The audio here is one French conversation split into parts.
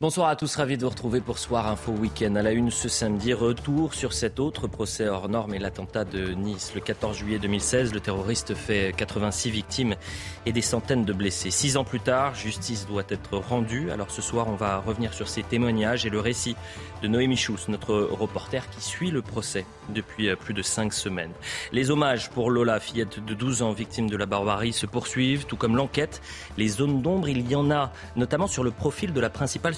Bonsoir à tous, ravi de vous retrouver pour Soir Info Week-end. À la une ce samedi, retour sur cet autre procès hors norme et l'attentat de Nice. Le 14 juillet 2016, le terroriste fait 86 victimes et des centaines de blessés. Six ans plus tard, justice doit être rendue. Alors ce soir, on va revenir sur ces témoignages et le récit de Noémie Schuss, notre reporter qui suit le procès depuis plus de cinq semaines. Les hommages pour Lola, fillette de 12 ans, victime de la barbarie, se poursuivent, tout comme l'enquête. Les zones d'ombre, il y en a, notamment sur le profil de la principale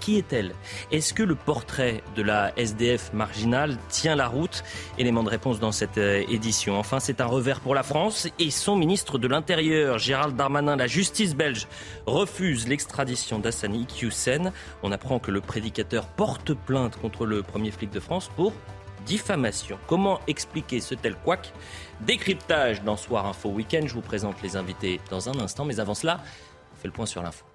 Qui est-elle? Est-ce que le portrait de la SDF marginale tient la route? Élément de réponse dans cette euh, édition. Enfin, c'est un revers pour la France et son ministre de l'Intérieur, Gérald Darmanin. La justice belge refuse l'extradition d'Assani Hussein. On apprend que le prédicateur porte plainte contre le premier flic de France pour diffamation. Comment expliquer ce tel couac? Décryptage dans Soir Info Week-end. Je vous présente les invités dans un instant, mais avant cela, on fait le point sur l'info.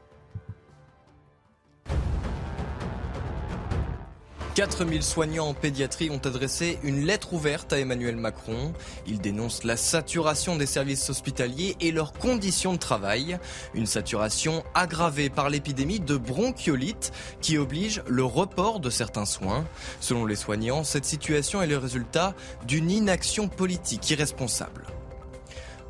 4000 soignants en pédiatrie ont adressé une lettre ouverte à Emmanuel Macron. Ils dénoncent la saturation des services hospitaliers et leurs conditions de travail. Une saturation aggravée par l'épidémie de bronchiolite qui oblige le report de certains soins. Selon les soignants, cette situation est le résultat d'une inaction politique irresponsable.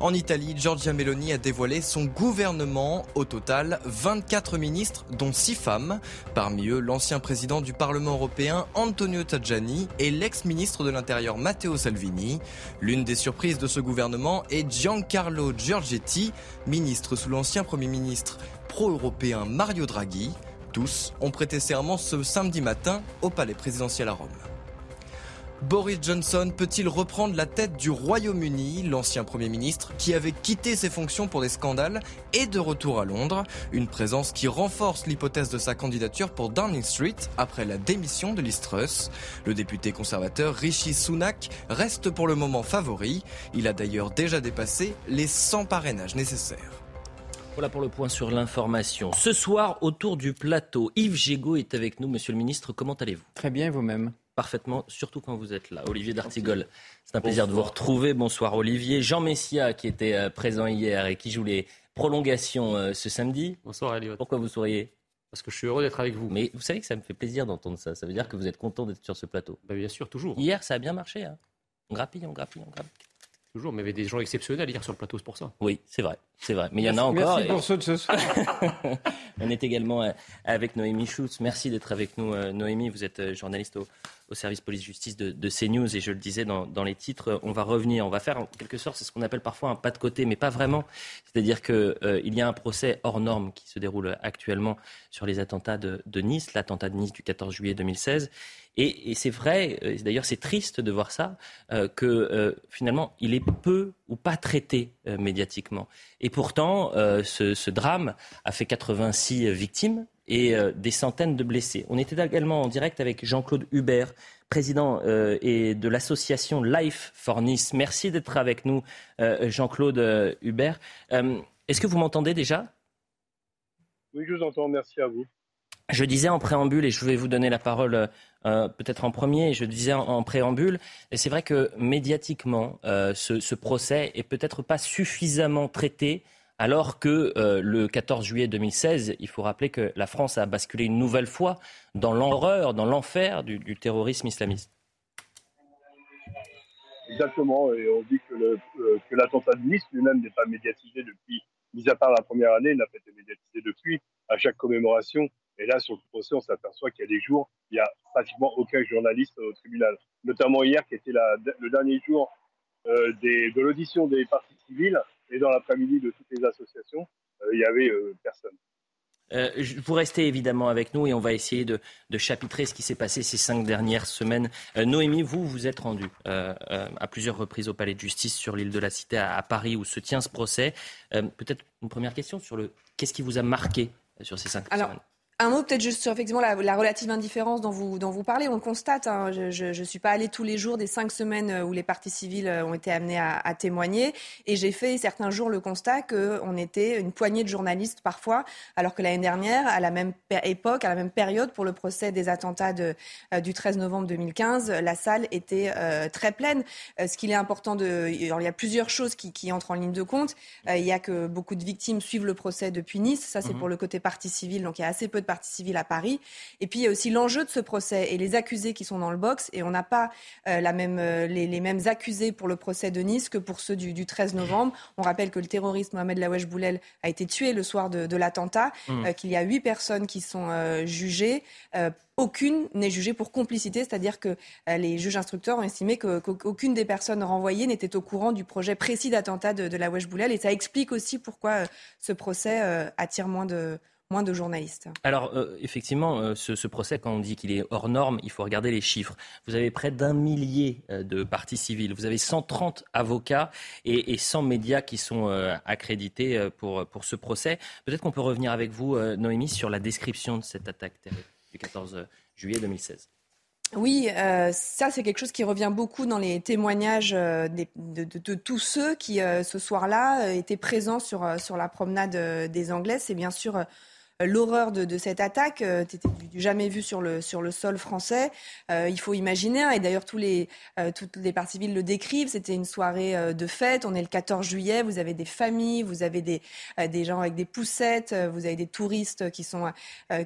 En Italie, Giorgia Meloni a dévoilé son gouvernement. Au total, 24 ministres, dont 6 femmes. Parmi eux, l'ancien président du Parlement européen Antonio Tajani et l'ex-ministre de l'Intérieur Matteo Salvini. L'une des surprises de ce gouvernement est Giancarlo Giorgetti, ministre sous l'ancien Premier ministre pro-européen Mario Draghi. Tous ont prêté serment ce samedi matin au palais présidentiel à Rome. Boris Johnson peut-il reprendre la tête du Royaume-Uni L'ancien Premier ministre, qui avait quitté ses fonctions pour des scandales, est de retour à Londres? Une présence qui renforce l'hypothèse de sa candidature pour Downing Street après la démission de Liz Truss. Le député conservateur Rishi Sunak reste pour le moment favori. Il a d'ailleurs déjà dépassé les 100 parrainages nécessaires. Voilà pour le point sur l'information. Ce soir, autour du plateau, Yves Gégaud est avec nous. Monsieur le ministre, comment allez-vous? Très bien, vous-même? Parfaitement, surtout quand vous êtes là. Olivier d'Artigol, c'est un plaisir de vous retrouver. Bonsoir Olivier. Jean Messia qui était euh, présent hier et qui joue les prolongations euh, ce samedi. Bonsoir Elliot. Pourquoi vous souriez? Parce que je suis heureux d'être avec vous. Mais vous savez que ça me fait plaisir d'entendre ça. Ça veut dire que vous êtes content d'être sur ce plateau. Bah, bien sûr, toujours. Hier, ça a bien marché. Hein. On grappille, on grappille, on grappille. Toujours, mais il y avait des gens exceptionnels hier sur le plateau, c'est pour ça. Oui, c'est vrai, c'est vrai. Mais il y en a encore. Merci pour ceux de ce soir. on est également euh, avec Noémie Schutz. Merci d'être avec nous, Noémie. Vous êtes journaliste au, au service police-justice de, de, CNews. Et je le disais dans, dans, les titres, on va revenir, on va faire en quelque sorte, c'est ce qu'on appelle parfois un pas de côté, mais pas vraiment. C'est-à-dire qu'il euh, y a un procès hors norme qui se déroule actuellement sur les attentats de, de Nice, l'attentat de Nice du 14 juillet 2016. Et, et c'est vrai, euh, d'ailleurs c'est triste de voir ça, euh, que euh, finalement il est peu ou pas traité euh, médiatiquement. Et pourtant, ce, ce drame a fait 86 victimes et des centaines de blessés. On était également en direct avec Jean-Claude Hubert, président et de l'association Life for Nice. Merci d'être avec nous, Jean-Claude Hubert. Est-ce que vous m'entendez déjà? Oui, je vous entends. Merci à vous. Je disais en préambule, et je vais vous donner la parole peut-être en premier, je disais en, préambule, et c'est vrai que médiatiquement, ce, ce, procès est peut-être pas suffisamment traité alors que euh, le 14 juillet 2016, il faut rappeler que la France a basculé une nouvelle fois dans l'horreur, dans l'enfer du, terrorisme islamiste. Exactement, et on dit que, euh, l'attentat de Nice lui-même n'est pas médiatisé depuis, mis à part la première année, il n'a pas été médiatisé depuis, à chaque commémoration. Et là, sur le procès, on s'aperçoit qu'il y a des jours, il n'y a pratiquement aucun journaliste au tribunal. Notamment hier, qui était le dernier jour euh, de l'audition des parties civiles, et dans l'après-midi de toutes les associations, euh, il n'y avait euh, personne. Euh, vous restez évidemment avec nous et on va essayer de, de chapitrer ce qui s'est passé ces cinq dernières semaines. Noémie, vous, vous êtes rendue à plusieurs reprises au Palais de justice sur l'île de la Cité à, Paris où se tient ce procès. Peut-être une première question sur le qu'est-ce qui vous a marqué sur ces cinq semaines? Un mot peut-être juste sur effectivement la, relative indifférence dont vous, dont vous parlez. On le constate, hein, je ne suis pas allée tous les jours des cinq semaines euh, où les parties civiles euh, ont été amenées à, à témoigner. Et j'ai fait certains jours le constat qu'on était une poignée de journalistes parfois, alors que l'année dernière, à la même époque, à la même période, pour le procès des attentats de, euh, du 13 novembre 2015, la salle était très pleine. ce qu'il est important de... il y a plusieurs choses qui, qui entrent en ligne de compte. il y a que beaucoup de victimes suivent le procès depuis Nice. Ça, c'est mmh. pour le côté partie civile. Donc il y a assez peu de partie civile à Paris. Et puis il y a aussi l'enjeu de ce procès et les accusés qui sont dans le box. Et on n'a pas la même, les, mêmes accusés pour le procès de Nice que pour ceux du, 13 novembre. On rappelle que le terroriste Mohamed Lawesh Boulel a été tué le soir de, l'attentat, mmh. qu'il y a huit personnes qui sont jugées aucune n'est jugée pour complicité, c'est-à-dire que euh, les juges instructeurs ont estimé qu'aucune des personnes renvoyées n'était au courant du projet précis d'attentat de, la Wesh Boulel. Et ça explique aussi pourquoi euh, ce procès euh, attire moins de, moins de journalistes. Alors, effectivement, ce, procès, quand on dit qu'il est hors norme, il faut regarder les chiffres. Vous avez près d'un millier de parties civiles, vous avez 130 avocats et, 100 médias qui sont accrédités pour, pour ce procès. Peut-être qu'on peut revenir avec vous, Noémie, sur la description de cette attaque terrible du 14 juillet 2016. Oui, euh, ça c'est quelque chose qui revient beaucoup dans les témoignages euh, de, tous ceux qui euh, ce soir-là étaient présents sur, sur la promenade des Anglais. C'est bien sûr l'horreur de, cette attaque, euh, jamais vu sur le, sur le sol français. Euh, il faut imaginer, hein, et d'ailleurs tous les, euh, toutes les parties civiles le décrivent, c'était une soirée de fête, on est le 14 juillet, vous avez des familles, vous avez des, des gens avec des poussettes, vous avez des touristes qui sont,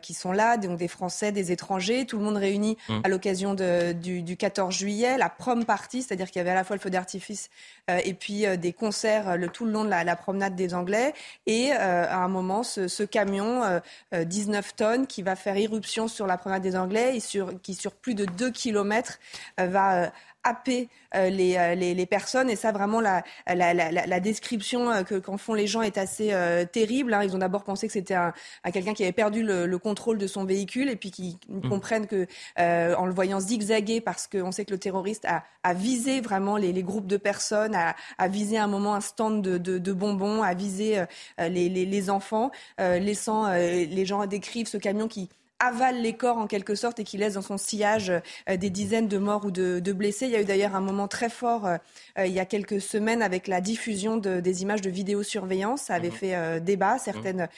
qui sont là, donc des Français, des étrangers, tout le monde réuni mmh. à l'occasion du, du 14 juillet, la prom party, c'est-à-dire qu'il y avait à la fois le feu d'artifice et puis des concerts le, tout le long de la, promenade des Anglais, et à un moment, ce, ce camion 19 euh, tonnes qui va faire irruption sur la promenade des Anglais et sur, qui, sur plus de 2 kilomètres, euh, va euh, happer les, les, personnes. Et ça, vraiment, la, la, la, description que qu'en font les gens est assez terrible. Hein. Ils ont d'abord pensé que c'était un, quelqu'un qui avait perdu le, contrôle de son véhicule et puis qui mmh. comprennent que, en le voyant zigzaguer, parce qu'on sait que le terroriste a, a visé vraiment les, les, groupes de personnes, a, a visé un moment un stand de, de, de bonbons, a visé les, les, enfants, laissant les gens décrivent ce camion qui avale les corps en quelque sorte et qui laisse dans son sillage euh, des dizaines de morts ou de, blessés. Il y a eu d'ailleurs un moment très fort euh, euh, il y a quelques semaines avec la diffusion des images de vidéosurveillance. Ça avait mmh. fait débat. Certaines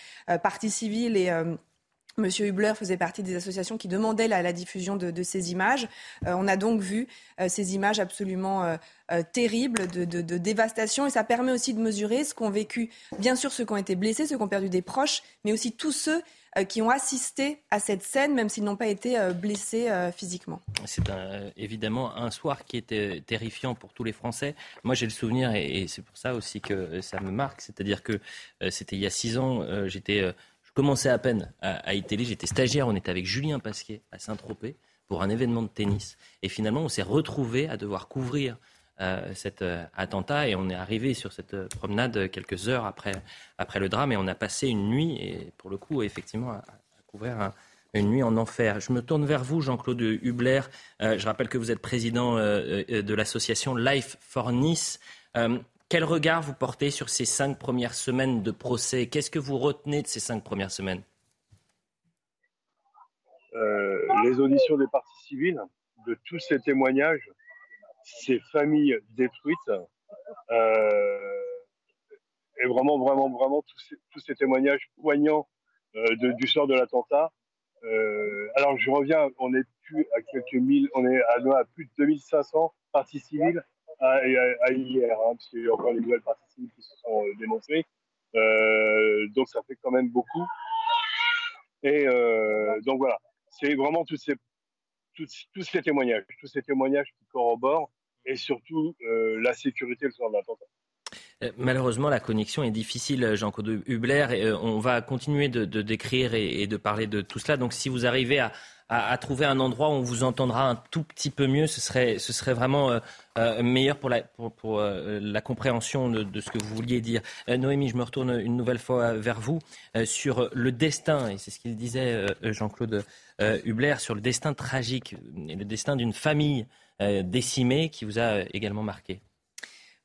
parties civiles et Monsieur Hubler faisait partie des associations qui demandaient la, diffusion de, ces images. on a donc vu ces images absolument terribles de, de, dévastation et ça permet aussi de mesurer ce qu'ont vécu, bien sûr, ceux qui ont été blessés, ceux qui ont perdu des proches, mais aussi tous ceux qui ont assisté à cette scène, même s'ils n'ont pas été euh, blessés euh, physiquement. C'est évidemment un soir qui était terrifiant pour tous les Français. Moi, j'ai le souvenir, et, c'est pour ça aussi que ça me marque, c'est-à-dire que c'était il y a six ans, j'étais, je commençais à peine à, à j'étais stagiaire, on était avec Julien Pasquier à Saint-Tropez pour un événement de tennis. Et finalement, on s'est retrouvés à devoir couvrir euh, cet euh, attentat et on est arrivé sur cette euh, promenade quelques heures après, après le drame et on a passé une nuit et pour le coup effectivement à, couvrir une nuit en enfer. Je me tourne vers vous, Jean-Claude Hubler. je rappelle que vous êtes président de l'association Life for Nice. quel regard vous portez sur ces cinq premières semaines de procès? Qu'est-ce que vous retenez de ces cinq premières semaines? Les auditions des parties civiles, de tous ces témoignages, ces familles détruites. Euh, et vraiment, vraiment, vraiment, tous ces, témoignages poignants euh, du sort de l'attentat. Euh, alors, je reviens, on est plus à quelques mille, on est à, plus de 2500 parties civiles à, hier, hein, parce qu'il y a encore les nouvelles parties civiles qui se sont démontrées. donc, ça fait quand même beaucoup. Et donc, voilà, c'est vraiment tous, ces témoignages, tous ces témoignages qui corroborent et surtout euh, la sécurité le soir de l'attentat. Euh, malheureusement, la connexion est difficile, Jean-Claude Hubler. Euh, on va continuer de, décrire et, de parler de tout cela. Donc, si vous arrivez à, trouver un endroit où on vous entendra un tout petit peu mieux, ce serait, vraiment meilleur pour la, compréhension de, ce que vous vouliez dire. Noémie, je me retourne une nouvelle fois vers vous sur le destin, et c'est ce qu'il disait Jean-Claude Hubler, sur le destin tragique le destin d'une famille décimé qui vous a également marqué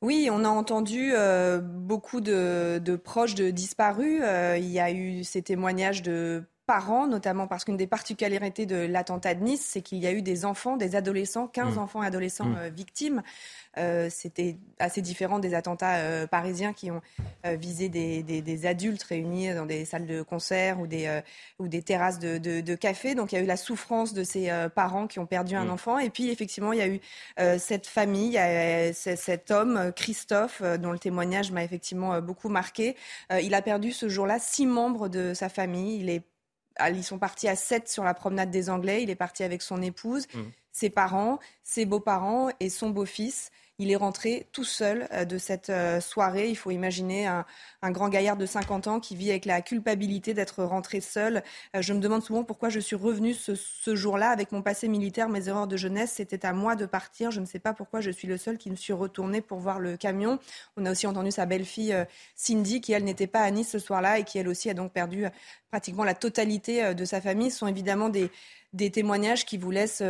oui, on a entendu euh, beaucoup de, proches de disparus. Euh, il y a eu ces témoignages de parents, notamment parce qu'une des particularités de l'attentat de Nice, c'est qu'il y a eu des enfants, des adolescents, 15 mmh. enfants et adolescents mmh. victimes. Euh, c'était assez différent des attentats euh, parisiens qui ont euh, visé des, adultes réunis dans des salles de concert ou des, ou des terrasses de, café. Donc il y a eu la souffrance de ces parents qui ont perdu un mm. enfant. Et puis effectivement, il y a eu cette famille, cet homme, Christophe, dont le témoignage m'a effectivement beaucoup marqué. il a perdu ce jour-là six membres de sa famille. Il est ils sont partis à 7 sur la promenade des Anglais. Il est parti avec son épouse, mmh. ses parents, ses beaux-parents et son beau-fils. Il est rentré tout seul euh, de cette euh, soirée. Il faut imaginer un, grand gaillard de 50 ans qui vit avec la culpabilité d'être rentré seul. Euh, je me demande souvent pourquoi je suis revenu ce, jour-là avec mon passé militaire, mes erreurs de jeunesse. C'était à moi de partir. Je ne sais pas pourquoi je suis le seul qui me suis retourné pour voir le camion. On a aussi entendu sa belle-fille Cindy qui, elle, n'était pas à Nice ce soir-là et qui, elle aussi, a donc perdu pratiquement la totalité de sa famille. Ce sont évidemment des, des témoignages qui vous laissent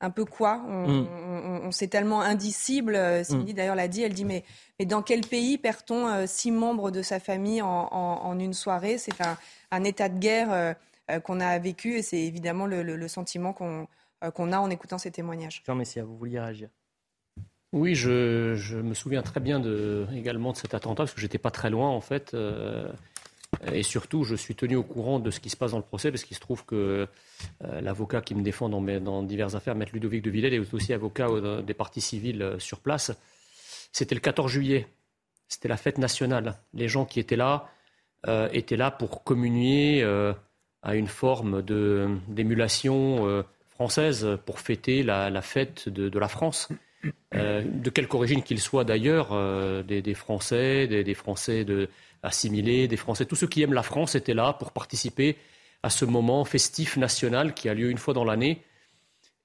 un peu quoi mm. On, on, tellement indicible. Euh, Cindy mm. d'ailleurs l'a dit. Elle dit mais, mais dans quel pays perd-on euh, six membres de sa famille en, une soirée? C'est un, état de guerre euh, qu'on a vécu et c'est évidemment le, sentiment qu'on a en écoutant ces témoignages. Jean Messia, vous vouliez réagir? Oui, je, me souviens très bien de, également de cet attentat, parce que j'étais pas très loin en fait. Et surtout, je suis tenu au courant de ce qui se passe dans le procès, parce qu'il se trouve que euh, l'avocat qui me défend dans, diverses affaires, Maître Ludovic de Villers, est aussi avocat des parties civiles euh, sur place. C'était le 14 juillet. C'était la fête nationale. Les gens qui étaient là euh, étaient là pour communier à une forme d'émulation française pour fêter la, fête de, la France. de quelque origine qu'ils soient d'ailleurs, des, Français, des, des Français de, assimilés, des Français, tous ceux qui aiment la France étaient là pour participer à ce moment festif national qui a lieu une fois dans l'année.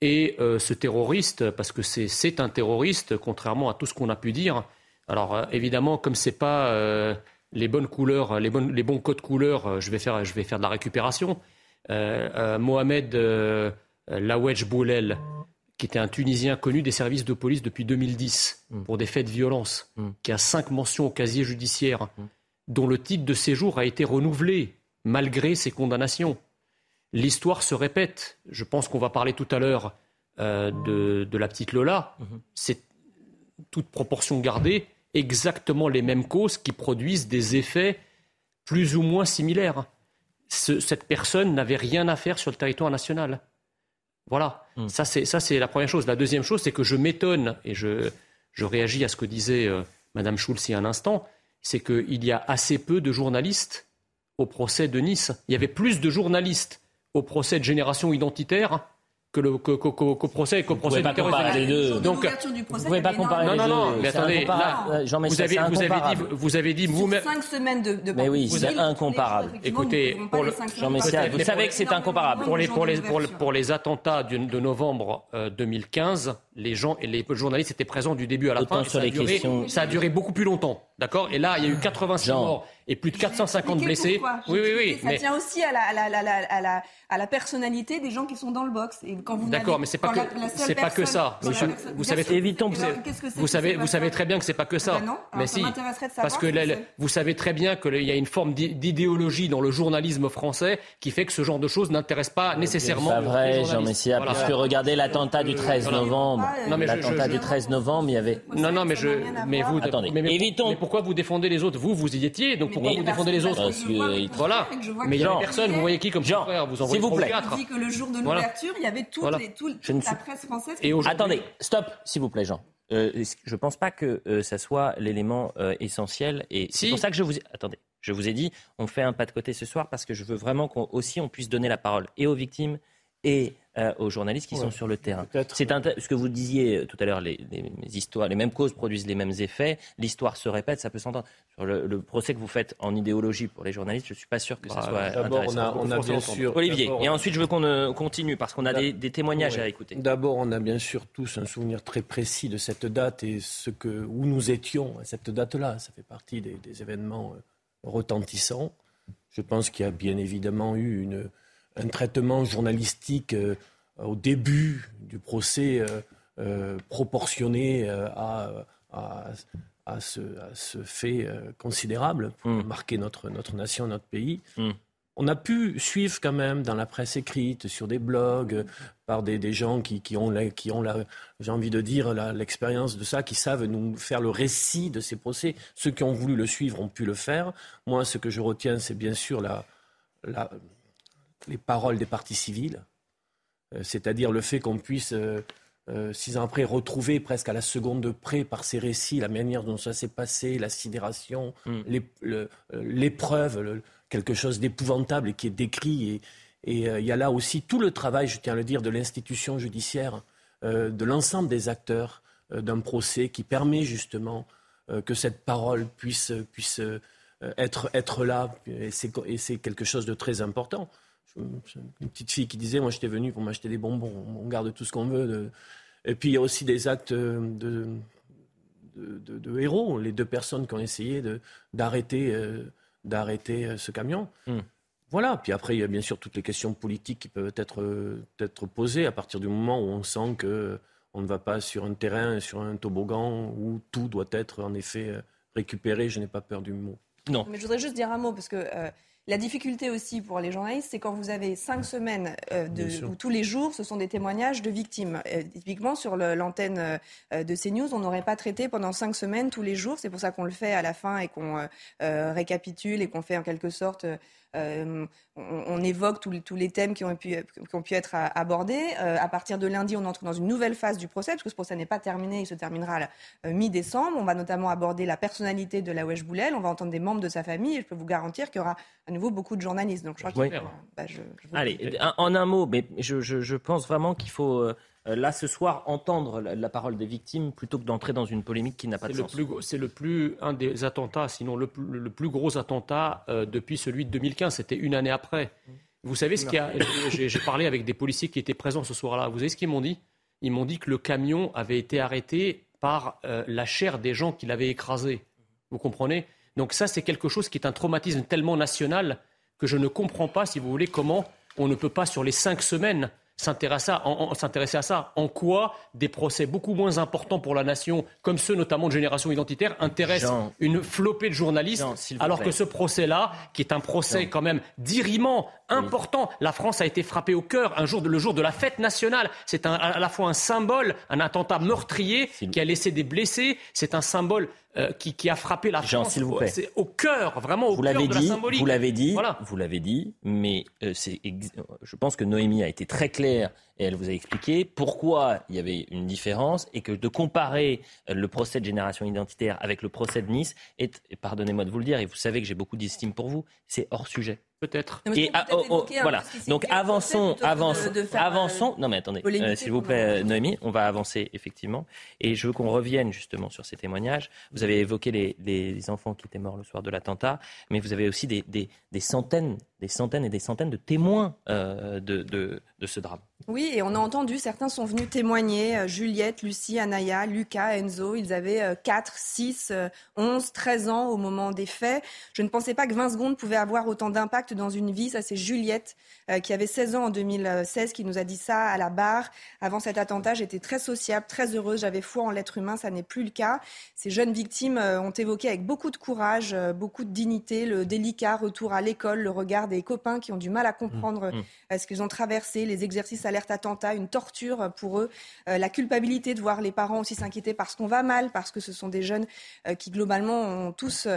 Et euh, ce terroriste, parce que c'est un terroriste, contrairement à tout ce qu'on a pu dire. Alors euh, évidemment, comme c'est pas euh, les bonnes couleurs, les, bonnes, les bons codes couleurs, je vais faire, je vais faire de la récupération. Mohamed Lawedj Boulel, qui était un Tunisien connu des services de police depuis 2010 mm. pour des faits de violence, mm. qui a cinq mentions au casier judiciaire, mm dont le titre de séjour a été renouvelé malgré ces condamnations. L'histoire se répète. Je pense qu'on va parler tout à l'heure euh, de, la petite Lola. Mhm. C'est toute proportion gardée, exactement les mêmes causes qui produisent des effets plus ou moins similaires. cette personne n'avait rien à faire sur le territoire national. Voilà, mhm. ça c'est la première chose. La deuxième chose, c'est que je m'étonne, et je, réagis à ce que disait euh, Mme Schulz il y a un instant, c'est qu'il y a assez peu de journalistes au procès de Nice. Il y avait plus de journalistes au procès de génération identitaire que le qu'au procès qu'au procès du terrorisme. Donc vous pouvez pas comparer non non non mais attendez là, Jean vous avez vous avez dit vous avez dit vous même cinq semaines de, de mais oui c'est incomparable. Écoutez pour le, Jean Messia, vous savez que c'est incomparable. pour les pour les pour, les attentats de, novembre 2015 euh, les gens et les journalistes étaient présents du début à la fin. ça, a duré, ça a duré beaucoup plus longtemps, d'accord? Et là, il y a eu 86 morts et plus de 450 blessés. Oui, oui, oui. Ça tient aussi à la, à, la, à la, personnalité des gens qui sont dans le box. Et quand vous D'accord, mais c'est pas que c'est pas que ça. vous savez, évitons. Vous savez, vous savez très bien que c'est pas que ça. Ben non. Mais si, parce que vous savez très bien qu'il y a une forme d'idéologie dans le journalisme français qui fait que ce genre de choses n'intéresse pas nécessairement. C'est pas vrai, Jean Messia, puisque regardez l'attentat du 13 novembre. Non, mais l'attentat du 13 novembre, il y avait. Non, non, mais je, mais vous, attendez. Mais, évitons. Mais pourquoi vous défendez les autres? Vous, vous y étiez, donc pourquoi vous défendez les autres? Voilà. Mais il y avait personne. Vous voyez qui comme Jean, frère Vous envoyez vous plaît. dit que le jour de l'ouverture, il y avait toute la presse française. Et attendez, stop, s'il vous plaît, Jean. Euh, je ne pense pas que euh, ça soit l'élément euh, essentiel. Et c'est pour ça que je vous attendez. Je vous ai dit, on fait un pas de côté ce soir parce que je veux vraiment qu'on aussi on puisse donner la parole et aux victimes et euh, aux journalistes qui sont sur le terrain. C'est ce que vous disiez euh, tout à l'heure, les, histoires, les mêmes causes produisent les mêmes effets. L'histoire se répète, ça peut s'entendre. Sur le, procès que vous faites en idéologie pour les journalistes, je ne suis pas sûr que ce bah, soit intéressant. On a, bien sûr. Olivier. Et ensuite, je veux qu'on euh, continue parce qu'on a des, témoignages à écouter. D'abord, on a bien sûr tous un souvenir très précis de cette date et ce que où nous étions à cette date-là. Ça fait partie des, des événements retentissants. Je pense qu'il y a bien évidemment eu une un traitement journalistique euh, au début du procès euh, euh, proportionné à, à, ce, fait considérable pour mm. marquer notre, notre nation, notre pays. Mm. On a pu suivre quand même dans la presse écrite, sur des blogs, par des, des gens qui, qui, ont, qui ont j'ai envie de dire, l'expérience de ça, qui savent nous faire le récit de ces procès. Ceux qui ont voulu le suivre ont pu le faire. Moi, ce que je retiens, c'est bien sûr la, la, les paroles des partis civils, euh, c'est-à-dire le fait qu'on puisse, euh, euh, six ans après, retrouver presque à la seconde de près par ces récits la manière dont ça s'est passé, la sidération, mm. l'épreuve, quelque chose d'épouvantable et qui est décrit Et il y a là aussi tout le travail, je tiens à le dire, de l'institution judiciaire, de l'ensemble des acteurs d'un procès qui permet justement que cette parole puisse, puisse être, être là. Et c'est quelque chose de très important. Une petite fille qui disait, moi j'étais venu pour m'acheter des bonbons, on garde tout ce qu'on veut. Et puis il y a aussi des actes de, de, héros, les deux personnes qui ont essayé d'arrêter euh, d'arrêter euh, ce camion. Hmm. Voilà, puis après il y a bien sûr toutes les questions politiques qui peuvent être, euh, être posées à partir du moment où on sent que on ne va pas sur un terrain, sur un toboggan où tout doit être en effet récupéré. Je n'ai pas peur du mot. Non. Mais je voudrais juste dire un mot parce que la difficulté aussi pour les journalistes, c'est quand vous avez cinq semaines euh, de, où tous les jours, ce sont des témoignages de victimes. Euh, typiquement, sur l'antenne euh, de CNews, on n'aurait pas traité pendant cinq semaines tous les jours. C'est pour ça qu'on le fait à la fin et qu'on récapitule et qu'on fait en quelque sorte euh, on, évoque tous les, thèmes qui ont pu, être abordés. Euh, à partir de lundi, on entre dans une nouvelle phase du procès, parce que ce procès n'est pas terminé, il se terminera à euh, mi-décembre. On va notamment aborder la personnalité de la Wesh Boulel, on va entendre des membres de sa famille, et je peux vous garantir qu'il y aura à nouveau beaucoup de journalistes. Donc je crois bah, Allez, en un mot, mais je pense vraiment qu'il faut euh, là ce soir entendre la, parole des victimes plutôt que d'entrer dans une polémique qui n'a pas de sens. C'est le plus un des attentats, sinon le, plus gros attentat euh, depuis celui de 2015. C'était une année après. Vous savez ce qu'il y a? J'ai parlé avec des policiers qui étaient présents ce soir-là. Vous savez ce qu'ils m'ont dit? Ils m'ont dit que le camion avait été arrêté par euh, la chair des gens qui l'avaient écrasé. Vous comprenez? Donc ça, c'est quelque chose qui est un traumatisme tellement national que je ne comprends pas, si vous voulez, comment on ne peut pas, sur les cinq semaines, s'intéresser à, ça. En quoi des procès beaucoup moins importants pour la nation, comme ceux notamment de génération identitaire, intéressent une flopée de journalistes, alors que ce procès-là, qui est un procès quand même d'irriment important, la France a été frappée au cœur un jour, le jour de la fête nationale. C'est à la fois un symbole, un attentat meurtrier qui a laissé des blessés. C'est un symbole euh, qui, a frappé la France. s'il vous plaît. C'est au cœur, vraiment au vous cœur de dit, la symbolique. Vous l'avez dit, vous l'avez dit, mais euh, je pense que Noémie a été très claire et elle vous a expliqué pourquoi il y avait une différence et que de comparer euh, le procès de génération identitaire avec le procès de Nice est, pardonnez-moi de vous le dire, et vous savez que j'ai beaucoup d'estime pour vous, c'est hors sujet. Peut-être. Et oh, oh, voilà. Donc avançons, avançons, avançons. Non mais attendez, s'il vous plaît, Noémie, on va avancer effectivement. Et je veux qu'on revienne justement sur ces témoignages. Vous avez évoqué les, enfants qui étaient morts le soir de l'attentat, mais vous avez aussi des, des, centaines, des centaines et des centaines de témoins euh, de, de, de, ce drame. Oui, et on a entendu, certains sont venus témoigner, euh, Juliette, Lucie, Anaya, Lucas, Enzo, ils avaient 4, 6, 11, 13 ans au moment des faits. Je ne pensais pas que 20 secondes pouvaient avoir autant d'impact dans une vie. Ça, c'est Juliette, euh, qui avait 16 ans en 2016, qui nous a dit ça à la barre. Avant cet attentat, j'étais très sociable, très heureuse, j'avais foi en l'être humain. Ça n'est plus le cas. Ces jeunes victimes ont évoqué avec beaucoup de courage, beaucoup de dignité, le délicat retour à l'école, le regard des copains qui ont du mal à comprendre mmh, mmh. ce qu'ils ont traversé, les exercices alerte attentat, une torture pour eux, la culpabilité de voir les parents aussi s'inquiéter parce qu'on va mal, parce que ce sont des jeunes qui globalement ont tous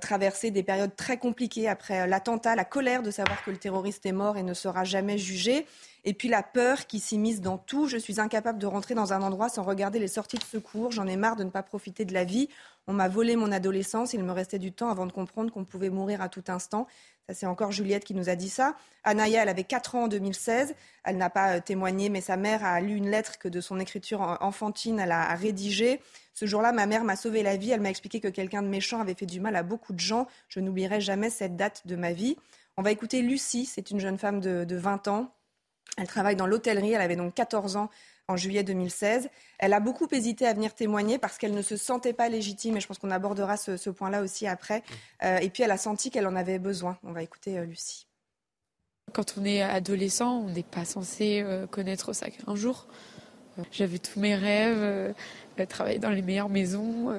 traversé des périodes très compliquées après l'attentat, la colère de savoir que le terroriste est mort et ne sera jamais jugé. Et puis la peur qui s'immisce dans tout. Je suis incapable de rentrer dans un endroit sans regarder les sorties de secours. J'en ai marre de ne pas profiter de la vie. On m'a volé mon adolescence. Il me restait du temps avant de comprendre qu'on pouvait mourir à tout instant. Ça, c'est encore Juliette qui nous a dit ça. Anaya, elle avait 4 ans en 2016. Elle n'a pas euh, témoigné, mais sa mère a lu une lettre que de son écriture enfantine, elle a rédigée. Ce jour-là, ma mère m'a sauvé la vie. Elle m'a expliqué que quelqu'un de méchant avait fait du mal à beaucoup de gens. Je n'oublierai jamais cette date de ma vie. On va écouter Lucie, c'est une jeune femme de, 20 ans. Elle travaille dans l'hôtellerie, elle avait donc 14 ans en juillet 2016. Elle a beaucoup hésité à venir témoigner parce qu'elle ne se sentait pas légitime et je pense qu'on abordera ce, point-là aussi après. Euh, et puis elle a senti qu'elle en avait besoin. On va écouter euh, Lucie. Quand on est adolescent, on n'est pas censé euh, connaître ça qu'un jour. J'avais tous mes rêves, travailler dans les meilleures maisons,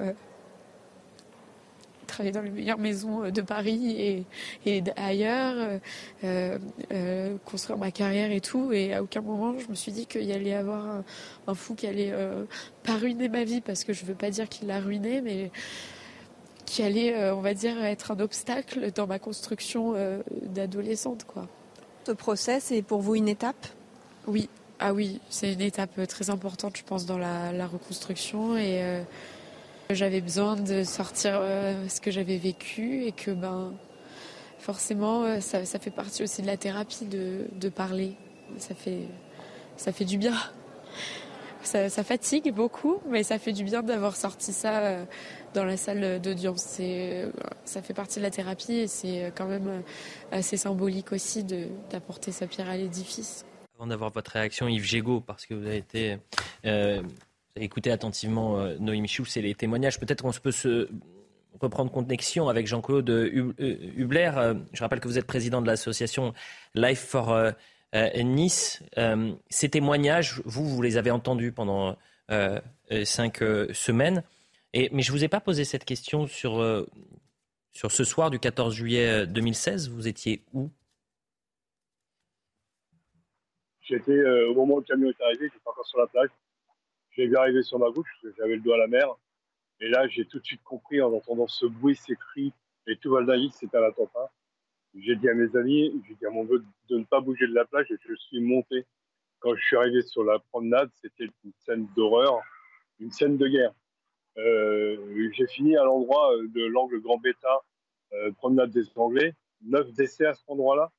travailler dans les meilleures maisons euh, de Paris et, et ailleurs, euh, euh, construire ma carrière et tout. Et à aucun moment, je me suis dit qu'il y allait avoir un, fou qui allait pas ruiner ma vie, parce que je veux pas dire qu'il l'a ruiné, mais qui allait, on va dire, être un obstacle dans ma construction d'adolescente. quoi. Ce procès, c'est pour vous une étape? Oui. Ah oui, c'est une étape très importante, je pense, dans la, la reconstruction. Et j'avais besoin de sortir euh, ce que j'avais vécu et que ben forcément, ça, fait partie aussi de la thérapie de, parler. Ça fait, ça fait du bien. Ça, fatigue beaucoup, mais ça fait du bien d'avoir sorti ça euh, dans la salle d'audience. Euh, ça fait partie de la thérapie et c'est euh, quand même assez symbolique aussi d'apporter sa pierre à l'édifice. Avant d'avoir votre réaction, Yves Gégaud, parce que vous avez été écouté attentivement Noémie Schulz et les témoignages, peut-être qu'on peut se reprendre connexion avec Jean-Claude Hubler. Je rappelle que vous êtes président de l'association Life for euh, nice, euh, ces témoignages, vous, vous les avez entendus pendant euh, cinq semaines. Mais je ne vous ai pas posé cette question sur, sur ce soir du 14 juillet 2016. Vous étiez où? J'étais au moment où le camion est arrivé, j'étais encore sur la plage. J'ai vu arriver sur ma gauche, j'avais le dos à la mer. Et là, j'ai tout de suite compris en entendant ce bruit, ces cris, et tout Val d'Aville, c'était à la tempête. J'ai dit à mes amis, j'ai dit à mon vœu de ne pas bouger de la plage et je suis monté. Quand je suis arrivé sur la promenade, c'était une scène d'horreur, une scène de guerre. Euh, j'ai fini à l'endroit euh, de l'angle Grand Bêta, euh, promenade des Anglais, neuf décès à cet endroit-là.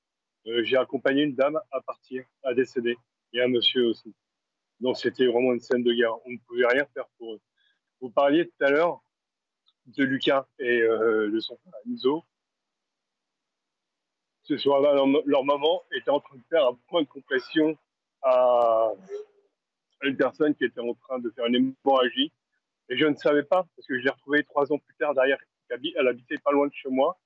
j'ai accompagné une dame à partir, à décéder, et un monsieur aussi. Donc c'était vraiment une scène de guerre. On ne pouvait rien faire pour eux. Vous parliez tout à l'heure de Lucas et de son frère Enzo ce soir-là, leur, maman était en train de faire un point de compression à une personne qui était en train de faire une hémorragie. Et je ne savais pas, parce que je l'ai retrouvé trois ans plus tard derrière, elle habitait pas loin de chez moi,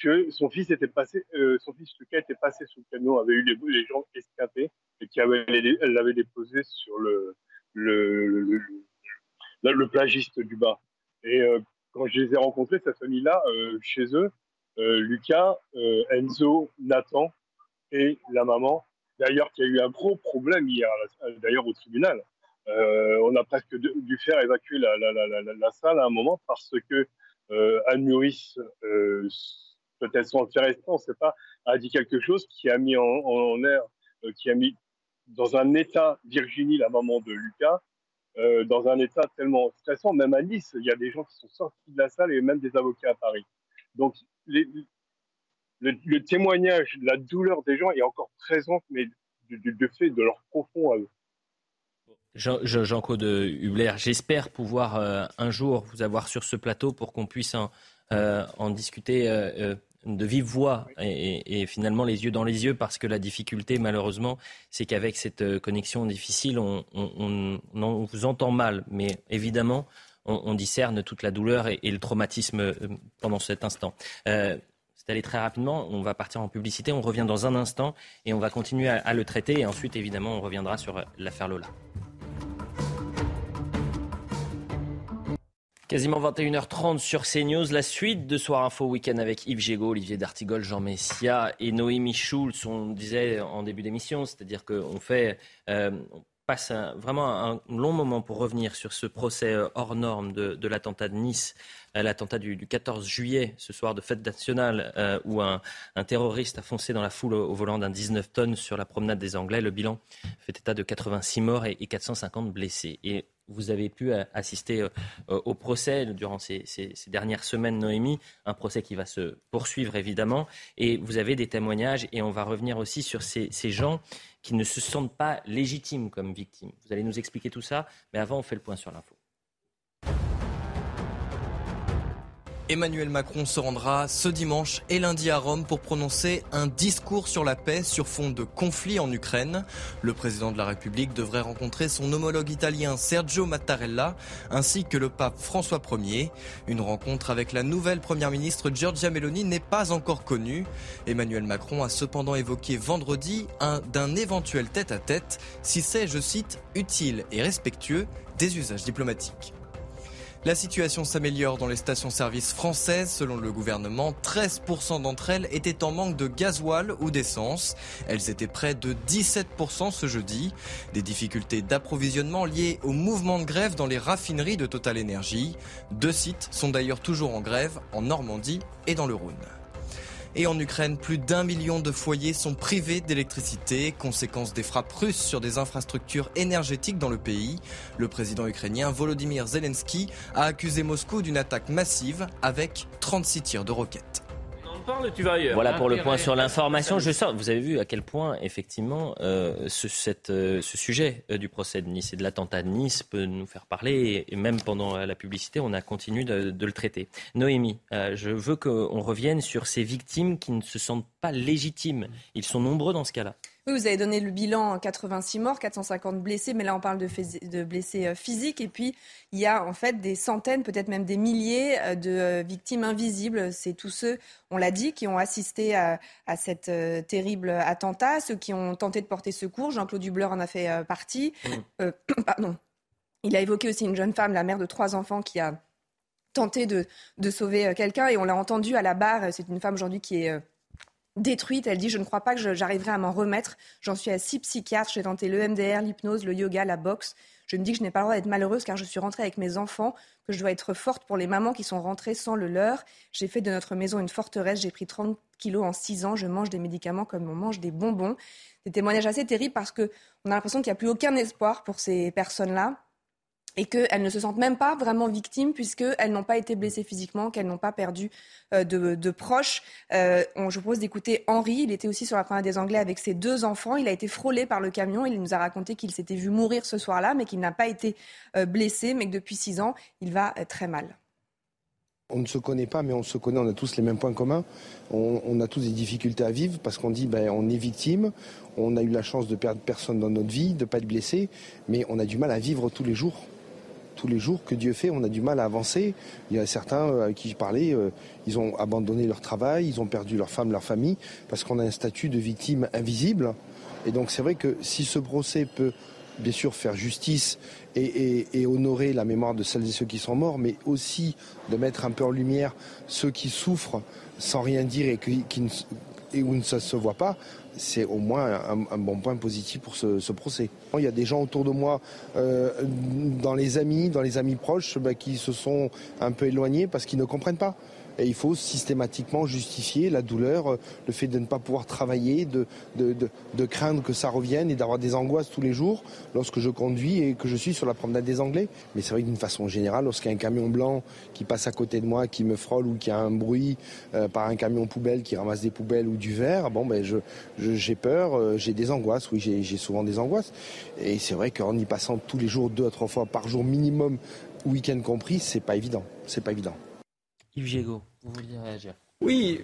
que son fils était passé, euh, son fils Lucas était passé sous le camion, avait eu les, les jambes escapées et qui avait, elle l'avait déposé sur le, le, le, plagiste du bas. Et euh, quand je les ai rencontrés, cette famille-là, euh, chez eux, Lucas, Enzo, Nathan et la maman. D'ailleurs, qui a eu un gros problème hier, d'ailleurs au tribunal. On a presque dû faire évacuer la, salle à un moment parce que Anne Muris, peut-être sans faire on ne sait pas, a dit quelque chose qui a mis en, air, qui a mis dans un état Virginie, la maman de Lucas, dans un état tellement stressant. Même à Nice, il y a des gens qui sont sortis de la salle et même des avocats à Paris. Donc le, témoignage, la douleur des gens est encore présente, mais du, fait de leur profond Jean-Claude Hubler, j'espère pouvoir euh, un jour vous avoir sur ce plateau pour qu'on puisse en, euh, discuter euh, de vive voix et, finalement les yeux dans les yeux parce que la difficulté malheureusement c'est qu'avec cette connexion difficile on, vous entend mal mais évidemment on, discerne toute la douleur et, le traumatisme euh, pendant cet instant. Euh, c'est allé très rapidement. On va partir en publicité. On revient dans un instant et on va continuer à, le traiter. Et ensuite, évidemment, on reviendra sur euh, l'affaire Lola. Quasiment 21h30 sur CNews, la suite de Soir Info Week-end avec Yves Gégaud, Olivier D'Artigol, Jean Messia et Noémie Schulz. On disait en début d'émission, c'est-à-dire qu'on fait, passe vraiment un long moment pour revenir sur ce procès euh, hors norme de, l'attentat de Nice, euh, l'attentat du, 14 juillet, ce soir de fête nationale, euh, où un, terroriste a foncé dans la foule au, volant d'un 19 tonnes sur la promenade des Anglais. Le bilan fait état de 86 morts et, et 450 blessés. Et vous avez pu assister au procès durant ces, dernières semaines, Noémie, un procès qui va se poursuivre évidemment. Et vous avez des témoignages et on va revenir aussi sur ces, ces gens qui ne se sentent pas légitimes comme victimes. Vous allez nous expliquer tout ça, mais avant, on fait le point sur l'info. Emmanuel Macron se rendra ce dimanche et lundi à Rome pour prononcer un discours sur la paix sur fond de conflit en Ukraine. Le président de la République devrait rencontrer son homologue italien Sergio Mattarella ainsi que le pape François Ier. Une rencontre avec la nouvelle première ministre Giorgia Meloni n'est pas encore connue. Emmanuel Macron a cependant évoqué vendredi d'un éventuel tête-à-tête si c'est, je cite, utile et respectueux des usages diplomatiques. La situation s'améliore dans les stations-service françaises. Selon le gouvernement, 13% d'entre elles étaient en manque de gasoil ou d'essence. Elles étaient près de 17% ce jeudi. Des difficultés d'approvisionnement liées au mouvement de grève dans les raffineries de Total Energy. Deux sites sont d'ailleurs toujours en grève, en Normandie et dans le Rhône. Et en Ukraine, plus d'un million de foyers sont privés d'électricité, conséquence des frappes russes sur des infrastructures énergétiques dans le pays. Le président ukrainien Volodymyr Zelensky a accusé Moscou d'une attaque massive avec 36 tirs de roquettes. Parle, tu vas ailleurs. Voilà pour le point sur l'information. Je vous avez vu à quel point, effectivement, euh, ce, cette, euh, ce, sujet euh, du procès de Nice et de l'attentat de Nice peut nous faire parler. Et, même pendant la publicité, on a continué de, de le traiter. Noémie, je veux qu'on revienne sur ces victimes qui ne se sentent pas légitimes. Ils sont nombreux dans ce cas-là. Oui, vous avez donné le bilan 86 morts, 450 blessés, mais là on parle de, de, blessés euh, physiques. Et puis il y a en fait des centaines, peut-être même des milliers euh, de euh, victimes invisibles. C'est tous ceux, on l'a dit, qui ont assisté à, à cet terrible attentat, ceux qui ont tenté de porter secours. Jean-Claude Dubler en a fait partie. Mmh. pardon. Il a évoqué aussi une jeune femme, la mère de trois enfants, qui a tenté de, de sauver quelqu'un. Et on l'a entendu à la barre. C'est une femme aujourd'hui qui est détruite. Elle dit Je ne crois pas que j'arriverai à m'en remettre. J'en suis à six psychiatres. J'ai tenté le MDR, l'hypnose, le yoga, la boxe. Je me dis que je n'ai pas le droit d'être malheureuse car je suis rentrée avec mes enfants, que je dois être forte pour les mamans qui sont rentrées sans le leur. J'ai fait de notre maison une forteresse. J'ai pris 30 kilos en 6 ans. Je mange des médicaments comme on mange des bonbons. Des témoignages assez terribles parce qu'on a l'impression qu'il n'y a plus aucun espoir pour ces personnes-là et qu'elles ne se sentent même pas vraiment victimes puisqu'elles n'ont pas été blessées physiquement, qu'elles n'ont pas perdu euh, de, proches. Euh, on, je vous propose d'écouter Henri, il était aussi sur la promenade des Anglais avec ses deux enfants, il a été frôlé par le camion, il nous a raconté qu'il s'était vu mourir ce soir-là, mais qu'il n'a pas été euh, blessé, mais que depuis six ans, il va très mal. On ne se connaît pas, mais on se connaît, on a tous les mêmes points communs. On, a tous des difficultés à vivre parce qu'on dit ben, on est victime, on a eu la chance de perdre personne dans notre vie, de ne pas être blessé, mais on a du mal à vivre tous les jours tous les jours que Dieu fait, on a du mal à avancer. Il y a certains euh, avec qui je parlais, euh, ils ont abandonné leur travail, ils ont perdu leur femme, leur famille, parce qu'on a un statut de victime invisible. Et donc c'est vrai que si ce procès peut bien sûr faire justice et, honorer la mémoire de celles et ceux qui sont morts, mais aussi de mettre un peu en lumière ceux qui souffrent sans rien dire et qui, et où ne se voit pas, c'est au moins un, bon point positif pour ce, procès. Il y a des gens autour de moi, euh, dans les amis, dans les amis proches, bah, qui se sont un peu éloignés parce qu'ils ne comprennent pas. Et il faut systématiquement justifier la douleur, le fait de ne pas pouvoir travailler, de, de, craindre que ça revienne et d'avoir des angoisses tous les jours lorsque je conduis et que je suis sur la promenade des Anglais. Mais c'est vrai que d'une façon générale, lorsqu'il y a un camion blanc qui passe à côté de moi, qui me frôle ou qu'il y a un bruit euh, par un camion poubelle qui ramasse des poubelles ou du verre, bon ben je, j'ai peur, euh, j'ai des angoisses, oui j'ai, souvent des angoisses. Et c'est vrai qu'en y passant tous les jours deux à trois fois par jour minimum, week-end compris, c'est pas évident. C'est pas évident. Yves Gégaud, vous vouliez réagir oui,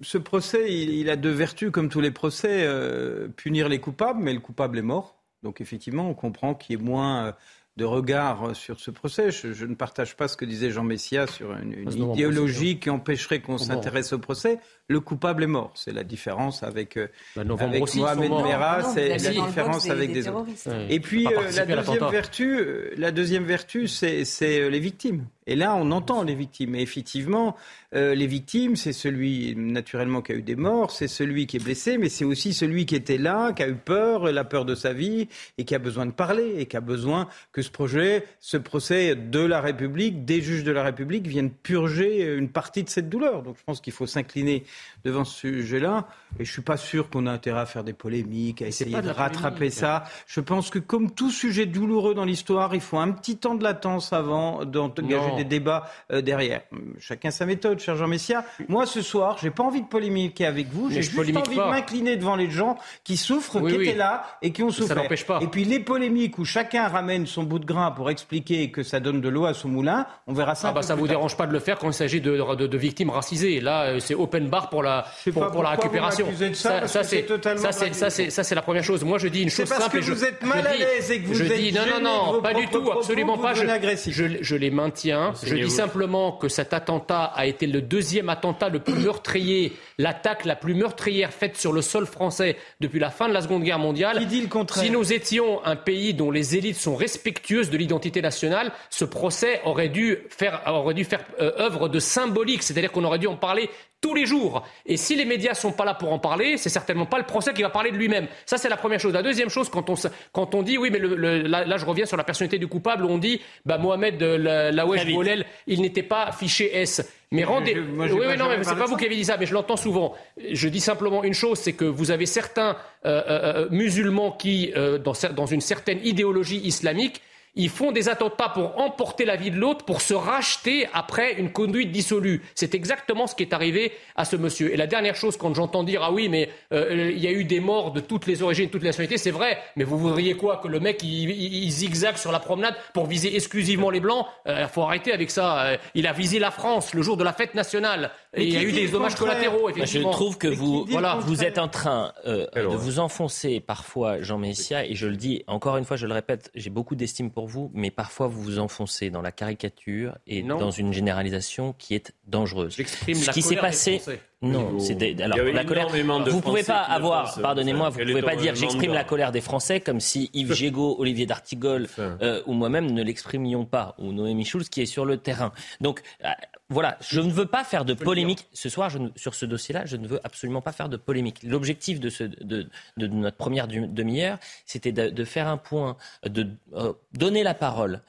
ce procès, il, a deux vertus, comme tous les procès, euh, punir les coupables, mais le coupable est mort. Donc effectivement, on comprend qu'il y ait moins euh, de regard sur ce procès. Je, ne partage pas ce que disait Jean Messia sur une, idéologie qui empêcherait qu'on s'intéresse au procès. Le coupable est mort. C'est la différence avec, euh, bah, avec Mohamed Merah, c'est la différence avec des, autres. Et puis la deuxième, vertu, la deuxième vertu, c'est les victimes. Et là, on entend les victimes. Et effectivement, euh, les victimes, c'est celui naturellement qui a eu des morts, c'est celui qui est blessé, mais c'est aussi celui qui était là, qui a eu peur, la peur de sa vie, et qui a besoin de parler, et qui a besoin que ce projet, ce procès de la République, des juges de la République, vienne purger une partie de cette douleur. Donc je pense qu'il faut s'incliner devant ce sujet-là. Et je suis pas sûr qu'on a intérêt à faire des polémiques, à essayer de, rattraper ça. Je pense que comme tout sujet douloureux dans l'histoire, il faut un petit temps de latence avant d'engager des débats euh, derrière. Chacun sa méthode, cher Jean Messia. Moi, ce soir, j'ai pas envie de polémiquer avec vous. J'ai juste envie de m'incliner devant les gens qui souffrent, qui étaient là et qui ont souffert. Ça pas. Et puis les polémiques où chacun ramène son bout de grain pour expliquer que ça donne de l'eau à son moulin, on verra ça. Ah bah ça vous dérange pas de le faire quand il s'agit de, de, victimes racisées. Là, euh, c'est open bar pour la pour, pour la récupération. Ça, ça c'est ça c'est ça c'est la première chose. Moi, je dis une chose simple. C'est parce que vous êtes mal à l'aise et que vous je êtes dis non non non, pas du tout, absolument pas. Je, je les maintiens. Je dis simplement que cet attentat a été le deuxième attentat le plus meurtrier, l'attaque la plus meurtrière faite sur le sol français depuis la fin de la Seconde Guerre mondiale. dit le contraire Si nous étions un pays dont les élites sont respectueuses de l'identité nationale, ce procès aurait dû faire, aurait dû faire euh, œuvre de symbolique, c'est-à-dire qu'on aurait dû en parler tous les jours. Et si les médias sont pas là pour en parler, c'est certainement pas le procès qui va parler de lui-même. Ça, c'est la première chose. La deuxième chose, quand on, quand on dit, oui, mais le, là, je reviens sur la personnalité du coupable, on dit, bah, Mohamed euh, la, Lawesh Boulel, il n'était pas fiché S. Mais rendez. oui, oui, non, mais c'est pas vous qui avez dit ça, mais je l'entends souvent. Je dis simplement une chose, c'est que vous avez certains euh, euh, musulmans qui, dans, dans une certaine idéologie islamique, Ils font des attentats pour emporter la vie de l'autre, pour se racheter après une conduite dissolue. C'est exactement ce qui est arrivé à ce monsieur. Et la dernière chose, quand j'entends dire ah oui, mais euh, il y a eu des morts de toutes les origines, de toutes les nationalités, c'est vrai. Mais vous voudriez quoi? Que le mec il, zigzague sur la promenade pour viser exclusivement les blancs? Il euh, faut arrêter avec ça. Euh, il a visé la France le jour de la fête nationale. Et il y a eu des dommages collatéraux. Effectivement. Je trouve que vous, voilà, vous êtes en train de vous enfoncer parfois, Jean Messia, et je le dis encore une fois, je le répète, j'ai beaucoup d'estime pour vous, mais parfois vous vous enfoncez dans la caricature et dans une généralisation qui est dangereuse. Ce qui s'est passé. Non, c'est alors la colère. Vous pouvez pas avoir, pardonnez-moi, vous pouvez pas dire j'exprime la colère des Français comme si Yves Gégaud, Olivier d'Artigol euh, ou moi-même ne l'exprimions pas, ou Noémie Schulz qui est sur le terrain. Donc euh, voilà, je ne veux pas faire de polémique ce soir sur ce dossier-là. Je ne veux absolument pas faire de polémique. L'objectif de, de, notre première demi-heure, c'était de, faire un point, de euh, donner la parole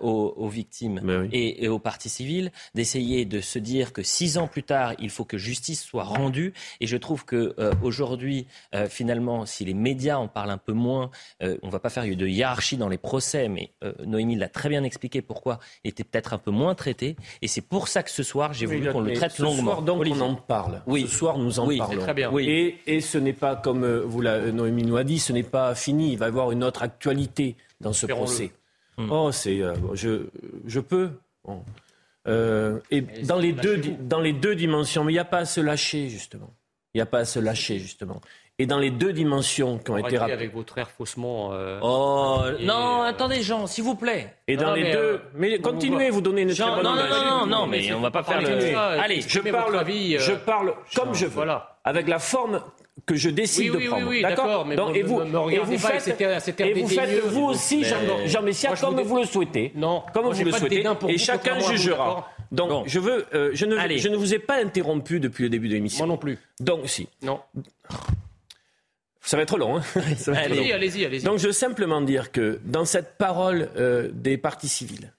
aux, victimes ben et, aux parties civiles, d'essayer de se dire que six ans plus tard, il faut que justice soit rendue. Et je trouve que euh, aujourd'hui, euh, finalement, si les médias en parlent un peu moins, on ne va pas faire de hiérarchie dans les procès, mais Noémie l'a très bien expliqué pourquoi il était peut-être un peu moins traité. Et c'est pour ça que ce soir, j'ai voulu qu'on le traite longuement. Ce soir, donc, on en parle. Oui. Ce soir, nous en oui, parlons. Très bien. Oui. Et, et, ce n'est pas, comme euh, vous la, Noémie nous a dit, ce n'est pas fini. Il va y avoir une autre actualité dans ce procès. Hmm. Oh, c'est. Euh, je, je peux. Euh, et dans les, deux, dans les deux dimensions, mais il n'y a pas à se lâcher, justement. Il n'y a pas à se lâcher, justement. Et dans les deux dimensions qui ont été rappelées. avec votre air faussement. Euh, oh, non, attendez, Jean, s'il vous plaît. Et dans les deux. Euh, mais continuez, vous donnez une Jean, très bonne non, non, non, non, mais on va pas faire le. Allez, je parle, avis, je parle comme je veux. Voilà. Avec la forme que je décide de prendre. Oui, d'accord mais et vous, et vous faites, et vous faites vous aussi, Jean, Jean Messia, comme vous le souhaitez. Non, comme vous le souhaitez. Et chacun jugera. Donc, je veux, euh, je ne, je ne vous ai pas interrompu depuis le début de l'émission. Moi non plus. Donc, si. Non. Ça va être long. Hein allez-y, allez-y, allez Donc je veux simplement dire que dans cette parole euh, des partis civils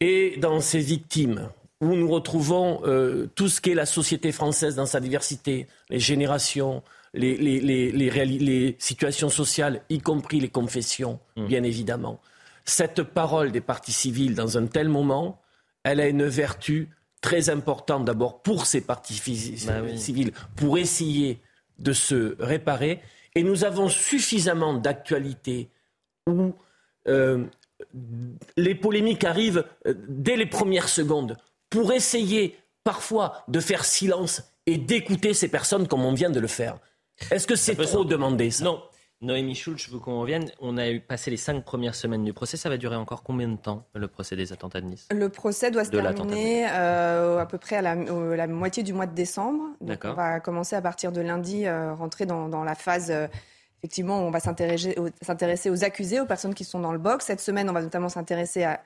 et dans ces victimes, où nous retrouvons euh, tout ce qu'est la société française dans sa diversité, les générations, les, les, les, les situations sociales, y compris les confessions, mmh. bien évidemment. Cette parole des partis civils dans un tel moment, elle a une vertu très importante d'abord pour ces partis bah civils, pour essayer de se réparer et nous avons suffisamment d'actualités où euh, les polémiques arrivent euh, dès les premières secondes pour essayer parfois de faire silence et d'écouter ces personnes comme on vient de le faire. Est-ce que c'est trop demandé ça? Non, Noémie Schulz, je veux qu'on revienne. On a passé les cinq premières semaines du procès. Ça va durer encore combien de temps, le procès des attentats de Nice? Le procès doit se terminer euh, à peu près à la, moitié du mois de décembre. Donc on va commencer à partir de lundi, euh, rentrer dans, la phase... Euh, effectivement, on va s'intéresser aux accusés, aux personnes qui sont dans le box. Cette semaine, on va notamment s'intéresser à,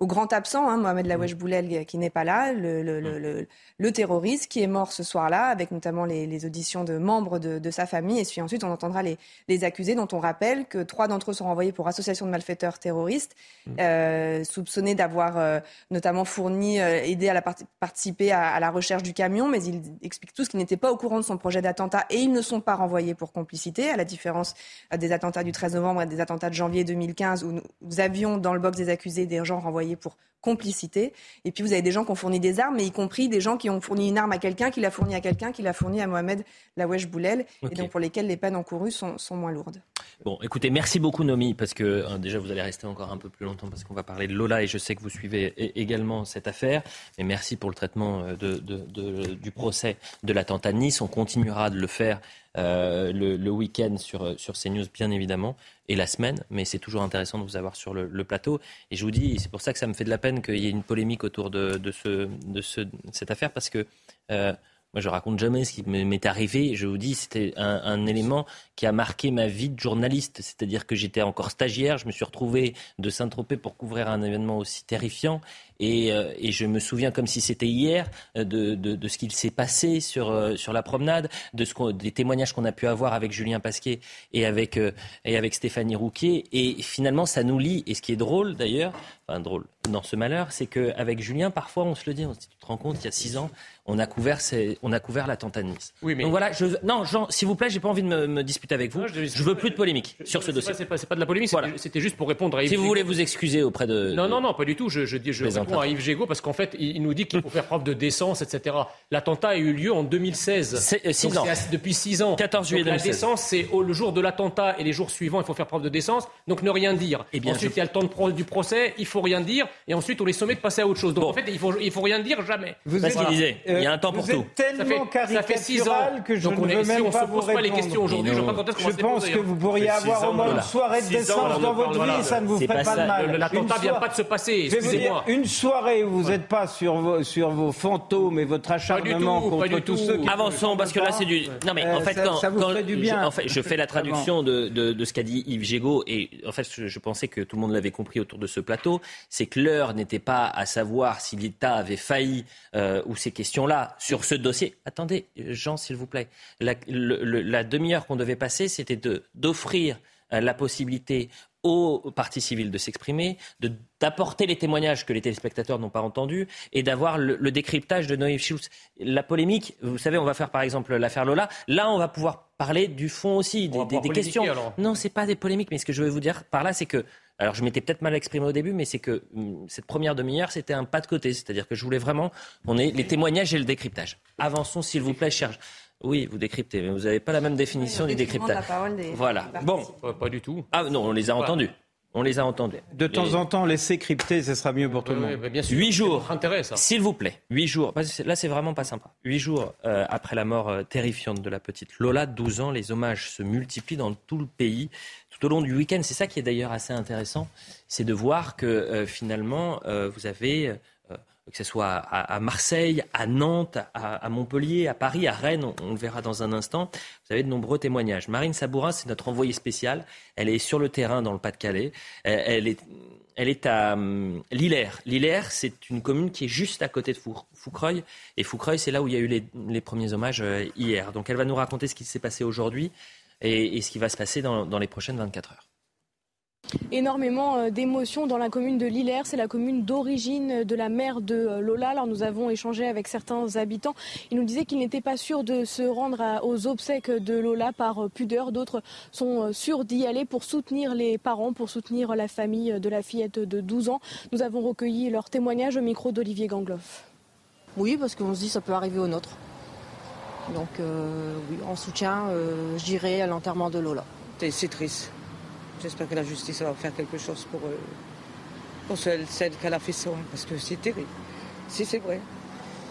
au grand absent, hein, Mohamed Lawesh Boulel, qui n'est pas là, le, le, le, le, terroriste qui est mort ce soir-là, avec notamment les, les, auditions de membres de, de, sa famille. Et puis ensuite, on entendra les, les, accusés, dont on rappelle que trois d'entre eux sont renvoyés pour association de malfaiteurs terroristes, mmh. euh, soupçonnés d'avoir euh, notamment fourni, euh, aidé à la participer à, à, la recherche du camion, mais ils expliquent tous qu'ils n'étaient pas au courant de son projet d'attentat et ils ne sont pas renvoyés pour complicité, à la différence euh, des attentats du 13 novembre et des attentats de janvier 2015, où nous avions dans le box des accusés des gens renvoyés pour complicité. Et puis vous avez des gens qui ont fourni des armes, mais y compris des gens qui ont fourni une arme à quelqu'un, qui l'a fourni à quelqu'un, qui l'a fourni à Mohamed Lawesh Boulel, et donc pour lesquels les peines encourues sont, sont moins lourdes. Bon, écoutez, merci beaucoup Nomi, parce que hein, déjà vous allez rester encore un peu plus longtemps, parce qu'on va parler de Lola, et je sais que vous suivez également cette affaire. Mais merci pour le traitement euh, de, du procès de l'attentat de Nice. On continuera de le faire euh, le, week-end sur, sur CNews, bien évidemment, et la semaine, mais c'est toujours intéressant de vous avoir sur le, plateau. Et je vous dis, c'est pour ça que ça me fait de la peine qu'il y ait une polémique autour de, ce, de ce, cette affaire, parce que euh, moi, je raconte jamais ce qui m'est arrivé. Je vous dis, c'était un, un, élément qui a marqué ma vie de journaliste. C'est-à-dire que j'étais encore stagiaire. Je me suis retrouvé de Saint-Tropez pour couvrir un événement aussi terrifiant. Et, et je me souviens comme si c'était hier de, de, de, ce qu'il s'est passé sur, sur la promenade, de ce des témoignages qu'on a pu avoir avec Julien Pasquet et avec, et avec Stéphanie Rouquier. Et finalement, ça nous lie. Et ce qui est drôle d'ailleurs, enfin drôle, dans ce malheur, c'est qu'avec Julien, parfois on se le dit, on se dit, tu te rends compte, il y a six ans, on a couvert, on a couvert l'attentat de Nice. Oui, mais... Donc voilà, je... non, Jean, s'il vous plaît, j'ai pas envie de me, disputer avec vous. je, ne veux plus de polémique sur ce dossier. C'est pas, pas, de la polémique, c'était juste pour répondre à Yves Si vous voulez vous excuser auprès de. Non, non, non, pas du tout. Je, je, je à Yves Gégaud parce qu'en fait, il nous dit qu'il faut faire preuve de décence, etc. L'attentat a eu lieu en 2016. Euh, six ans. depuis six ans. 14 juillet Donc, La décence, c'est le jour de l'attentat et les jours suivants, il faut faire preuve de décence. Donc ne rien dire. Et bien, ensuite, il y a le temps de du procès, il faut rien dire. Et ensuite, on les sommet de passer à autre chose. Donc en fait, il faut, il faut rien dire jamais. Vous ce qu'il disait. Il y a un temps pour tout tellement caricatural que je ne veux même pas vous répondre. les questions aujourd'hui, je, je pense que vous pourriez avoir au moins une soirée de décence dans votre vie et ça ne vous ferait pas de mal. L'attentat vient pas de se passer, excusez-moi. Soirée où vous n'êtes pas sur vos, sur vos fantômes et votre acharnement contre tous ceux qui... Avançons, parce que là, c'est du... Non, mais en fait, quand... Ça vous ferait du bien. En fait, je fais la traduction de ce qu'a dit Yves Gégaud et en fait, je pensais que tout le monde l'avait compris autour de ce plateau, c'est que l'heure n'était pas à savoir si l'État avait failli euh, ou ces questions-là sur ce dossier. Attendez, Jean, s'il vous plaît. La, demi-heure qu'on devait passer, c'était d'offrir euh, la possibilité aux partis civils de s'exprimer, d'apporter les témoignages que les téléspectateurs n'ont pas entendus et d'avoir le, décryptage de Noé Schultz. La polémique, vous savez, on va faire par exemple l'affaire Lola. Là, on va pouvoir parler du fond aussi, des, questions. Non, c'est pas des polémiques, mais ce que je veux vous dire par là, c'est que alors je m'étais peut-être mal exprimé au début, mais c'est que hum, cette première demi-heure, c'était un pas de côté. C'est-à-dire que je voulais vraiment qu'on ait les témoignages et le décryptage. Avançons, s'il vous plaît, cher. Oui, vous décryptez, mais vous n'avez pas la même définition du décryptage. voilà. bon. Pas, du tout. Ah non, on les a entendus. On les a entendus. De temps en temps, laisser crypter, ce sera mieux pour tout le monde. bien sûr. Huit jours. S'il vous plaît. Huit jours. Là, c'est vraiment pas sympa. Huit jours euh, après la mort euh, terrifiante de la petite Lola, 12 ans, les hommages se multiplient dans tout le pays tout au long du week-end. C'est ça qui est d'ailleurs assez intéressant, c'est de voir que euh, finalement, euh, vous avez, euh, que ce soit à, Marseille, à Nantes, à, Montpellier, à Paris, à Rennes, on, le verra dans un instant, vous avez de nombreux témoignages. Marine Sabourin, c'est notre envoyée spéciale. Elle est sur le terrain dans le Pas-de-Calais. Elle est, elle est à hum, Lillers. Lillers, c'est une commune qui est juste à côté de Foucreuil. Et Foucreuil, c'est là où il y a eu les, les premiers hommages hier. Donc elle va nous raconter ce qui s'est passé aujourd'hui et, ce qui va se passer dans, les prochaines 24 heures. Énormément euh, d'émotions dans la commune de Lillers, c'est la commune d'origine de la mère de euh, Lola. Alors nous avons échangé avec certains habitants. Ils nous disaient qu'ils n'étaient pas sûrs de se rendre aux obsèques de Lola par euh, pudeur. D'autres sont sûrs d'y aller pour soutenir les parents, pour soutenir la famille de la fillette de 12 ans. Nous avons recueilli leur témoignage au micro d'Olivier Gangloff. Oui, parce qu'on se dit que ça peut arriver au nôtre. Donc euh, oui, en soutien, euh, j'irai à l'enterrement de Lola. C'est triste. J'espère que la justice va faire quelque chose pour, euh, pour celle, qu'elle a fait ça, parce que c'est terrible. Si c'est vrai.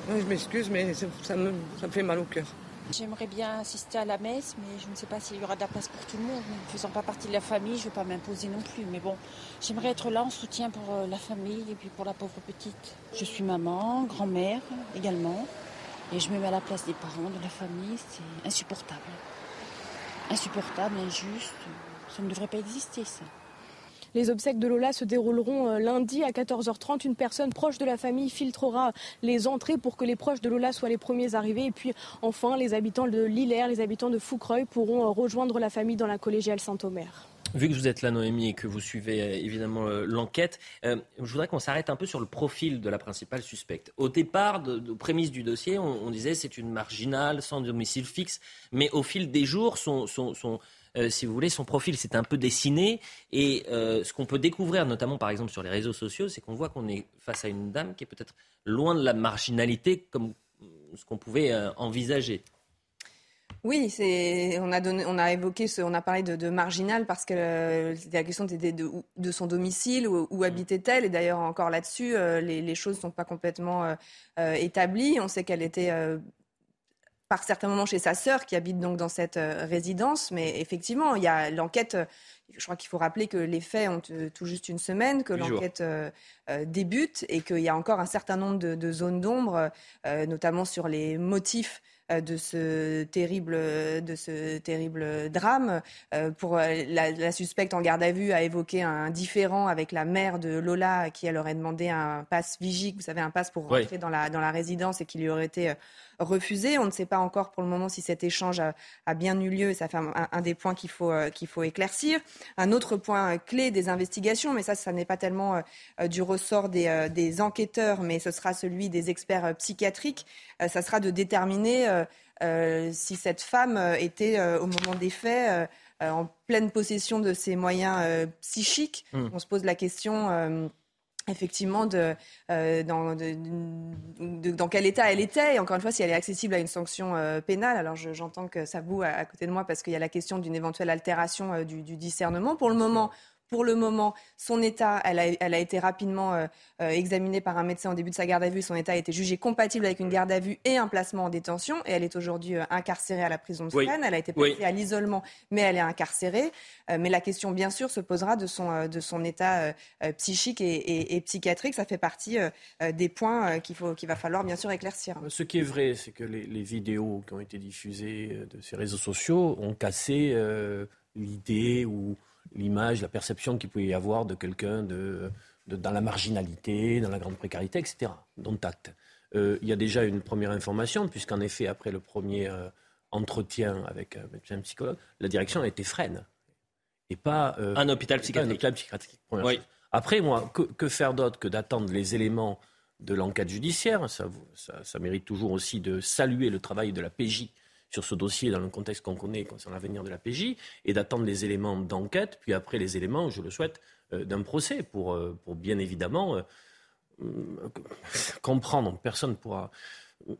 Je m'excuse, mais ça me, ça me fait mal au cœur. J'aimerais bien assister à la messe, mais je ne sais pas s'il y aura de la place pour tout le monde. Ne faisant pas partie de la famille, je ne vais pas m'imposer non plus. Mais bon, j'aimerais être là en soutien pour la famille et puis pour la pauvre petite. Je suis maman, grand-mère également. Et je me mets à la place des parents, de la famille, c'est insupportable. Insupportable, injuste. Ça ne devrait pas exister, ça. Les obsèques de Lola se dérouleront euh, lundi à 14h30. Une personne proche de la famille filtrera les entrées pour que les proches de Lola soient les premiers arrivés. Et puis enfin, les habitants de Lillers, les habitants de Foucreuil pourront euh, rejoindre la famille dans la collégiale Saint-Omer. Vu que vous êtes là, Noémie, et que vous suivez euh, évidemment l'enquête, euh, je voudrais qu'on s'arrête un peu sur le profil de la principale suspecte. Au départ, de, de prémisse du dossier, on, on disait c'est une marginale, sans domicile fixe, mais au fil des jours, son, son, son si vous voulez, son profil s'est un peu dessiné. Et ce qu'on peut découvrir, notamment par exemple sur les réseaux sociaux, c'est qu'on voit qu'on est face à une dame qui est peut-être loin de la marginalité comme ce qu'on pouvait envisager. Oui, c'est on a donné, on a évoqué, ce, on a parlé de, marginal parce que euh, c'était la question de, de, son domicile où, où habitait-elle et d'ailleurs encore là-dessus, euh, les, les, choses sont pas complètement euh, établies. On sait qu'elle était par certains moments chez sa sœur qui habite donc dans cette résidence, mais effectivement, il y a l'enquête je crois qu'il faut rappeler que les faits ont tout juste une semaine, que l'enquête débute et qu'il y a encore un certain nombre de, zones d'ombre, notamment sur les motifs de ce terrible, de ce terrible drame. pour la, la, suspecte en garde à vue a évoqué un différend avec la mère de Lola qui elle aurait demandé un passe vigique, vous savez, un passe pour rentrer dans, la, dans la résidence et qui lui aurait été refusé. On ne sait pas encore pour le moment si cet échange a, bien eu lieu. Ça fait un, des points qu'il faut, euh, qu'il faut éclaircir. Un autre point clé des investigations, mais ça, ça n'est pas tellement euh, du ressort des, euh, des, enquêteurs, mais ce sera celui des experts psychiatriques. ça sera de déterminer si cette femme était au moment des faits en pleine possession de ses moyens psychiques. Mmh. On se pose la question effectivement de, euh, dans, dans, quel état elle était et encore une fois si elle est accessible à une sanction euh, pénale. Alors j'entends que ça boue à, côté de moi parce qu'il y a la question d'une éventuelle altération euh, du, du, discernement. Pour le moment, pour le moment, son état, elle a, été rapidement euh, euh, examinée par un médecin au début de sa garde à vue. Son état a été jugé compatible avec une garde à vue et un placement en détention. Et elle est aujourd'hui euh, incarcérée à la prison de Fresnes. Elle a été placée à l'isolement, mais elle est incarcérée. mais la question, bien sûr, se posera de son, de son état psychique et, psychiatrique. Ça fait partie des points qu'il va falloir, bien sûr, éclaircir. Ce qui est vrai, c'est que les, les, vidéos qui ont été diffusées de ces réseaux sociaux ont cassé l'idée ou l'image, la perception qu'il pouvait y avoir de quelqu'un de, dans la marginalité, dans la grande précarité, etc. Dont acte. Euh, il y a déjà une première information, puisqu'en effet, après le premier euh, entretien avec un médecin psychologue, la direction a été freine. Et pas, euh, un hôpital psychiatrique. Un psychiatrique Après, moi, que, faire d'autre que d'attendre les éléments de l'enquête judiciaire? Ça, ça, mérite toujours aussi de saluer le travail de la PJ sur ce dossier dans le contexte qu'on connaît concernant l'avenir de la PJ et d'attendre les éléments d'enquête, puis après les éléments, je le souhaite, euh, d'un procès pour, euh, pour bien évidemment euh, comprendre. Personne ne pourra.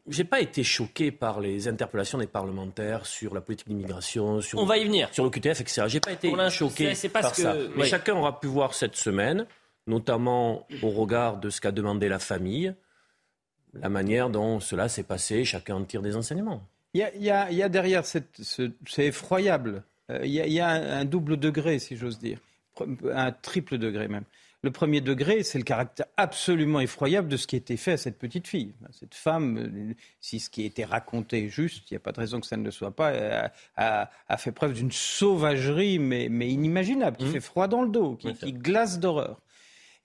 J'ai pas été choqué par les interpellations des parlementaires sur la politique d'immigration, sur, On va y venir. sur l'OQTF, etc. J'ai pas été choqué par ça. Mais chacun aura pu voir cette semaine, notamment au regard de ce qu'a demandé la famille, la manière dont cela s'est passé. Chacun en tire des enseignements. Il y, a, derrière, c'est effroyable. Euh, il y, a, un, double degré, si j'ose dire, un triple degré même. Le premier degré, c'est le caractère absolument effroyable de ce qui a été fait à cette petite fille. Cette femme, si ce qui a été raconté est juste, il n'y a pas de raison que ça ne le soit pas, euh, a, fait preuve d'une sauvagerie, mais, inimaginable, qui mmh. fait froid dans le dos, qui glace d'horreur.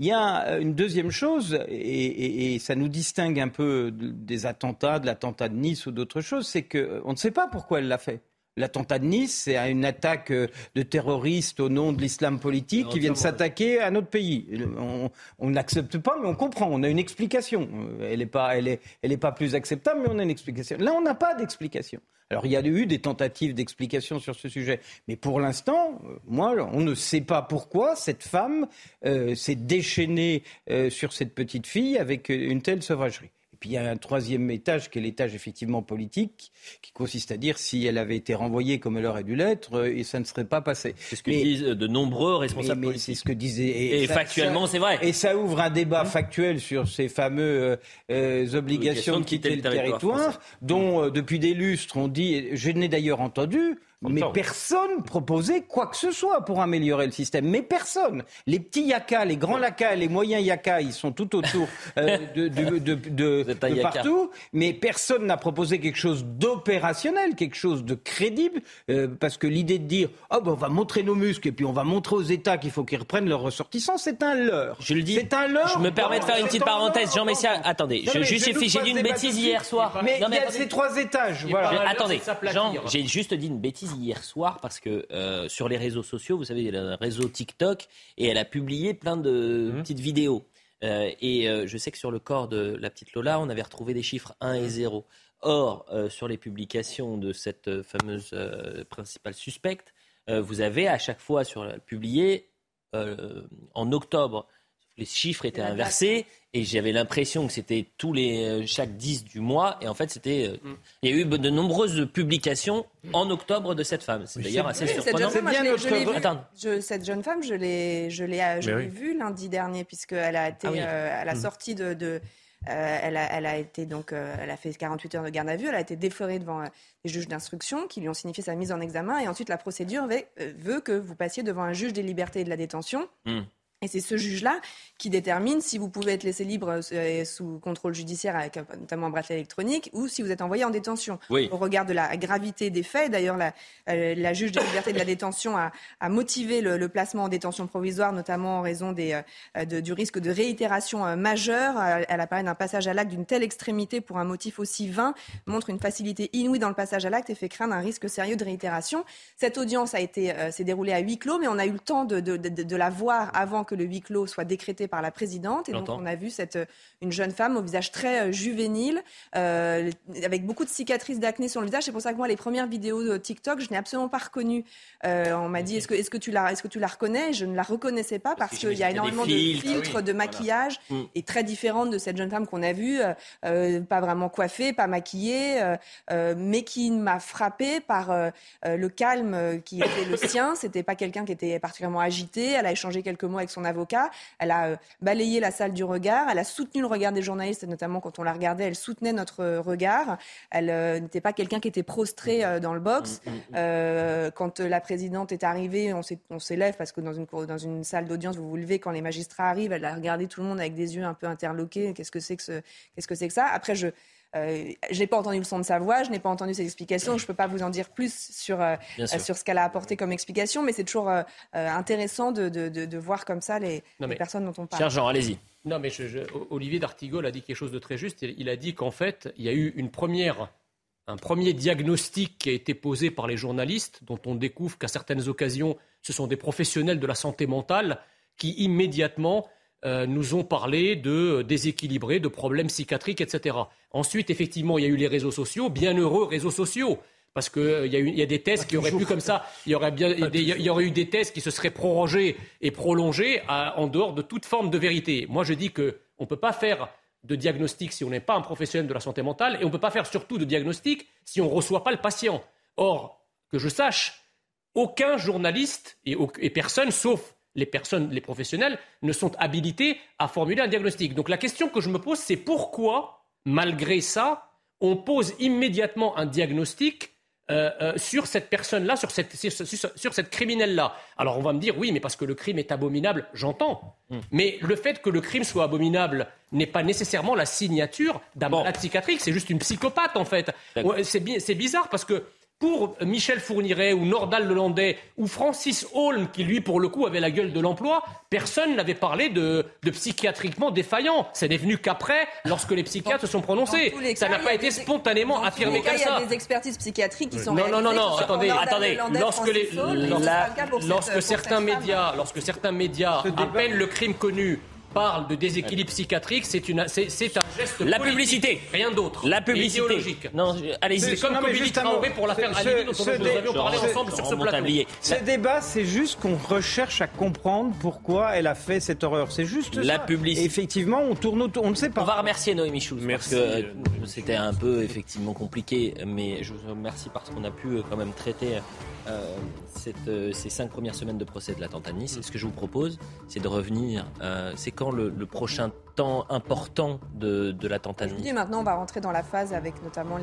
Il y a euh, une deuxième chose, et, ça nous distingue un peu des attentats, de l'attentat de Nice ou d'autres choses, c'est qu'on euh, ne sait pas pourquoi elle l'a fait. L'attentat de Nice, c'est une attaque euh, de terroristes au nom de l'islam politique qui viennent s'attaquer à notre pays. On n'accepte pas, mais on comprend. On a une explication. Elle n'est pas, elle est, elle est pas plus acceptable, mais on a une explication. Là, on n'a pas d'explication. Alors il y a eu des tentatives d'explication sur ce sujet, mais pour l'instant, euh, moi, on ne sait pas pourquoi cette femme euh, s'est déchaînée euh, sur cette petite fille avec une telle sauvagerie puis il y a un troisième étage qui est l'étage effectivement politique, qui consiste à dire si elle avait été renvoyée comme elle aurait dû l'être, euh, et ça ne serait pas passé. C'est ce que disent de nombreux responsables mais, politiques. C'est ce que disaient. Et, factuellement, c'est vrai. Et ça ouvre un débat mmh. factuel sur ces fameuses euh, euh, obligations de quitter, le territoire, dont depuis des lustres on dit. Je n'ai d'ailleurs entendu mais personne proposait quoi que ce soit pour améliorer le système. Mais personne. Les petits yakas, les grands yakas, les moyens yakas, ils sont tout autour euh, de, de, de, partout. Mais personne n'a proposé quelque chose d'opérationnel, quelque chose de crédible. Euh, parce que l'idée de dire, oh, ben, on va montrer nos muscles et puis on va montrer aux États qu'il faut qu'ils reprennent leurs ressortissants, c'est un leurre. Je le dis. C'est un leurre. Je me permets de faire une petite parenthèse. Jean Messia, attendez. je justifie. J'ai dit une bêtise hier soir. Mais il y a ces trois étages. Voilà. Attendez. Jean, j'ai juste dit une bêtise hier soir parce que euh, sur les réseaux sociaux, vous savez, il y a un réseau TikTok et elle a publié plein de mmh. petites vidéos. Euh, et euh, je sais que sur le corps de la petite Lola, on avait retrouvé des chiffres 1 et 0. Or, sur les publications de cette fameuse principale suspecte, vous avez à chaque fois sur publié en octobre les chiffres étaient inversés et j'avais l'impression que c'était tous les euh, chaque 10 du mois et en fait c'était euh, mm. il y a eu de nombreuses publications en octobre de cette femme. C'est d'ailleurs assez surprenant. Cette jeune femme, je l'ai je l'ai vue lundi dernier puisqu'elle a été ah euh, à la mm. sortie de elle, a, elle, a, été donc, elle a fait 48 heures de garde à vue. Elle a été déférée devant les juges d'instruction qui lui ont signifié sa mise en examen. Et ensuite, la procédure veut, que vous passiez devant un juge des libertés et de la détention. Hmm. Et c'est ce juge-là qui détermine si vous pouvez être laissé libre euh, sous contrôle judiciaire, avec notamment un bracelet électronique, ou si vous êtes envoyé en détention. Au regard de la gravité des faits, d'ailleurs, la, euh, la, juge des libertés de la détention a, a motivé le, le, placement en détention provisoire, notamment en raison des, euh, de, du risque de réitération majeure. Elle a parlé d'un passage à l'acte d'une telle extrémité pour un motif aussi vain, montre une facilité inouïe dans le passage à l'acte et fait craindre un risque sérieux de réitération. Cette audience a été s'est déroulée à huis clos, mais on a eu le temps de, de, de la voir avant que le huis clos soit décrété par la présidente. Et donc, on a vu cette, une jeune femme au visage très euh, juvénile, euh, avec beaucoup de cicatrices d'acné sur le visage. C'est pour ça que moi, les premières vidéos de TikTok, je n'ai absolument pas reconnue. Euh, on m'a dit, est-ce que, est que, tu la, est-ce que tu la reconnais? Je ne la reconnaissais pas parce, qu'il y a énormément de filtres, de maquillage, mm. et très différente de cette jeune femme qu'on a vue, pas vraiment coiffée, pas maquillée, mais qui m'a frappée par le calme qui était le sien. C'était pas quelqu'un qui était particulièrement agité. Elle a échangé quelques mots avec son avocat. Elle a euh, balayé la salle du regard. Elle a soutenu le regard des journalistes, notamment quand on la regardait, elle soutenait notre regard. Elle euh, n'était pas quelqu'un qui était prostré euh, dans le box. Mm, mm, mm. quand la présidente est arrivée, on s'élève parce que dans une, dans une salle d'audience, vous vous levez quand les magistrats arrivent. Elle a regardé tout le monde avec des yeux un peu interloqués. Qu'est-ce que c'est que, ce, qu'est-ce que, c'est que ça? Après, je euh, je n'ai pas entendu le son de sa voix, je n'ai pas entendu ses explications. Je ne peux pas vous en dire plus sur, euh, sur ce qu'elle a apporté comme explication, mais c'est toujours euh, intéressant de, de, voir comme ça les, personnes dont on parle. Cher Jean, allez-y. Non, mais Olivier d'Artigol a dit quelque chose de très juste. Il a dit qu'en fait, il y a eu une première, un premier diagnostic qui a été posé par les journalistes, dont on découvre qu'à certaines occasions, ce sont des professionnels de la santé mentale qui immédiatement euh, nous ont parlé de déséquilibrés, de problèmes psychiatriques, etc. Ensuite, effectivement, il y a eu les réseaux sociaux, bien heureux réseaux sociaux. Parce qu'il euh, y, a y a des tests qui auraient pu comme ça, il y aurait, bien, il y aurait eu des tests qui se seraient prorogés et prolongés en dehors de toute forme de vérité. Moi, je dis qu'on ne peut pas faire de diagnostic si on n'est pas un professionnel de la santé mentale et on ne peut pas faire surtout de diagnostic si on ne reçoit pas le patient. Or, que je sache, aucun journaliste et, et personne, sauf les personnes, les professionnels, ne sont habilités à formuler un diagnostic. Donc la question que je me pose, c'est pourquoi, malgré ça, on pose immédiatement un diagnostic euh, euh, sur cette personne-là, sur cette, sur, cette criminelle-là? Alors on va me dire, oui, mais parce que le crime est abominable, j'entends. Hmm. Mais le fait que le crime soit abominable n'est pas nécessairement la signature d'un malade psychiatrique, c'est juste une psychopathe en fait. C'est bizarre parce que pour Michel Fourniret ou Nordal Lelandais ou Francis Holm, qui lui, pour le coup, avait la gueule de l'emploi, personne n'avait parlé de, psychiatriquement défaillant. C'est devenu qu'après, lorsque les psychiatres se sont prononcés. ça n'a pas été spontanément affirmé comme ça. Il y a des expertises psychiatriques qui sont Non, non, non, non, attendez, attendez. Lorsque, les, lorsque, certains médias, lorsque certains médias appellent le crime connu parle de déséquilibre psychiatrique, c'est une, c'est, c'est un geste La publicité, rien d'autre. La publicité. Idéologique. Non, allez-y. C'est comme Comilly Traoré pour l'affaire Halimi dont nous avions parlé ensemble sur ce plateau. Ce débat, c'est juste qu'on recherche à comprendre pourquoi elle a fait cette horreur. C'est juste la publicité. effectivement, on tourne autour, on ne sait pas. On va remercier Noémie Schulz. Parce que euh, c'était un peu effectivement compliqué, mais je vous remercie parce qu'on a pu euh, quand même traiter euh, cette, ces cinq premières semaines de procès de l'attentat de Nice. Et ce que je vous propose, c'est de revenir. c'est quand le, prochain temps important de, de l'attentat de Nice Maintenant, on va rentrer dans la phase avec notamment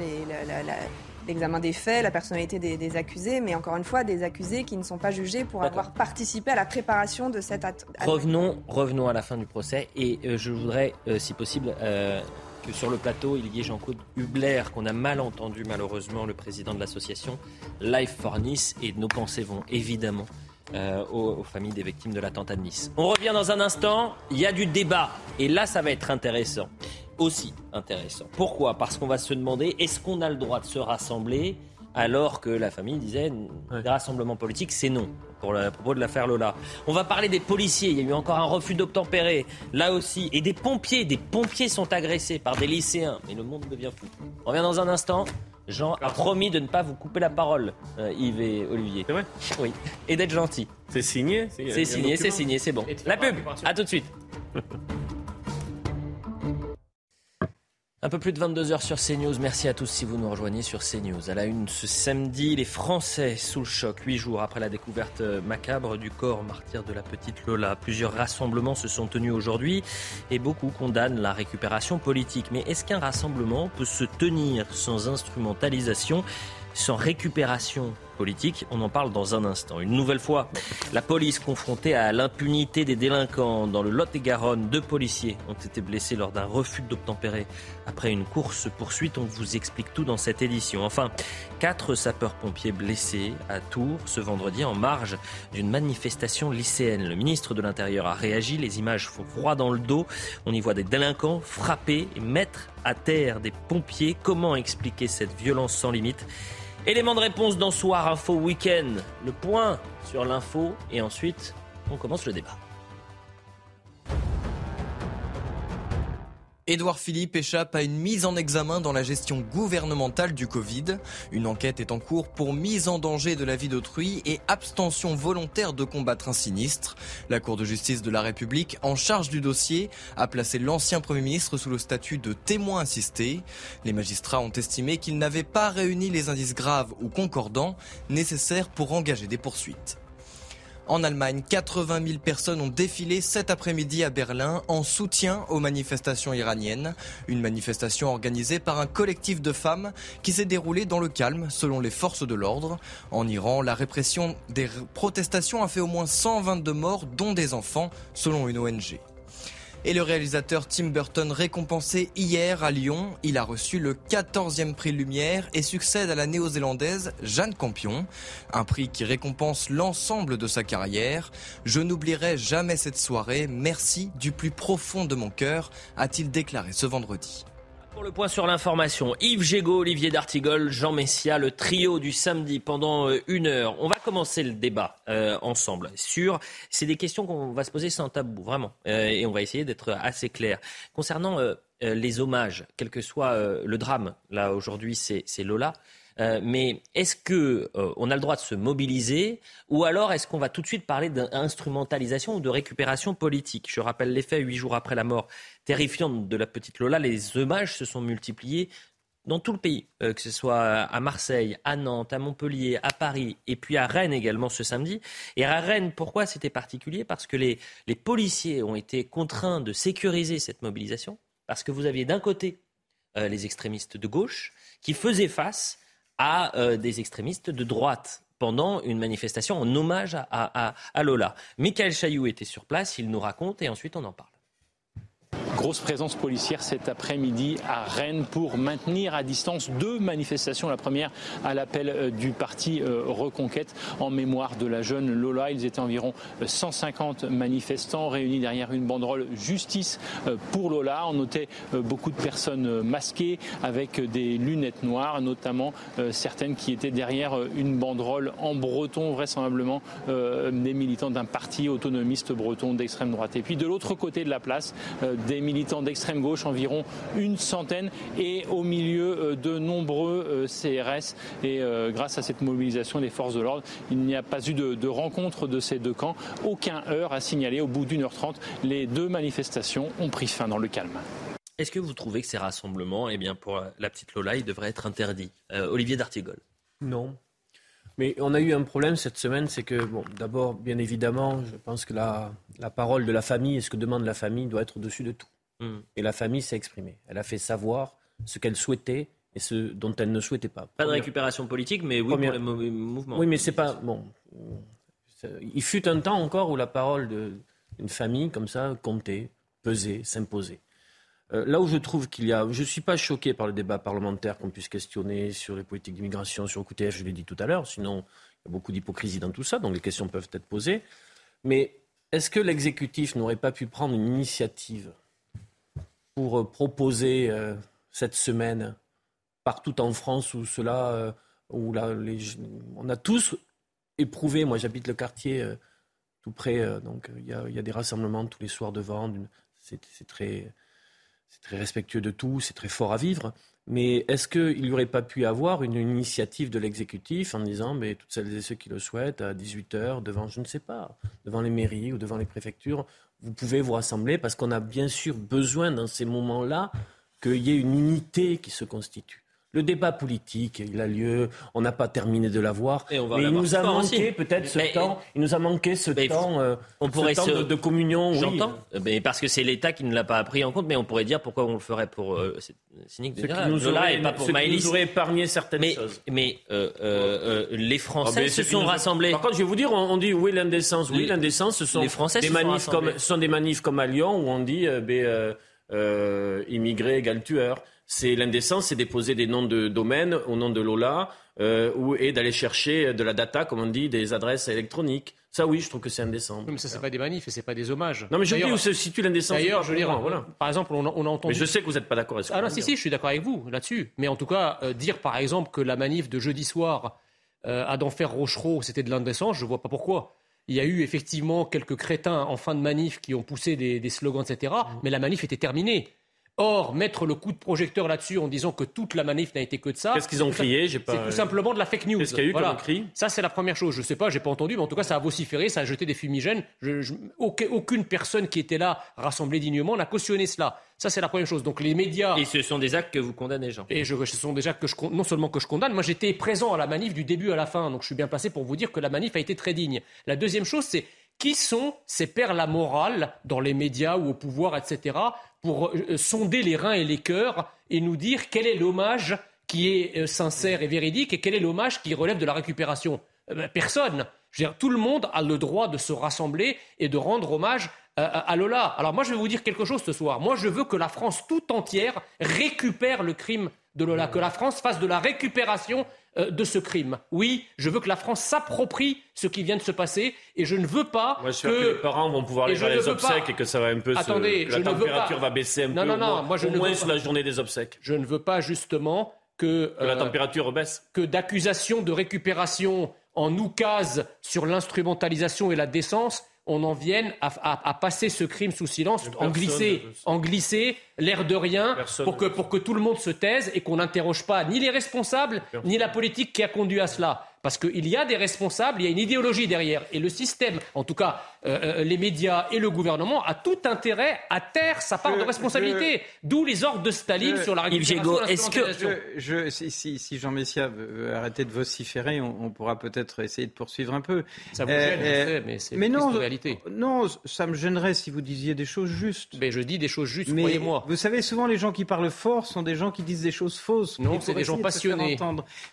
l'examen des faits, la personnalité des, accusés, mais encore une fois, des accusés qui ne sont pas jugés pour avoir participé à la préparation de cette attentat. Revenons, revenons à la fin du procès et euh, je voudrais, euh, si possible, euh, que sur le plateau, il y ait Jean-Claude Hubler, qu'on a mal entendu malheureusement, le président de l'association Life for Nice, et nos pensées vont évidemment euh, aux, familles des victimes de l'attentat de Nice. On revient dans un instant, il y a du débat, et là ça va être intéressant, aussi intéressant. Pourquoi? Parce qu'on va se demander, est-ce qu'on a le droit de se rassembler alors que la famille disait, les rassemblements politiques, c'est non pour le, à propos de l'affaire Lola. On va parler des policiers. Il y a eu encore un refus d'obtempérer, là aussi. Et des pompiers. Des pompiers sont agressés par des lycéens. Mais le monde devient fou. On revient dans un instant. Jean a promis de ne pas vous couper la parole, euh, Yves et Olivier. C'est vrai Oui. Et d'être gentil. C'est signé C'est signé, c'est signé, c'est bon. La pub. À tout de suite. Un peu plus de 22 heures sur CNews. Merci à tous si vous nous rejoignez sur CNews. À la une ce samedi, les Français sous le choc, huit jours après la découverte macabre du corps martyr de la petite Lola. Plusieurs rassemblements se sont tenus aujourd'hui et beaucoup condamnent la récupération politique. Mais est-ce qu'un rassemblement peut se tenir sans instrumentalisation sans récupération On en parle dans un instant. Une nouvelle fois, la police confrontée à l'impunité des délinquants. Dans le Lot-et-Garonne, deux policiers ont été blessés lors d'un refus d'obtempérer. Après une course-poursuite, on vous explique tout dans cette édition. Enfin, quatre sapeurs-pompiers blessés à Tours ce vendredi en marge d'une manifestation lycéenne. Le ministre de l'Intérieur a réagi. Les images font froid dans le dos. On y voit des délinquants frapper et mettre à terre des pompiers. Comment expliquer cette violence sans limite? Élément de réponse dans Soir Info Week-end. Le point sur l'info et ensuite on commence le débat. Édouard Philippe échappe à une mise en examen dans la gestion gouvernementale du Covid. Une enquête est en cours pour mise en danger de la vie d'autrui et abstention volontaire de combattre un sinistre. La Cour de justice de la République, en charge du dossier, a placé l'ancien Premier ministre sous le statut de témoin assisté. Les magistrats ont estimé qu'il n'avait pas réuni les indices graves ou concordants nécessaires pour engager des poursuites. En Allemagne, 80 000 personnes ont défilé cet après-midi à Berlin en soutien aux manifestations iraniennes. Une manifestation organisée par un collectif de femmes qui s'est déroulée dans le calme selon les forces de l'ordre. En Iran, la répression des protestations a fait au moins 122 morts, dont des enfants, selon une ONG. Et le réalisateur Tim Burton récompensé hier à Lyon, il a reçu le 14e prix Lumière et succède à la néo-zélandaise Jeanne Campion, un prix qui récompense l'ensemble de sa carrière. Je n'oublierai jamais cette soirée, merci du plus profond de mon cœur, a-t-il déclaré ce vendredi. Pour le point sur l'information, Yves Gégaud, Olivier D'Artigol, Jean Messia, le trio du samedi pendant euh, une heure. On va commencer le débat euh, ensemble sur. C'est des questions qu'on va se poser sans tabou, vraiment. Euh, et on va essayer d'être assez clair. Concernant les hommages, quel que soit le drame, là aujourd'hui c'est Lola. Mais est-ce que on a le droit de se mobiliser ou alors est-ce qu'on va tout de suite parler d'instrumentalisation ou de récupération politique? Je rappelle les faits huit jours après la mort terrifiante de la petite Lola, les hommages se sont multipliés dans tout le pays, euh, que ce soit à Marseille, à Nantes, à Montpellier, à Paris et puis à Rennes également ce samedi. Et à Rennes, pourquoi c'était particulier? Parce que les, policiers ont été contraints de sécuriser cette mobilisation, parce que vous aviez d'un côté euh, les extrémistes de gauche qui faisaient face à euh, des extrémistes de droite pendant une manifestation en hommage à, Lola. Michael Chailloux était sur place, il nous raconte et ensuite on en parle. Grosse présence policière cet après-midi à Rennes pour maintenir à distance deux manifestations. La première à l'appel euh, du parti euh, Reconquête en mémoire de la jeune Lola. Ils étaient environ 150 manifestants réunis derrière une banderole Justice euh, pour Lola. On notait beaucoup de personnes masquées avec des lunettes noires, notamment certaines qui étaient derrière une banderole en breton, vraisemblablement des militants d'un parti autonomiste breton d'extrême droite. Et puis de l'autre côté de la place, des militants d'extrême gauche, environ une centaine, et au milieu euh, de nombreux euh, CRS. Et euh, grâce à cette mobilisation des forces de l'ordre, il n'y a pas eu de, rencontre de ces deux camps. Aucun heure à signaler. Au bout d'une heure trente, les deux manifestations ont pris fin dans le calme. Est-ce que vous trouvez que ces rassemblements, eh bien, pour la petite Lola, ils devraient être interdits Olivier D'Artigol? Non. Mais on a eu un problème cette semaine, c'est que, bon, d'abord, bien évidemment, je pense que la, la parole de la famille et ce que demande la famille doit être au-dessus de tout. Mm. Et la famille s'est exprimée. Elle a fait savoir ce qu'elle souhaitait et ce dont elle ne souhaitait pas. Pas de récupération politique, mais oui pour les mouvements. Oui, mais c'est pas bon. Il fut un temps encore où la parole d'une famille comme ça comptait, pesait, s'imposait. Euh, là où je trouve qu'il y a, je ne suis pas choqué par le débat parlementaire qu'on puisse questionner sur les politiques d'immigration, sur le QTF, je l'ai dit tout à l'heure, sinon il y a beaucoup d'hypocrisie dans tout ça, donc les questions peuvent être posées. Mais est-ce que l'exécutif n'aurait pas pu prendre une initiative pour euh, proposer euh, cette semaine partout en France où cela, euh, où là, on a tous éprouvé. Moi, j'habite le quartier tout près, donc il y, a des rassemblements tous les soirs devant. C'est très, très respectueux de tout, c'est très fort à vivre. Mais est-ce qu'il n'y aurait pas pu y avoir une initiative de l'exécutif en disant, mais toutes celles et ceux qui le souhaitent, à 18h, devant, je ne sais pas, devant les mairies ou devant les préfectures, vous pouvez vous rassembler parce qu'on a bien sûr besoin dans ces moments-là qu'il y ait une unité qui se constitue. Le débat politique, il a lieu, on n'a pas terminé de l'avoir, mais il nous a manqué peut-être ce temps, il nous a manqué ce temps, euh, on pourrait temps de, communion. J'entends, mais parce que c'est l'État qui ne l'a pas pris en compte, mais on pourrait dire pourquoi on le ferait pour euh, c'est cynique de dire nous aurait, et pas pour Maëlys. nous aurait épargné certaines mais, choses. Mais euh, les Français ah, se sont rassemblés. Par contre, je vais vous dire, on, dit oui l'indécence, oui l'indécence, ce sont les Français des manifs comme, sont des manifs comme à Lyon où on dit ben, immigré égale tueur c'est l'indécence, c'est déposer des noms de domaine au nom de Lola euh, ou, et d'aller chercher de la data, comme on dit, des adresses électroniques. Ça, oui, je trouve que c'est indécent. mais ça, c'est pas des manifs et c'est pas des hommages. Non, mais je dis où se situe l'indécence. D'ailleurs, je dire, voilà. par exemple, on a, on a entendu. Mais je sais que vous n'êtes pas d'accord avec ça. Ah non, si, si, je suis d'accord avec vous là-dessus. Mais en tout cas, euh, dire par exemple que la manif de jeudi soir euh, à d'enfer Rochereau, c'était de l'indécence, je vois pas pourquoi. Il y a eu effectivement quelques crétins en fin de manif qui ont poussé des, des slogans, etc. Mmh. Mais la manif était terminée. Or, mettre le coup de projecteur là-dessus en disant que toute la manif n'a été que de ça. Qu'est-ce qu'ils ont crié? C'est tout simplement de la fake news. Qu'est-ce qu'il y a eu comme cri? Ça, c'est la première chose. Je ne sais pas, j'ai pas entendu, mais en tout cas, ça a vociféré, ça a jeté des fumigènes. aucune personne qui était là, rassemblée dignement, n'a cautionné cela. Ça, c'est la première chose. Donc, les médias. Et ce sont des actes que vous condamnez, Jean. Et ce sont des actes que je, non seulement que je condamne, moi, j'étais présent à la manif du début à la fin. Donc, je suis bien placé pour vous dire que la manif a été très digne. La deuxième chose, c'est qui sont ces pères la morale dans les médias ou au pouvoir, etc., pour euh, sonder les reins et les cœurs et nous dire quel est l'hommage qui est euh, sincère et véridique et quel est l'hommage qui relève de la récupération? Euh, ben, Personne. Je veux dire, tout le monde a le droit de se rassembler et de rendre hommage à Lola. Alors moi, je vais vous dire quelque chose ce soir. Moi, je veux que la France tout entière récupère le crime de Lola, que la France fasse de la récupération de ce crime. Oui, je veux que la France s'approprie ce qui vient de se passer et je ne veux pas Moi, je que... les parents vont pouvoir aller vers les obsèques et que ça va un peu Attendez, la température va baisser un non, peu non, non, moi, je au ne moins sur la journée des obsèques. Je ne veux pas justement que, la euh, température baisse. Que d'accusations de récupération en oukase sur l'instrumentalisation et la décence on en vienne à, passer ce crime sous silence, en glisser, en glisser l'air de rien, pour que, pour que tout le monde se taise et qu'on n'interroge pas ni les responsables, ni la politique qui a conduit à cela. Parce qu'il y a des responsables, il y a une idéologie derrière. Et le système, en tout cas euh, euh, les médias et le gouvernement, a tout intérêt à taire sa part de responsabilité. D'où les ordres de Staline sur la récupération est-ce que je, si, Jean Messia veut arrêter de vociférer, on, pourra peut-être essayer de poursuivre un peu. Ça vous gêne, euh, mais c'est une réalité. Non, ça me gênerait si vous disiez des choses justes. Mais je dis des choses justes, croyez-moi. Vous savez, souvent les gens qui parlent fort sont des gens qui disent des choses fausses. Non, c'est des gens passionnés.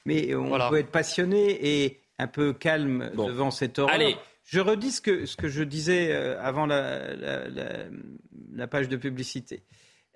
Mais on peut être passionné et un peu calme devant cette horreur. Allez. Je redis ce que, ce que je disais euh, avant la, la, page de publicité.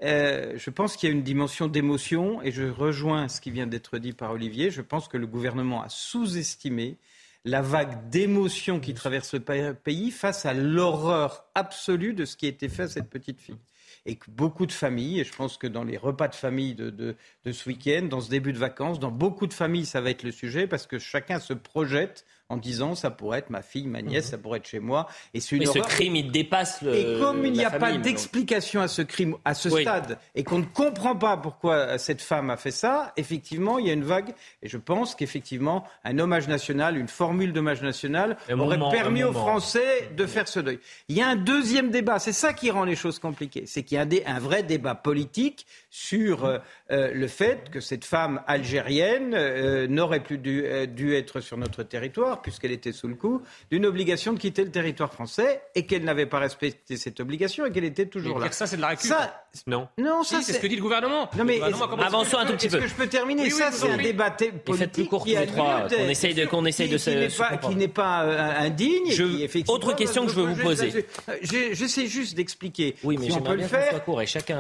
Euh, je pense qu'il y a une dimension d'émotion et je rejoins ce qui vient d'être dit par Olivier. Je pense que le gouvernement a sous-estimé la vague d'émotion qui traverse le pays face à l'horreur absolue de ce qui a été fait à cette petite fille et que beaucoup de familles, et je pense que dans les repas de famille de, de, de ce week-end, dans ce début de vacances, dans beaucoup de familles, ça va être le sujet parce que chacun se projette en disant ça pourrait être ma fille, ma nièce, mhm. ça pourrait être chez moi. Et Mais ce crime, il dépasse le. Et comme il n'y a pas d'explication à ce crime à ce stade et qu'on ne comprend pas pourquoi cette femme a fait ça, effectivement, il y a une vague. Et je pense qu'effectivement, un hommage national, une formule d'hommage national aurait permis aux Français de faire ce deuil. Il y a un deuxième débat. C'est ça qui rend les choses compliquées. C'est qu'il y a un, un, vrai débat politique sur euh, euh, le fait que cette femme algérienne euh, n'aurait plus dû, dû être sur notre territoire puisqu'elle était sous le coup, d'une obligation de quitter le territoire français et qu'elle n'avait pas respecté cette obligation et qu'elle était toujours là. Ça, c'est de la récup. non. Non, ça, c'est ce que dit le gouvernement. Non, mais avançons un tout petit peu. Est-ce que je peux terminer Ça, c'est un débat politique court, qui qu'on essaye de, qu'on essaye de se, qui n'est pas euh, indigne. Autre question que je veux vous poser. J'essaie juste d'expliquer. Oui, mais on peut le faire.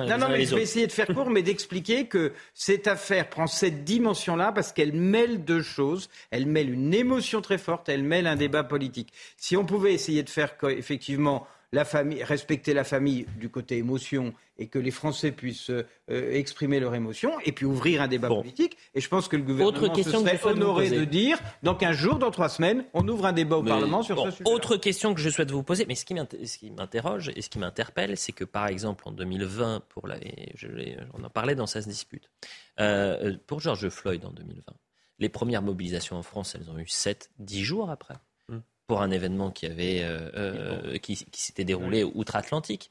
Non, non, mais je vais essayer de faire court, mais d'expliquer que cette affaire prend cette dimension-là parce qu'elle mêle deux choses. Elle mêle une émotion très forte elle mêle un débat politique. Si on pouvait essayer de faire effectivement la famille, respecter la famille du côté émotion et que les Français puissent euh, exprimer leur émotion et puis ouvrir un débat politique. Et je pense que le gouvernement se serait honoré de dire dans 15 jours, dans 3 semaines, on ouvre un débat au Parlement sur ce sujet. Autre question que je souhaite vous poser, mais ce qui m'interroge et ce qui m'interpelle, c'est que par exemple en 2020, pour la, je, on en parlait dans sa dispute, euh, pour George Floyd en 2020, les premières mobilisations en France, elles ont eu 7, 10 jours après. Pour un événement qui, avait, qui, s'était déroulé outre-Atlantique.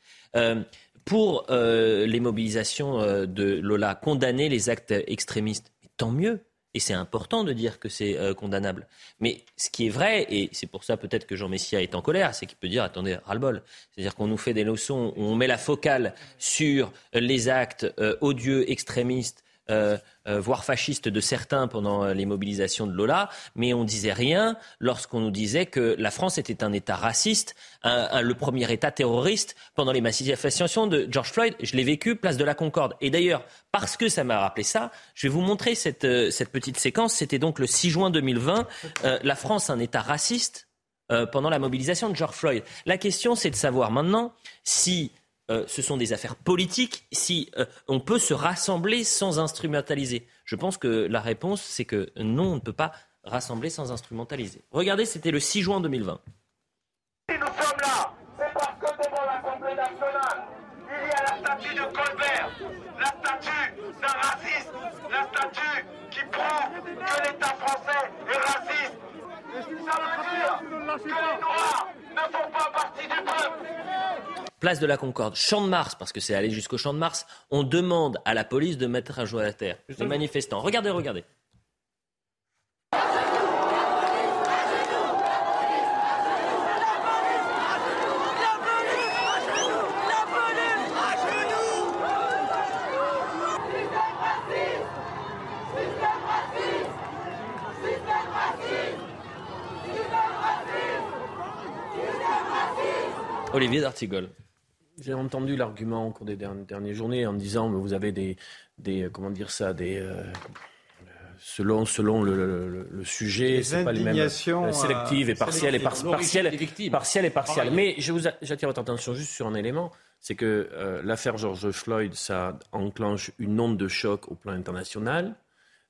pour les mobilisations de Lola, condamner les actes extrémistes, tant mieux. Et c'est important de dire que c'est euh, condamnable. Mais ce qui est vrai, et c'est pour ça peut-être que Jean Messia est en colère, c'est qu'il peut dire attendez, ras-le-bol. C'est-à-dire qu'on nous fait des leçons on met la focale sur les actes euh, odieux, extrémistes, euh, euh, voire fasciste de certains pendant euh, les mobilisations de Lola, mais on disait rien lorsqu'on nous disait que la France était un État raciste, le premier État terroriste pendant les manifestations de George Floyd. Je l'ai vécu, place de la Concorde. Et d'ailleurs, parce que ça m'a rappelé ça, je vais vous montrer cette, cette petite séquence. C'était donc le 6 juin 2020. la France, un État raciste pendant la mobilisation de George Floyd. La question, c'est de savoir maintenant si euh, ce sont des affaires politiques, si euh, on peut se rassembler sans instrumentaliser Je pense que la réponse, c'est que non, on ne peut pas rassembler sans instrumentaliser. Regardez, c'était le 6 juin 2020. Si nous sommes là, c'est parce que devant l'Assemblée nationale, il y a la statue de Colbert, la statue d'un raciste, la statue qui prouve que l'État français est raciste. Ça veut dire que les Noirs ne font pas partie du peuple place de la Concorde, champ de Mars, parce que c'est allé jusqu'au champ de Mars, on demande à la police de mettre un jour à la terre. Les manifestants. Regardez, regardez. Olivier d'Artigol. J'ai entendu l'argument au cours des dernières journées en disant que vous avez des, des comment dire ça, des euh, selon selon le, le, sujet, c'est pas les mêmes euh, sélectives et partielles et partielles, partielles et partielles. Mais je vous j'attire votre attention juste sur un élément, c'est que euh, l'affaire George Floyd, ça enclenche une onde de choc au plan international.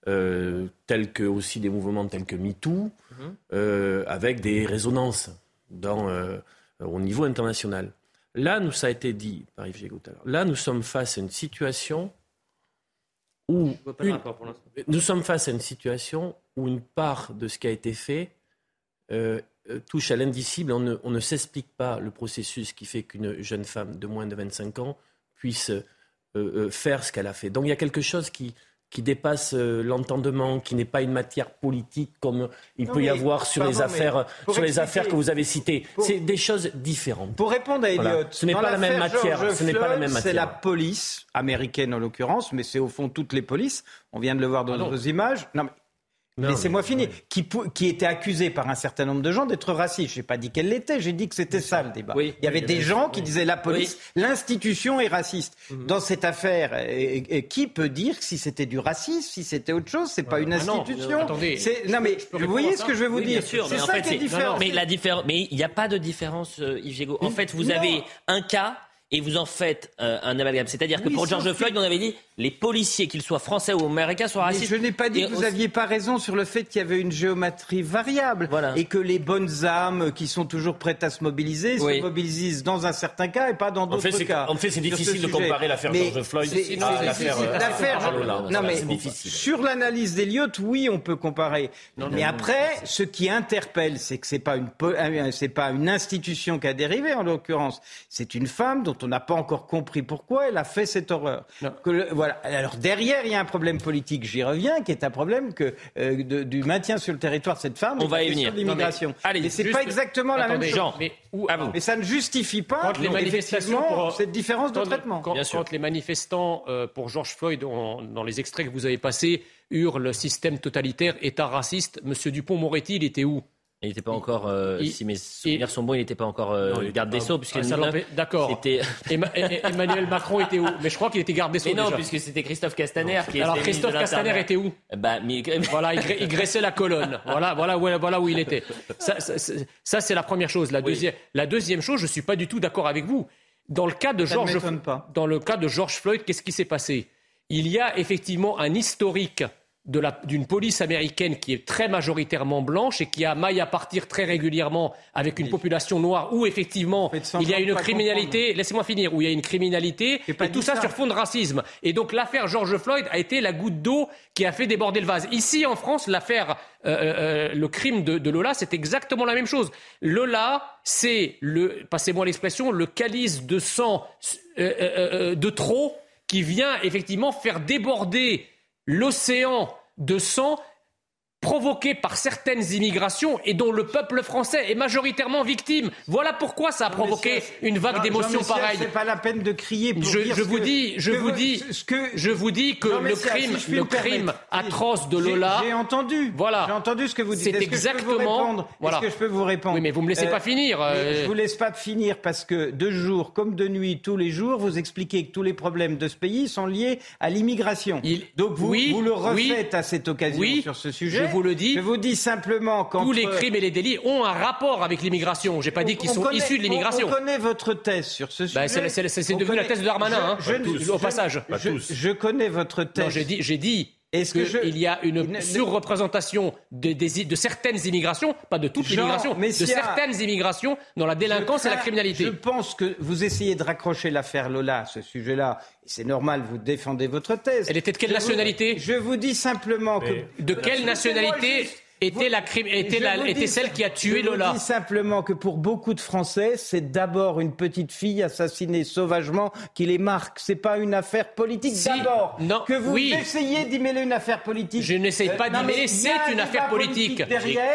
Euh, tels que aussi des mouvements tels que MeToo, mhm. avec des résonances dans, au niveau international. Là, nous, ça a été dit par Yves Gégaud Là, nous sommes face à une situation où nous sommes face à une situation où une part de ce qui a été fait euh, euh, touche à l'indicible. On ne, s'explique pas le processus qui fait qu'une jeune femme de moins de 25 ans puisse euh, faire ce qu'elle a fait. Donc il y a quelque chose qui, qui dépasse euh, l'entendement, qui n'est pas une matière politique comme il peut y avoir sur les affaires, sur les affaires que vous avez citées. C'est des choses différentes. Pour répondre à Elliot, ce n'est pas la même matière. Ce n'est pas la même matière. C'est la police américaine en l'occurrence, mais c'est au fond toutes les polices. On vient de le voir dans nos images. Non, mais Laissez-moi finir. Qui, qui, était accusé par un certain nombre de gens d'être raciste. Je n'ai pas dit qu'elle l'était, j'ai dit que c'était ça le débat. il y avait des gens qui disaient la police, l'institution est raciste. Mhm. Dans cette affaire, qui peut dire si c'était du racisme, si c'était autre chose? C'est pas une institution. Non, attendez, non mais vous voyez ce que je veux vous dire C'est ça qui est différent. Mais la différence, mais il n'y a pas de différence, euh, Yves En fait, vous avez un cas et vous en faites euh, un amalgame. C'est-à-dire que pour George Floyd, on avait dit les policiers, qu'ils soient français ou américains, soient racistes. je n'ai pas dit que vous n'aviez pas raison sur le fait qu'il y avait une géométrie variable et que les bonnes âmes qui sont toujours prêtes à se mobiliser se mobilisent dans un certain cas et pas dans d'autres cas. En fait, c'est difficile de comparer l'affaire George Floyd à l'affaire. Euh, non, mais sur l'analyse d'Eliott, oui, on peut comparer. mais après, ce qui interpelle, c'est que c'est pas une euh, c'est pas une institution qui a dérivé en l'occurrence. C'est une femme dont on n'a pas encore compris pourquoi elle a fait cette horreur. voilà. Alors derrière, il y a un problème politique, j'y reviens, qui est un problème que, euh, du maintien sur le territoire de cette femme. On va y venir. L'immigration. Mais c'est pas exactement la même chose. Mais, mais, ça ne justifie pas les manifestations pour, cette différence de traitement. Quand, les manifestants euh, pour George Floyd, dans les extraits que vous avez passés, hurlent système totalitaire, État raciste, Monsieur Dupont-Moretti, il était où? Il n'était pas encore, euh, si mes souvenirs sont bons, il n'était pas encore euh, garde des Sceaux. Puisque ah, D'accord. Emmanuel Macron était où? Mais je crois qu'il était garde des Sceaux. Mais non, puisque c'était Christophe Castaner qui Alors Christophe Castaner était où? Bah, Voilà, il, graissait la colonne. Voilà, voilà, où, voilà où il était. Ça, ça, c'est la première chose. La, deuxième, la deuxième chose, je ne suis pas du tout d'accord avec vous. Dans le cas de George, dans le cas de George Floyd, qu'est-ce qui s'est passé? Il y a effectivement un historique d'une police américaine qui est très majoritairement blanche et qui a maille à partir très régulièrement avec une population noire où effectivement il y a une criminalité, laissez-moi finir, où il y a une criminalité et tout ça, sur fond de racisme. Et donc l'affaire George Floyd a été la goutte d'eau qui a fait déborder le vase. Ici en France, l'affaire, euh, euh, le crime de, Lola, c'est exactement la même chose. Lola, c'est le, passez-moi l'expression, le calice de sang euh, de trop qui vient effectivement faire déborder l'océan de sang provoqué par certaines immigrations et dont le peuple français est majoritairement victime. Voilà pourquoi ça a provoqué une vague d'émotions pareille. C'est pas la peine de crier. Pour je, dire je vous dis, je vous dis, que, je vous dis que le crime, le crime atroce de Lola. J'ai entendu. Voilà. J'ai entendu ce que vous dites. C'est exactement. Est-ce que je peux vous répondre Oui, mais vous me laissez pas finir. Euh... Je vous laisse pas finir parce que de jour comme de nuit, tous les jours, vous expliquez que tous les problèmes de ce pays sont liés à l'immigration. Donc vous, vous le refaites à cette occasion sur ce sujet vous le dis. Je vous dis simplement que tous les crimes et les délits ont un rapport avec l'immigration. J'ai pas dit qu'ils sont issus de l'immigration. On, connaît votre thèse sur ce bah, sujet. c'est devenu la thèse de Darmanin, je, hein, au passage. Je, connais votre thèse. j'ai dit, j'ai dit qu'il y a une surreprésentation de, de, certaines immigrations, pas de toutes l'immigration, de certaines immigrations dans la délinquance et la criminalité. Je pense que vous essayez de raccrocher l'affaire Lola à ce sujet-là. C'est normal, vous défendez votre thèse. Elle était de quelle nationalité Je vous dis simplement que... De quelle nationalité était, la, était, la, était celle qui a tué Lola. Je dis simplement que pour beaucoup de Français, c'est d'abord une petite fille assassinée sauvagement qui les marque. C'est pas une affaire politique d'abord. Non, que vous oui. essayez d'y mêler une affaire politique. Je n'essaye pas d'y mêler. C'est une affaire politique.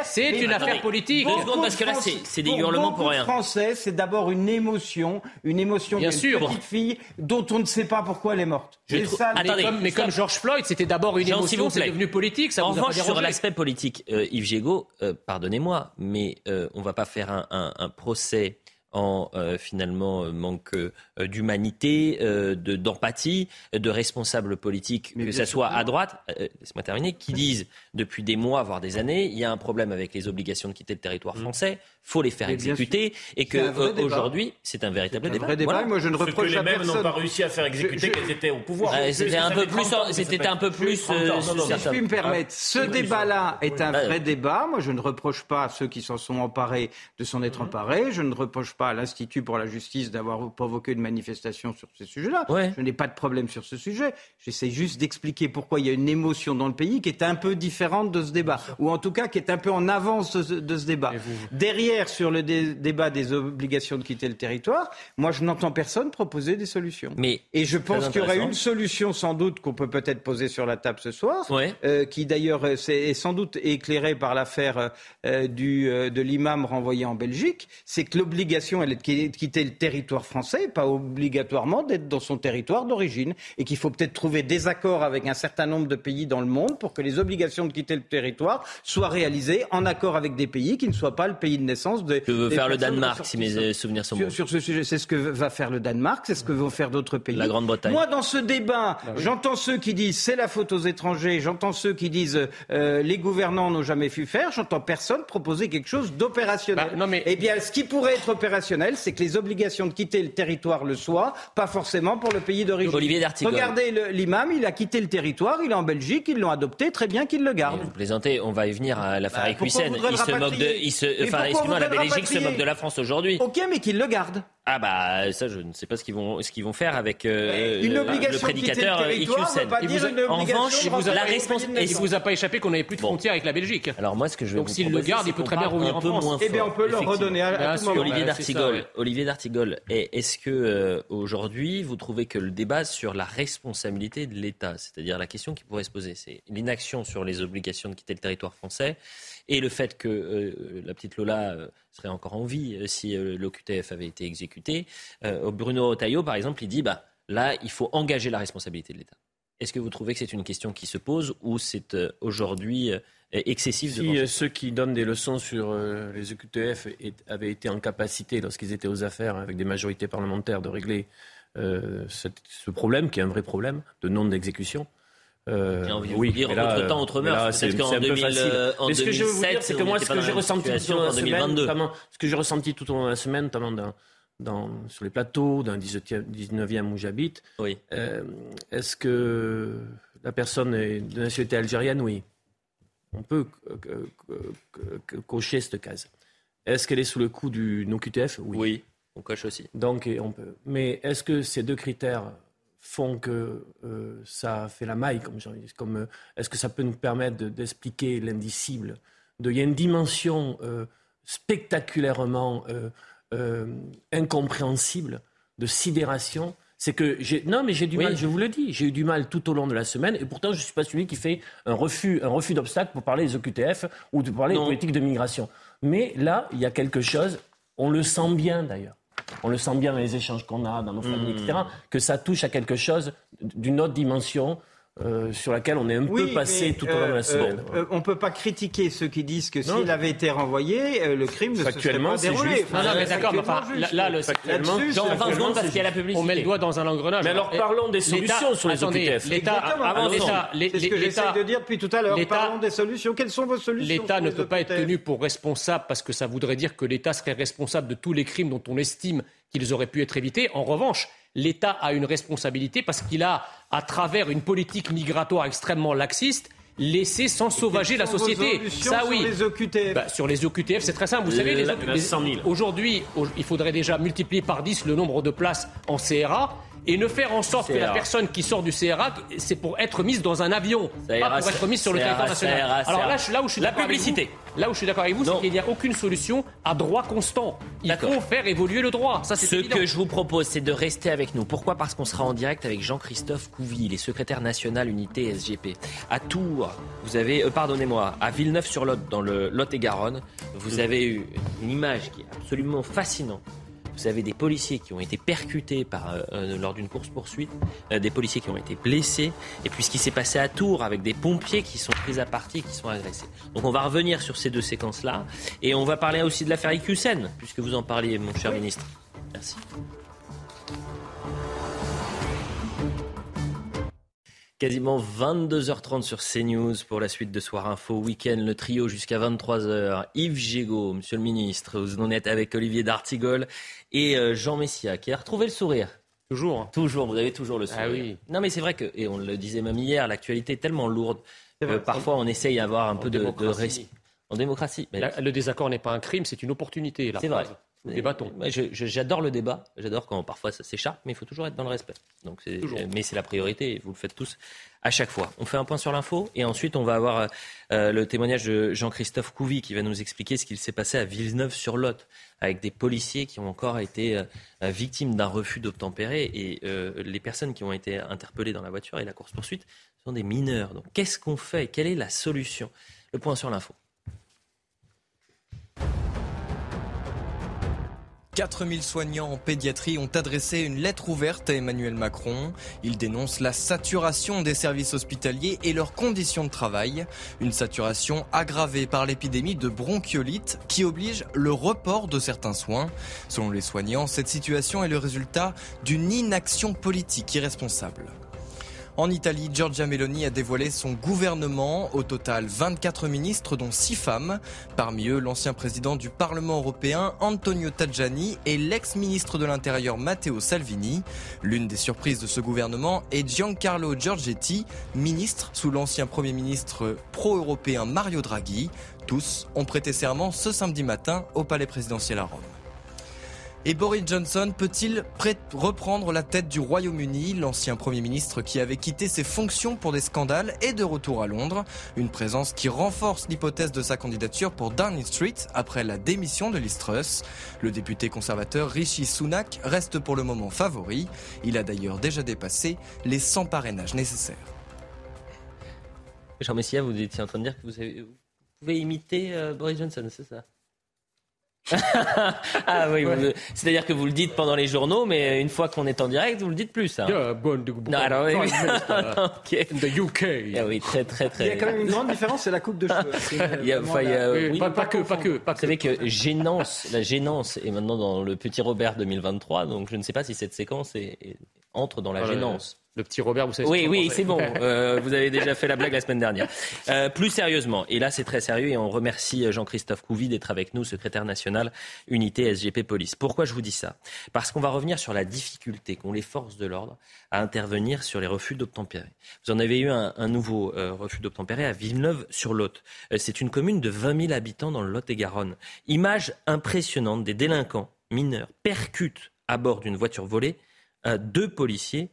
C'est une affaire politique. Parce que là, c'est des hurlements pour rien. Français, c'est d'abord une émotion, une émotion d'une petite fille dont on ne sait pas pourquoi elle est morte. Ça, mais, comme, George Floyd, c'était d'abord une émotion, c'est devenu politique. Ça en vous revanche, sur l'aspect politique, euh, Yves Gégaud, euh, pardonnez-moi, mais euh, on ne va pas faire un, un, un procès en euh, finalement manque euh, d'humanité, d'empathie, de responsables politiques, que ce soit à droite, laisse-moi terminer, qui disent depuis des mois, voire des années, il y a un problème avec les obligations de quitter le territoire mmh. français, faut les faire exécuter, et que aujourd'hui, c'est un véritable débat. Vrai débat. Moi, je ne reproche que les mêmes n'ont pas réussi à faire exécuter qu'elles étaient au pouvoir. c'était un peu plus, c'était un peu plus. si je puis me permettre, ce débat-là est un vrai débat. Moi, je ne reproche pas à ceux qui s'en sont emparés de s'en être mmh. emparés. Je ne reproche pas à l'Institut pour la justice d'avoir provoqué une manifestation sur ce sujet-là. Je n'ai pas de problème sur ce sujet. J'essaie juste d'expliquer pourquoi il y a une émotion dans le pays qui est un peu différente de ce débat, ou en tout cas qui est un peu en avance de, ce débat. Derrière, sur le débat des obligations de quitter le territoire, moi je n'entends personne proposer des solutions. Mais Et je pense qu'il y aurait une solution sans doute qu'on peut peut-être poser sur la table ce soir, euh, qui d'ailleurs euh, est sans doute éclairée par l'affaire euh, de l'imam renvoyé en Belgique, c'est que l'obligation elle est de quitter le territoire français, pas obligatoirement d'être dans son territoire d'origine, et qu'il faut peut-être trouver des accords avec un certain nombre de pays dans le monde pour que les obligations de quitter le territoire soient réalisées en accord avec des pays qui ne soient pas le pays de naissance de. Que veut faire le Danemark, si mes souvenirs sont bons. Sur ce sujet, c'est ce que va faire le Danemark, c'est ce que vont faire d'autres pays. La Grande-Bretagne. Moi, dans ce débat, bah j'entends ceux qui disent c'est la faute aux étrangers, j'entends ceux qui disent euh, les gouvernants n'ont jamais pu faire, j'entends personne proposer quelque chose d'opérationnel. Bah, mais... Eh bien, ce qui pourrait être opérationnel c'est que les obligations de quitter le territoire le soient, pas forcément pour le pays d'origine. Olivier D'Artigol. Regardez l'imam, il a quitté le territoire, il est en Belgique, ils l'ont adopté, très bien qu'il le garde. Vous plaisantez, on va y venir à l'affaire bah, Il se moque de, il se, enfin, excuse-moi, la Belgique se moque de la France aujourd'hui. Ok, mais qu'il le garde. Ah bah ça je ne sais pas ce qu'ils vont ce qu'ils vont faire avec euh, une obligation le prédicateur euh, vous En revanche, il vous a, la responsabilité. Il vous a pas échappé qu'on n'avait plus de frontières avec la Belgique. Alors moi ce que je vais Donc s'il le garde, il peut très bien revenir en France. Eh bien on peut le redonner à, Olivier D'Artigol. Olivier D'Artigol, est-ce que euh, aujourd'hui vous trouvez que le débat sur la responsabilité de l'État, c'est-à-dire la question qui pourrait se poser, c'est l'inaction sur les obligations de quitter le territoire français et le fait que euh, la petite Lola euh, serait encore en vie euh, si l'OQTF avait été exécuté, Bruno Retailleau, par exemple, il dit bah, là, il faut engager la responsabilité de l'État. Est-ce que vous trouvez que c'est une question qui se pose ou c'est aujourd'hui excessif Si ceux qui donnent des leçons sur les OQTF avaient été en capacité, lorsqu'ils étaient aux affaires avec des majorités parlementaires, de régler ce problème, qui est un vrai problème de non-exécution, euh, envie de oui, vous dire là, autre temps, autre mœurs. C'est qu'en 2000, euh, 2007, ce que je veux vous dire, c'est que moi, ce que j'ai ressenti tout la semaine, notamment, ce que j'ai ressenti tout au long de la semaine, notamment dans, dans, sur les plateaux, dans le 19e où j'habite, oui. euh, est-ce que la personne est de nationalité algérienne, oui. On peut cocher cette case. Est-ce qu'elle est sous le coup du non-QTF Oui. Oui, on coche aussi. Donc, on peut. Mais est-ce que ces deux critères font que euh, ça fait la maille, comme comme, euh, Est-ce que ça peut nous permettre d'expliquer l'indicible Il y a une dimension euh, spectaculairement incompréhensible de sidération c'est que j'ai non mais j'ai du mal, je vous le dis, j'ai eu du mal tout au long de la semaine et pourtant je suis pas celui qui fait un refus un refus d'obstacle pour parler des OQTF ou de parler des politiques de migration. Mais là, il y a quelque chose, on le sent bien d'ailleurs. On le sent bien dans les échanges qu'on a, dans nos familles, etc., que ça touche à quelque chose d'une autre dimension euh, sur laquelle on est un peu passé tout au long de la euh, semaine. Euh, on ne peut pas critiquer ceux qui disent que s'il avait été renvoyé, le crime ne se serait pas déroulé. non, non, mais d'accord, là, le, factuellement, dans 20 secondes parce qu'il y a la publicité. On met le doigt dans un engrenage. Mais alors parlons des solutions sur les OQTF. L'État, avant l'État, c'est ce que j'essaie de dire depuis tout à l'heure. Parlons des solutions. Quelles sont vos solutions L'État ne peut pas être tenu pour responsable parce que ça voudrait dire que l'État serait responsable de tous les crimes dont on estime qu'ils auraient pu être évités. En revanche, l'État a une responsabilité parce qu'il a, à travers une politique migratoire extrêmement laxiste, laissé sans sauvager la société. Ça oui. Sur les OQTF. Bah, sur les OQTF, c'est très simple. Vous savez, les, aujourd'hui, il faudrait déjà multiplier par 10 le nombre de places en CRA et ne faire en sorte que la personne qui sort du CRA, c'est pour être mise dans un avion, pas pour être mise sur le territoire national. Alors là, là où je suis la publicité. là où je suis d'accord avec vous, c'est qu'il n'y a aucune solution à droit constant. Il faut faire évoluer le droit. Ça, Ce que je vous propose, c'est de rester avec nous. Pourquoi? Parce qu'on sera en direct avec Jean-Christophe Couvy, les secrétaires national unité SGP. À Tours, vous avez, euh, pardonnez-moi, à Villeneuve-sur-Lot, dans le Lot-et-Garonne, vous avez eu une image qui est absolument fascinante vous avez des policiers qui ont été percutés par, euh, euh, lors d'une course-poursuite, euh, des policiers qui ont été blessés, et puis ce qui s'est passé à Tours avec des pompiers qui sont pris à partie et qui sont agressés. Donc on va revenir sur ces deux séquences-là, et on va parler aussi de l'affaire IQSEN, puisque vous en parliez, mon cher ministre. Merci. Quasiment 22h30 sur CNews pour la suite de Soir Info Week-end, le trio jusqu'à 23h. Yves Gégaud, monsieur le ministre, vous en êtes avec Olivier D'Artigol et euh, Jean Messia qui a retrouvé le sourire. Toujours. Toujours, vous avez toujours le ah sourire. oui. Non mais c'est vrai que, et on le disait même hier, l'actualité est tellement lourde que parfois on essaye d'avoir un peu de, de En démocratie. le désaccord n'est pas un crime, c'est une opportunité. C'est vrai. Débattons. J'adore le débat, j'adore quand parfois ça s'écharpe, mais il faut toujours être dans le respect. Donc mais c'est la priorité et vous le faites tous à chaque fois. On fait un point sur l'info et ensuite on va avoir euh, le témoignage de Jean-Christophe Couvi qui va nous expliquer ce qu'il s'est passé à Villeneuve-sur-Lot avec des policiers qui ont encore été euh, victimes d'un refus d'obtempérer et euh, les personnes qui ont été interpellées dans la voiture et la course-poursuite sont des mineurs. Donc qu'est-ce qu'on fait? Quelle est la solution? Le point sur l'info. 4000 soignants en pédiatrie ont adressé une lettre ouverte à Emmanuel Macron. Ils dénoncent la saturation des services hospitaliers et leurs conditions de travail. Une saturation aggravée par l'épidémie de bronchiolite qui oblige le report de certains soins. Selon les soignants, cette situation est le résultat d'une inaction politique irresponsable. En Italie, Giorgia Meloni a dévoilé son gouvernement. Au total, 24 ministres, dont 6 femmes. Parmi eux, l'ancien président du Parlement européen, Antonio Tajani, et l'ex-ministre de l'Intérieur, Matteo Salvini. L'une des surprises de ce gouvernement est Giancarlo Giorgetti, ministre sous l'ancien Premier ministre pro-européen Mario Draghi. Tous ont prêté serment ce samedi matin au Palais présidentiel à Rome. Et Boris Johnson peut-il reprendre la tête du Royaume-Uni? L'ancien Premier ministre qui avait quitté ses fonctions pour des scandales est de retour à Londres. Une présence qui renforce l'hypothèse de sa candidature pour Downing Street après la démission de Liz Truss. Le député conservateur Rishi Sunak reste pour le moment favori. Il a d'ailleurs déjà dépassé les 100 parrainages nécessaires. Jean Messia, vous étiez en train de dire que vous, pouvez imiter euh, Boris Johnson, c'est ça? Ah oui, c'est-à-dire que vous le dites pendant les journaux, mais une fois qu'on est en direct, vous le dites plus. Ça. Yeah, bon, non, alors, oui. okay. the UK. Ah oui, très, très, très. Il y a quand même une grande différence, c'est la coupe de cheveux. il y a, enfin, il y a, oui, pas, pas, que, pas que, pas Vous savez que gênance, la gênance est maintenant dans le petit Robert 2023, donc je ne sais pas si cette séquence est, entre dans la Voilà. gênance. Le petit Robert, vous savez ce Oui, que oui, c'est bon. Euh, vous avez déjà fait la blague la semaine dernière. Euh, plus sérieusement, et là c'est très sérieux, et on remercie Jean-Christophe Couvi d'être avec nous, secrétaire national unité SGP Police. Pourquoi je vous dis ça? Parce qu'on va revenir sur la difficulté qu'ont les forces de l'ordre à intervenir sur les refus d'obtempérer. Vous en avez eu un, un nouveau euh, refus d'obtempérer à Villeneuve-sur-Lot. C'est une commune de 20 000 habitants dans le Lot-et-Garonne. Image impressionnante des délinquants mineurs percutent à bord d'une voiture volée deux policiers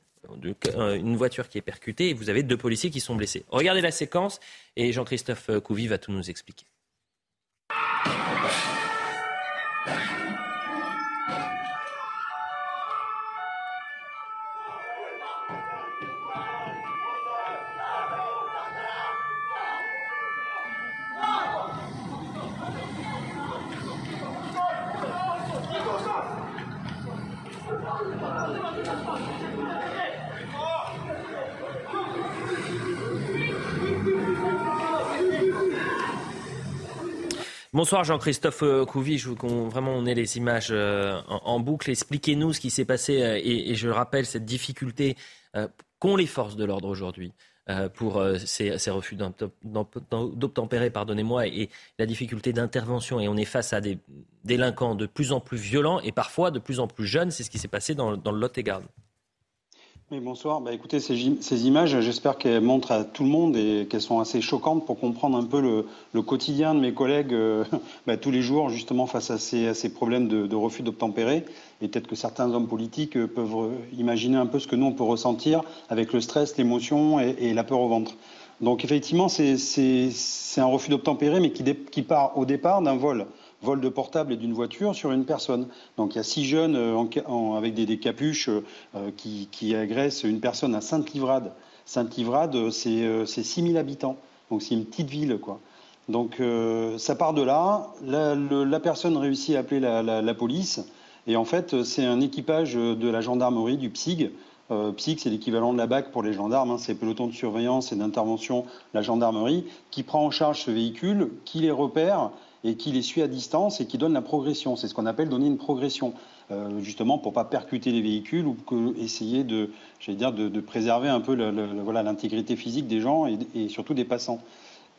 euh, une voiture qui est percutée et vous avez deux policiers qui sont blessés. Regardez la séquence et Jean-Christophe euh, Couvi va tout nous expliquer. Bonsoir Jean-Christophe euh, Couvi, je veux qu'on vraiment on ait les images euh, en, boucle. Expliquez-nous ce qui s'est passé euh, et, je rappelle cette difficulté qu'ont les forces de l'ordre aujourd'hui pour ces, refus d'obtem- d'obtempérer, pardonnez-moi, et la difficulté d'intervention. Et on est face à des délinquants de plus en plus violents et parfois de plus en plus jeunes. C'est ce qui s'est passé dans, dans le Lot-et-Garonne. Bonsoir. Bah, écoutez, ces, images, j'espère qu'elles montrent à tout le monde et qu'elles sont assez choquantes pour comprendre un peu le, quotidien de mes collègues euh, bah, tous les jours, justement face à ces, problèmes de, refus d'obtempérer. Et peut-être que certains hommes politiques euh, peuvent imaginer un peu ce que nous, on peut ressentir avec le stress, l'émotion et, la peur au ventre. Donc effectivement, c'est un refus d'obtempérer, mais qui part au départ d'un vol. Vol de portable et d'une voiture sur une personne. Donc il y a six jeunes euh, avec des, des capuches euh, qui, agressent une personne à Sainte-Livrade. Sainte-Livrade, euh, c'est euh, c'est 6000 habitants. Donc c'est une petite ville, quoi. Donc ça part de là. La, personne réussit à appeler la, police. Et en fait, c'est un équipage de la gendarmerie, du PSIG. PSIG, c'est l'équivalent de la BAC pour les gendarmes. hein. c'est peloton de surveillance et d'intervention, la gendarmerie, qui prend en charge ce véhicule, qui les repère et qui les suit à distance et qui donne la progression. C'est ce qu'on appelle donner une progression, euh, justement pour pas percuter les véhicules ou essayer de, préserver un peu l'intégrité physique des gens et surtout des passants.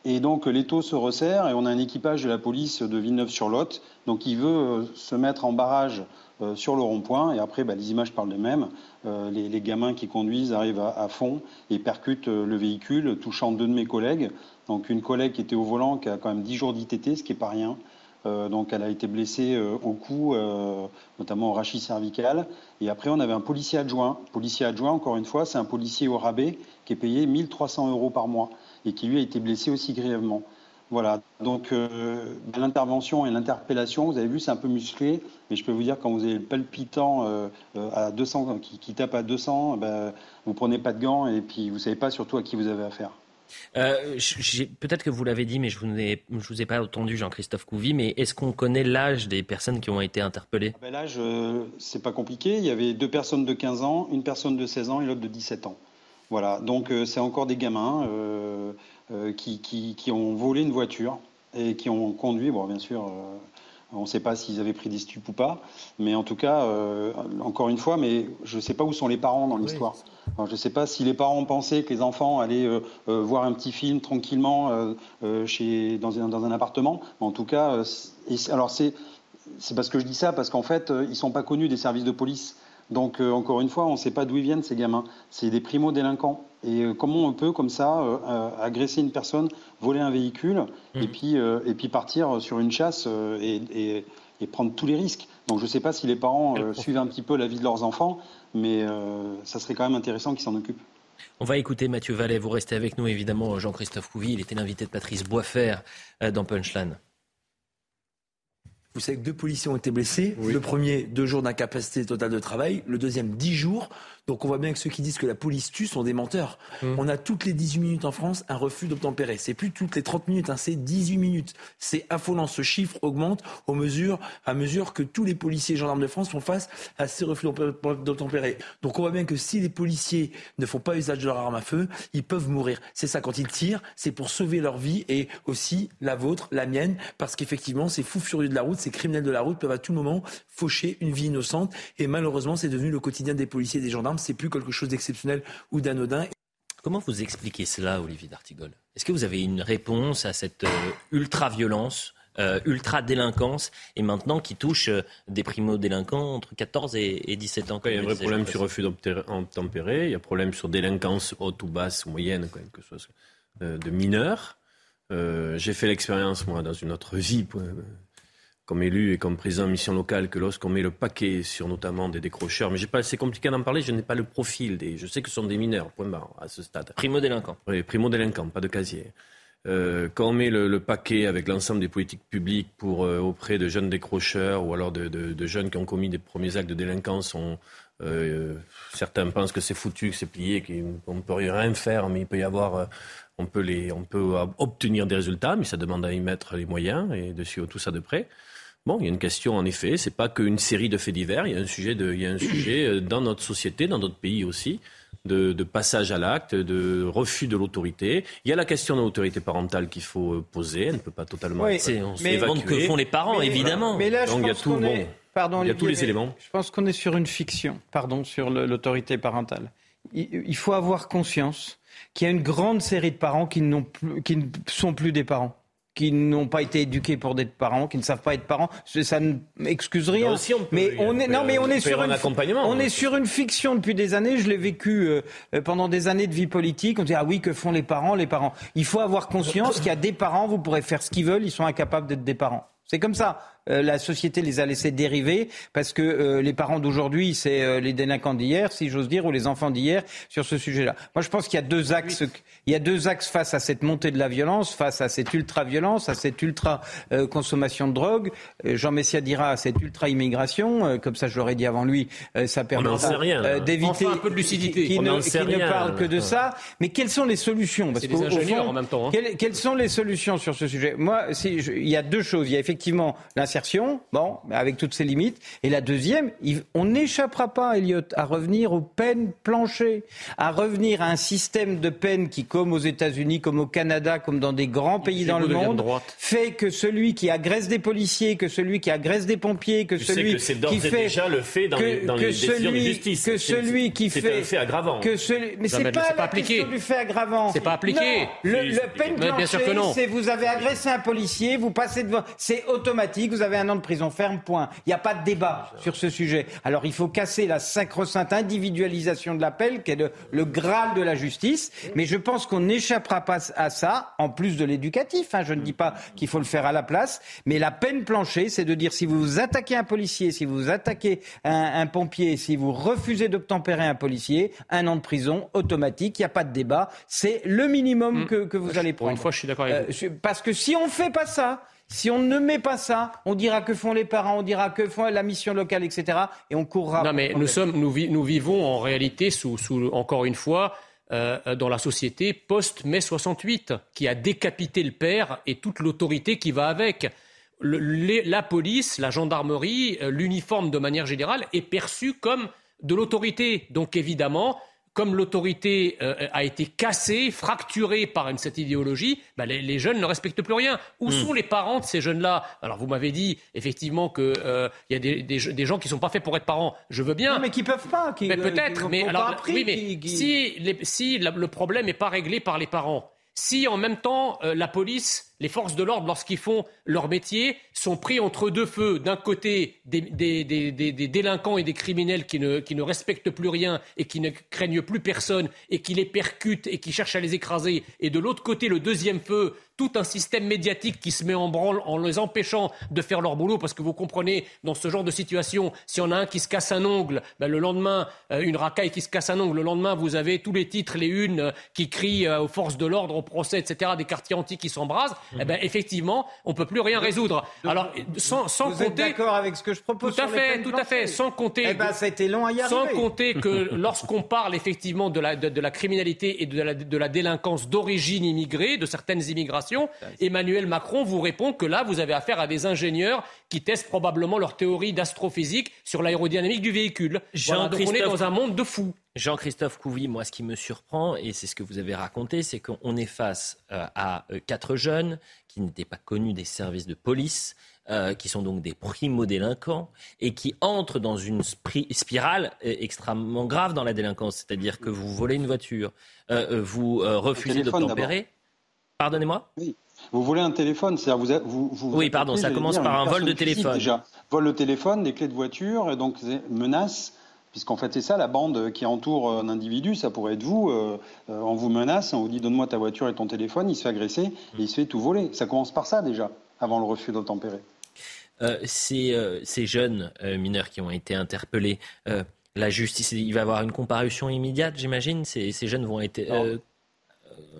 Et donc l'étau se resserre et on a un équipage de la police de Villeneuve-sur-Lot, donc il veut euh, se mettre en barrage euh, sur le rond-point et après bah, les images parlent d'elles-mêmes. Euh, les, gamins qui conduisent arrivent à, fond et percutent le véhicule, touchant deux de mes collègues. Donc une collègue qui était au volant, qui a quand même 10 jours d'ITT, ce qui n'est pas rien. Donc elle a été blessée au cou, notamment au rachis cervical. Et après on avait un policier adjoint. Policier adjoint, encore une fois, c'est un policier au rabais qui est payé 1300 euros par mois et qui lui a été blessé aussi grièvement. Voilà, donc euh, l'intervention et l'interpellation, vous avez vu, c'est un peu musclé, mais je peux vous dire, quand vous avez le palpitant euh, euh, à 200, qui, qui tape à 200, ben, vous prenez pas de gants et puis vous savez pas surtout à qui vous avez affaire. Euh, Peut-être que vous l'avez dit, mais je vous je vous ai pas entendu, Jean-Christophe Couvi. Mais est-ce qu'on connaît l'âge des personnes qui ont été interpellées? Ben là, je- c'est pas compliqué. Il y avait deux personnes de 15 ans, une personne de 16 ans et l'autre de 17 ans. Voilà, donc euh, c'est encore des gamins euh, euh, qui, qui- qui ont volé une voiture et qui ont conduit. Bon, bien sûr, on ne sait pas s'ils avaient pris des stupes ou pas, mais en tout cas, euh, encore une fois, mais je ne sais pas où sont les parents dans l'histoire. Je ne sais pas si les parents pensaient que les enfants allaient euh, euh, voir un petit film tranquillement chez, dans, un, dans un appartement. En tout cas, c'est- et alors c'est c'est parce que je dis ça, parce qu'en fait, ils ne sont pas connus des services de police. Donc, euh, encore une fois, on ne sait pas d'où ils viennent, ces gamins. C'est des primo-délinquants. Et euh, comment on peut, comme ça, euh, agresser une personne, voler un véhicule, et, puis, euh, et puis partir sur une chasse et, et- et prendre tous les risques? Donc, je ne sais pas si les parents suivent un petit peu la vie de leurs enfants, mais ça serait quand même intéressant qu'ils s'en occupent. On va écouter Mathieu Vallet. Vous restez avec nous, évidemment, Jean-Christophe Couvi. Il était l'invité de Patrice Boisfer dans Punchline. Vous savez que deux policiers ont été blessés. Le premier, deux jours d'incapacité totale de travail. Le deuxième, dix jours. Donc on voit bien que ceux qui disent que la police tue sont des menteurs. On a toutes les 18 minutes en France un refus d'obtempérer. C'est plus toutes les 30 minutes, hein, c'est 18 minutes. C'est affolant. Ce chiffre augmente au mesure, à mesure que tous les policiers et gendarmes de France font face à ces refus d'obtempérer. Donc on voit bien que si les policiers ne font pas usage de leur arme à feu, ils peuvent mourir. C'est ça, quand ils tirent, c'est pour sauver leur vie et aussi la vôtre, la mienne, parce qu'effectivement, ces fous furieux de la route, ces criminels de la route peuvent à tout moment faucher une vie innocente. Et malheureusement, c'est devenu le quotidien des policiers et des gendarmes. C'est plus quelque chose d'exceptionnel ou d'anodin. Comment vous expliquez cela, Olivier D'Artigol? Est-ce que vous avez une réponse à cette ultra-violence euh, ultra-délinquance et maintenant qui touche euh, des primo-délinquants entre 14 et, 17 ans. il y a un vrai problème sur refus d'obtempérer, il y a un problème sur délinquance haute ou basse ou moyenne, quand même, que ce soit euh, de mineurs. J'ai fait l'expérience, moi, dans une autre vie, comme élu et comme président de mission locale, que lorsqu'on met le paquet sur notamment des décrocheurs, mais c'est compliqué d'en parler, je n'ai pas le profil, des, je sais que ce sont des mineurs, point barre, à ce stade. Primo-délinquants. Oui, primo-délinquants, pas de casier. Euh, quand on met le, paquet avec l'ensemble des politiques publiques pour euh, auprès de jeunes décrocheurs ou alors de, jeunes qui ont commis des premiers actes de délinquance, euh, certains pensent que c'est foutu, que c'est plié, qu'on ne peut rien faire, mais il peut y avoir, on peut les, on peut obtenir des résultats, mais ça demande à y mettre les moyens et de suivre tout ça de près. Bon, il y a une question en effet, c'est pas qu'une série de faits divers, il y a un sujet, de, il y a un sujet dans notre société, dans notre pays aussi, de, passage à l'acte, de refus de l'autorité. Il y a la question de l'autorité parentale qu'il faut euh, poser. Elle ne peut pas totalement oui, on mais, que font les parents, évidemment. Mais là, je il y a tout, bon, pardon, il y a tous les éléments. Je pense qu'on est sur une fiction, pardon, sur l'autorité parentale. Il, faut avoir conscience qu'il y a une grande série de parents qui, qui ne sont plus des parents qui n'ont pas été éduqués pour être parents, qui ne savent pas être parents, ça ne m'excuse rien. mais on est non, mais on est sur une on est sur une fiction depuis des années. Je l'ai vécu euh, pendant des années de vie politique. On dit ah oui que font les parents, les parents? Il faut avoir conscience qu'il y a des parents, vous pourrez faire ce qu'ils veulent, ils sont incapables d'être des parents. C'est comme ça. Euh, la société les a laissés dériver parce que euh, les parents d'aujourd'hui, c'est euh, les délinquants d'hier, si j'ose dire, ou les enfants d'hier sur ce sujet-là. Moi, je pense qu'il y a deux axes. Il y a deux axes face à cette montée de la violence, face à cette ultra-violence, à cette ultra-consommation de drogue. Jean Messia dira à cette ultra-immigration, comme ça je l'aurais dit avant lui, ça permettra d'éviter un peu de lucidité. qui, ne, ne parle que de ça. Mais quelles sont les solutions? Parce des ingénieurs en même temps. Hein. Quelles, sont les solutions sur ce sujet? Moi, il y a deux choses. Il y a effectivement bon, avec toutes ses limites. Et la deuxième, on n'échappera pas, Elliot, à revenir aux peines planchées, à revenir à un système de peines qui, comme aux États-Unis, comme au Canada, comme dans des grands pays dans le monde, fait que celui qui agresse des policiers, que celui qui agresse des pompiers, que celui qui fait déjà le fait dans les, dans décisions de justice. Que celui qui fait un fait aggravant. Que celui, mais c'est pas, pas appliqué. du fait aggravant. C'est pas appliqué. le, le peine planchée, c'est vous avez agressé un policier, vous passez devant, c'est automatique. Vous avez un an de prison ferme, point. Il n'y a pas de débat sur ce sujet. Alors il faut casser la sacro-sainte individualisation de l'appel, qui est le, graal de la justice. Mais je pense qu'on n'échappera pas à ça, en plus de l'éducatif. Hein. Je ne dis pas qu'il faut le faire à la place. Mais la peine planchée, c'est de dire si vous attaquez un policier, si vous attaquez un, pompier, si vous refusez d'obtempérer un policier, un an de prison automatique, il n'y a pas de débat. C'est le minimum mm. que, vous allez prendre. une fois, je suis d'accord avec vous. Euh, parce que si on ne fait pas ça, si on ne met pas ça, on dira que font les parents, on dira que font la mission locale, etc. Et on courra. Non, mais nous, sommes, nous, vivons en réalité sous, encore une fois, euh, dans la société post-mai 68, qui a décapité le père et toute l'autorité qui va avec. la police, la gendarmerie, euh, l'uniforme de manière générale est perçu comme de l'autorité. Donc évidemment, comme l'autorité euh, a été cassée, fracturée par cette idéologie, bah, les, jeunes ne respectent plus rien. Où hmm. sont les parents de ces jeunes-là? Alors vous m'avez dit effectivement qu'il euh, y a des, gens qui ne sont pas faits pour être parents. Je veux bien. Non, mais qui peuvent pas. mais peut-être. Mais alors, oui, mais si, si le problème n'est pas réglé par les parents, si en même temps euh, la police les forces de l'ordre, lorsqu'ils font leur métier, sont pris entre deux feux. D'un côté, des, délinquants et des criminels qui ne, qui ne, respectent plus rien et qui ne craignent plus personne et qui les percutent et qui cherchent à les écraser. Et de l'autre côté, le deuxième feu, tout un système médiatique qui se met en branle en les empêchant de faire leur boulot. Parce que vous comprenez, dans ce genre de situation, si on a un qui se casse un ongle, ben le lendemain, euh, une racaille qui se casse un ongle, le lendemain, vous avez tous les titres, les unes euh, qui crient euh, aux forces de l'ordre, au procès, etc., des quartiers antiques qui s'embrasent eh ben, effectivement, on ne peut plus rien résoudre. Alors, sans, sans vous compter. Êtes d'accord avec ce que je propose Tout à fait, tout à fait. Sans compter. Eh ben, ça a été long à y Sans compter que lorsqu'on parle effectivement de la, de, la criminalité et de la, de la délinquance d'origine immigrée, de certaines immigrations, Emmanuel Macron vous répond que là, vous avez affaire à des ingénieurs qui testent probablement leur théorie d'astrophysique sur l'aérodynamique du véhicule. Voilà, donc on est dans un monde de fous. Jean-Christophe Couvi, moi, ce qui me surprend, et c'est ce que vous avez raconté, c'est qu'on est face euh, à euh, quatre jeunes qui n'étaient pas connus des services de police, euh, qui sont donc des primo-délinquants et qui entrent dans une spirale euh, extrêmement grave dans la délinquance. C'est-à-dire que vous volez une voiture, euh, vous refusez d'obtempérer. Pardonnez-moi Oui. Vous volez un téléphone, c'est-à-dire vous, vous, Oui, pardon, ça commence par un vol de téléphone. Déjà, vol de téléphone, des clés de voiture, et donc menace Puisqu'en fait, c'est ça, la bande qui entoure un individu, ça pourrait être vous. on vous menace, on vous dit donne-moi ta voiture et ton téléphone, il se fait agresser et il se fait tout voler. Ça commence par ça déjà, avant le refus d'obtempérer. Euh, euh, ces, jeunes euh, mineurs qui ont été interpellés, la justice, il va y avoir une comparution immédiate, j'imagine? Ces, ces, jeunes vont être euh,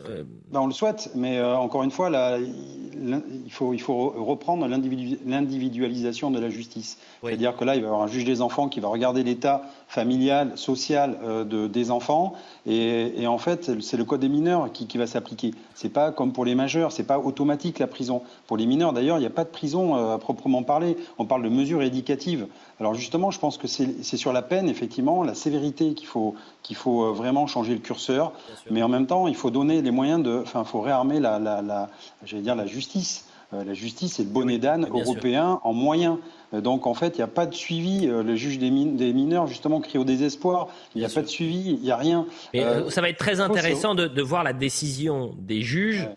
ben, on le souhaite, mais euh, encore une fois, il, faut, il, faut, reprendre l'individualisation de la justice. C'est-à-dire que là, il va y avoir un juge des enfants qui va regarder l'état familial, social euh, de, des enfants, et, en fait, c'est le code des mineurs qui, va s'appliquer. C'est pas comme pour les majeurs, c'est pas automatique la prison. Pour les mineurs, d'ailleurs, il n'y a pas de prison à proprement parler. On parle de mesures éducatives. Alors justement, je pense que c'est sur la peine, effectivement, la sévérité qu'il faut, qu'il faut vraiment changer le curseur, mais en même temps, il faut donner les moyens de, enfin, il faut réarmer la, la, la dire la justice. Euh, la justice est le bonnet d'âne européen en moyens. Euh, donc en fait, il n'y a pas de suivi. Euh, le juge des, mineurs, justement, crie au désespoir. Il n'y a pas de suivi, il n'y a rien. ça va être très intéressant de, voir la décision des juges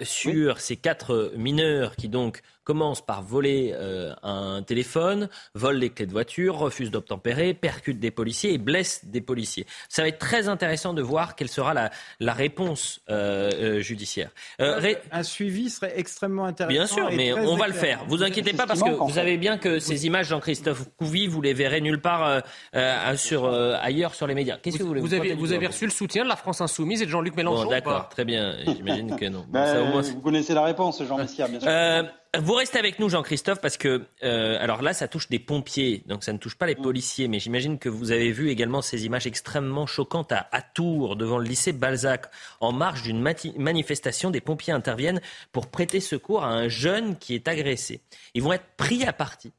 sur ces quatre mineurs qui donc commence par voler euh, un téléphone, vole les clés de voiture, refuse d'obtempérer, percute des policiers et blesse des policiers. Ça va être très intéressant de voir quelle sera la, la réponse euh, euh, judiciaire. un suivi serait extrêmement intéressant. Bien sûr, mais on va le faire. Vous inquiétez pas parce que vous savez bien que ces images, Jean-Christophe Couvi, vous les verrez nulle part sur, ailleurs sur les médias. Qu'est-ce que vous voulez Vous, avez, vous avez reçu le soutien de la France Insoumise et de Jean-Luc Mélenchon D'accord, très bien. J'imagine que non. Ben, vous connaissez la réponse, Jean Messia, bien sûr. Vous restez avec nous, Jean-Christophe, parce que euh, alors là, ça touche des pompiers, donc ça ne touche pas les mm. policiers, mais j'imagine que vous avez vu également ces images extrêmement choquantes à, Tours, devant le lycée Balzac. En marge d'une manifestation, des pompiers interviennent pour prêter secours à un jeune qui est agressé. Ils vont être pris à partie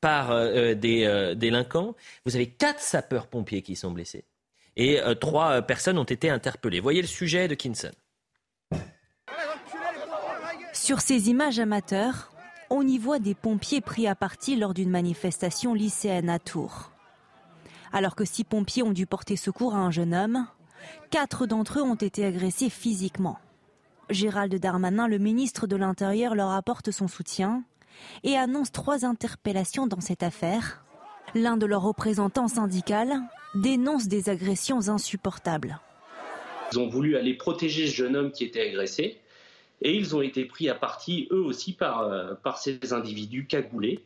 par euh, euh, des délinquants. Vous avez quatre sapeurs-pompiers qui sont blessés et trois personnes ont été interpellées. Voyez le sujet de Kinson. Sur ces images amateurs, on y voit des pompiers pris à partie lors d'une manifestation lycéenne à Tours. Alors que six pompiers ont dû porter secours à un jeune homme, quatre d'entre eux ont été agressés physiquement. Gérald Darmanin, le ministre de l'Intérieur, leur apporte son soutien et annonce trois interpellations dans cette affaire. L'un de leurs représentants syndicaux dénonce des agressions insupportables. Ils ont voulu aller protéger ce jeune homme qui était agressé. Et ils ont été pris à partie, eux aussi, par, euh, par ces individus cagoulés.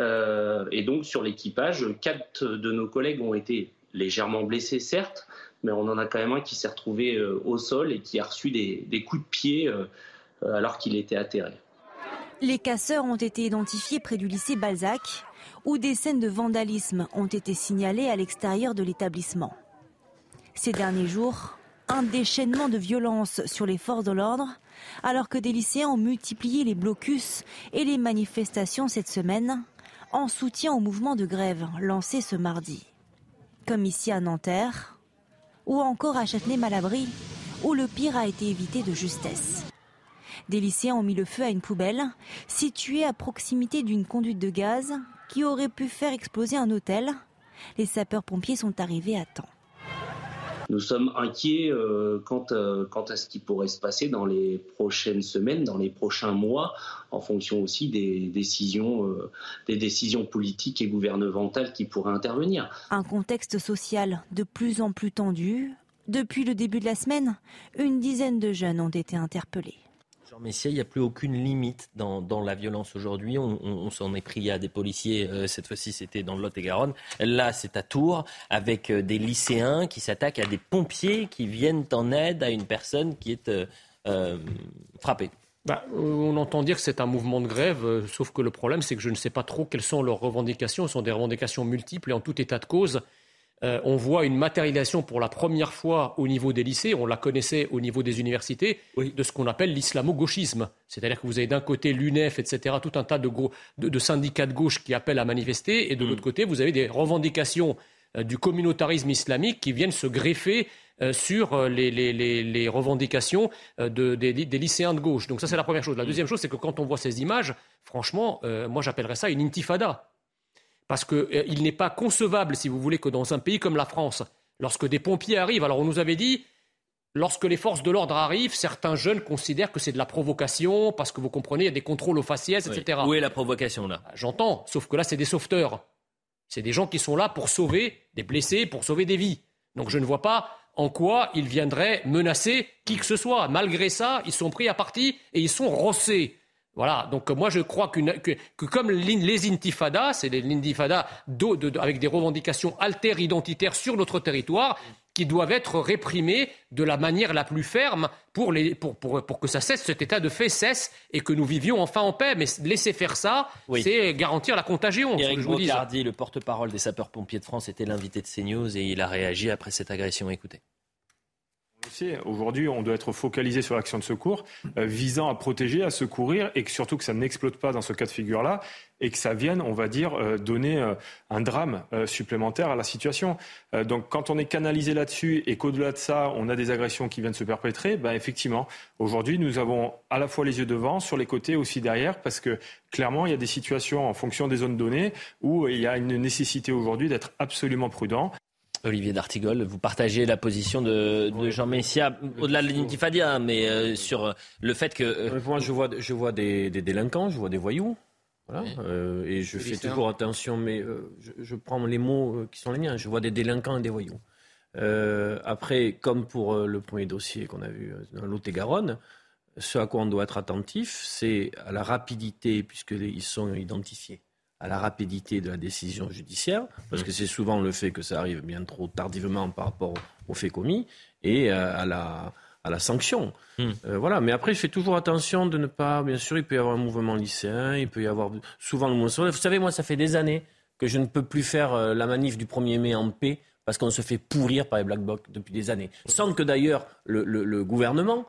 Euh, et donc, sur l'équipage, quatre de nos collègues ont été légèrement blessés, certes, mais on en a quand même un qui s'est retrouvé euh, au sol et qui a reçu des, des coups de pied alors qu'il était atterré. Les casseurs ont été identifiés près du lycée Balzac, où des scènes de vandalisme ont été signalées à l'extérieur de l'établissement. Ces derniers jours, un déchaînement de violence sur les forces de l'ordre alors que des lycéens ont multiplié les blocus et les manifestations cette semaine en soutien au mouvement de grève lancé ce mardi. Comme ici à Nanterre ou encore à Châtenay-Malabry où le pire a été évité de justesse. Des lycéens ont mis le feu à une poubelle située à proximité d'une conduite de gaz qui aurait pu faire exploser un hôtel. Les sapeurs-pompiers sont arrivés à temps. Nous sommes inquiets euh, quant, à ce qui pourrait se passer dans les prochaines semaines, dans les prochains mois, en fonction aussi euh, des décisions politiques et gouvernementales qui pourraient intervenir. Un contexte social de plus en plus tendu. Depuis le début de la semaine, une dizaine de jeunes ont été interpellés. Messier, il n'y a plus aucune limite dans, la violence aujourd'hui. On, s'en est pris à des policiers, euh, cette fois-ci c'était dans le Lot-et-Garonne. Là, c'est à Tours, avec euh, des lycéens qui s'attaquent à des pompiers qui viennent en aide à une personne qui est euh, frappée. Bah, on entend dire que c'est un mouvement de grève, sauf que le problème, c'est que je ne sais pas trop quelles sont leurs revendications. Ce sont des revendications multiples et en tout état de cause. Euh, on voit une matérialisation pour la première fois au niveau des lycées, on la connaissait au niveau des universités, de ce qu'on appelle l'islamo-gauchisme. C'est-à-dire que vous avez d'un côté l'UNEF, etc., tout un tas de, syndicats de gauche qui appellent à manifester, et de mm. l'autre côté, vous avez des revendications euh, du communautarisme islamique qui viennent se greffer sur les, revendications des, lycéens de gauche. Donc ça, c'est la première chose. La deuxième chose, c'est que quand on voit ces images, franchement, moi, j'appellerais ça une intifada. Parce qu'il n'est pas concevable, si vous voulez, que dans un pays comme la France, lorsque des pompiers arrivent, alors on nous avait dit, lorsque les forces de l'ordre arrivent, certains jeunes considèrent que c'est de la provocation, parce que vous comprenez, il y a des contrôles aux faciès, etc. Où est la provocation là? Ah, J'entends, sauf que là, c'est des sauveteurs. C'est des gens qui sont là pour sauver des blessés, pour sauver des vies. Donc je ne vois pas en quoi ils viendraient menacer qui que ce soit. Malgré ça, ils sont pris à partie et ils sont rossés. Voilà, donc moi je crois que, comme les intifadas, c'est les intifadas avec des revendications alter-identitaires sur notre territoire, qui doivent être réprimées de la manière la plus ferme pour, que ça cesse, cet état de fait cesse et que nous vivions enfin en paix. Mais laisser faire ça, c'est garantir la contagion. Eric le porte-parole des sapeurs-pompiers de France, était l'invité de CNews et il a réagi après cette agression. Écoutez. Aujourd'hui, on doit être focalisé sur l'action de secours euh, visant à protéger, à secourir et surtout que ça n'explose pas dans ce cas de figure-là et que ça vienne, on va dire, euh, donner euh, un drame supplémentaire à la situation. donc quand on est canalisé là-dessus et qu'au-delà de ça, on a des agressions qui viennent se perpétrer, ben, effectivement, aujourd'hui, nous avons à la fois les yeux devant, sur les côtés aussi derrière, parce que clairement, il y a des situations en fonction des zones données où il y a une nécessité aujourd'hui d'être absolument prudent. Olivier D'Artigol, vous partagez la position de, Jean Messia, au-delà de l'intifadia, mais euh, sur euh, le fait que... Euh, moi, je vois, je vois des, délinquants, je vois des voyous. et je fais toujours attention, mais je, prends les mots qui sont les miens. Je vois des délinquants et des voyous. après, comme pour le premier dossier qu'on a vu dans Lot-et-Garonne, ce à quoi on doit être attentif, c'est à la rapidité, puisqu'ils sont identifiés à la rapidité de la décision judiciaire, parce que c'est souvent le fait que ça arrive bien trop tardivement par rapport aux faits commis, et euh, à la, à la sanction. Hmm. Euh, voilà. Mais après, je fais toujours attention de ne pas. Bien sûr, il peut y avoir un mouvement lycéen, il peut y avoir souvent le mouvement. Vous savez, moi, ça fait des années que je ne peux plus faire euh, la manif du 1er mai en paix parce qu'on se fait pourrir par les Black Blocs depuis des années. Sans que d'ailleurs le, le gouvernement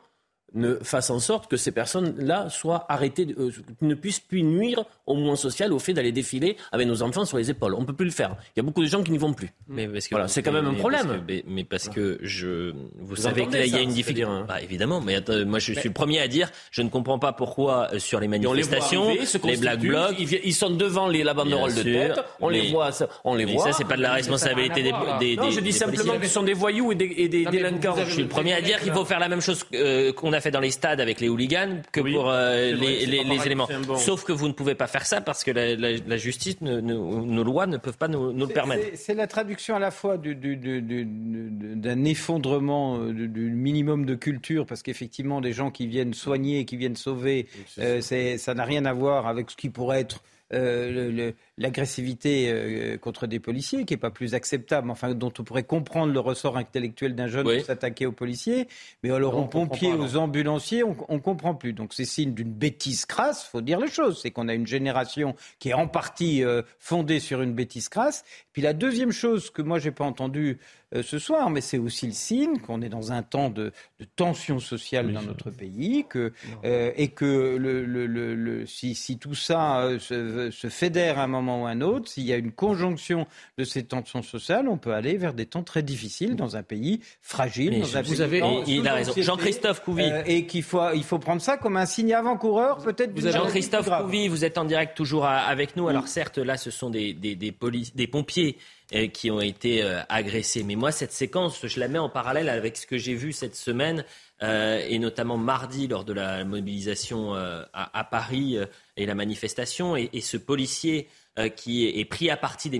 ne fasse en sorte que ces personnes-là soient arrêtées, euh, ne puissent plus nuire au mouvement social au fait d'aller défiler avec nos enfants sur les épaules. On ne peut plus le faire. Il y a beaucoup de gens qui n'y vont plus. Mais voilà, c'est quand même un problème. mais, parce que je, vous, savez qu'il y a une difficulté. Hein. Bah, évidemment, mais moi je suis le premier à dire, je ne comprends pas pourquoi euh, sur les manifestations, les, Black Blocs, ils, sont devant les, la banderole de tête, on les voit, on les voit. Ça c'est pas de la responsabilité des, des, Non, je dis simplement qu'ils sont des voyous et des, délinquants. Je suis le premier à dire qu'il faut faire la même chose euh, qu'on a fait dans les stades avec les hooligans que pour euh, les, éléments. Sauf que vous ne pouvez pas faire ça parce que la, justice, nos lois ne peuvent pas nous, le permettre. C'est la traduction à la fois d'un effondrement euh, du minimum de culture, parce qu'effectivement, des gens qui viennent soigner, qui viennent sauver, euh, ça n'a rien à voir avec ce qui pourrait être euh, l'agressivité euh, contre des policiers, qui n'est pas plus acceptable, enfin dont on pourrait comprendre le ressort intellectuel d'un jeune pour s'attaquer aux policiers, mais alors aux pompiers, aux ambulanciers, on ne comprend plus. Donc c'est signe d'une bêtise crasse, faut dire les choses. C'est qu'on a une génération qui est en partie euh, fondée sur une bêtise crasse. Puis la deuxième chose que moi j'ai pas entendue ce soir, mais c'est aussi le signe qu'on est dans un temps de, tension sociale dans notre pays, que, et que le, le, si, si, tout ça se se, fédère à un moment ou à un autre, s'il y a une conjonction de ces tensions sociales, on peut aller vers des temps très difficiles dans un pays fragile, dans un vous avez, il a raison. Jean-Christophe Couvi. Euh, et qu'il faut, il faut prendre ça comme un signe avant-coureur, peut-être. Jean-Christophe Couvi, vous êtes en direct toujours avec nous. Alors certes, là, ce sont des, des, des, des pompiers euh, qui ont été euh, agressés. Mais moi, cette séquence, je la mets en parallèle avec ce que j'ai vu cette semaine euh, et notamment mardi lors de la mobilisation euh, à, Paris euh, et la manifestation, et, ce policier qui est, pris à partie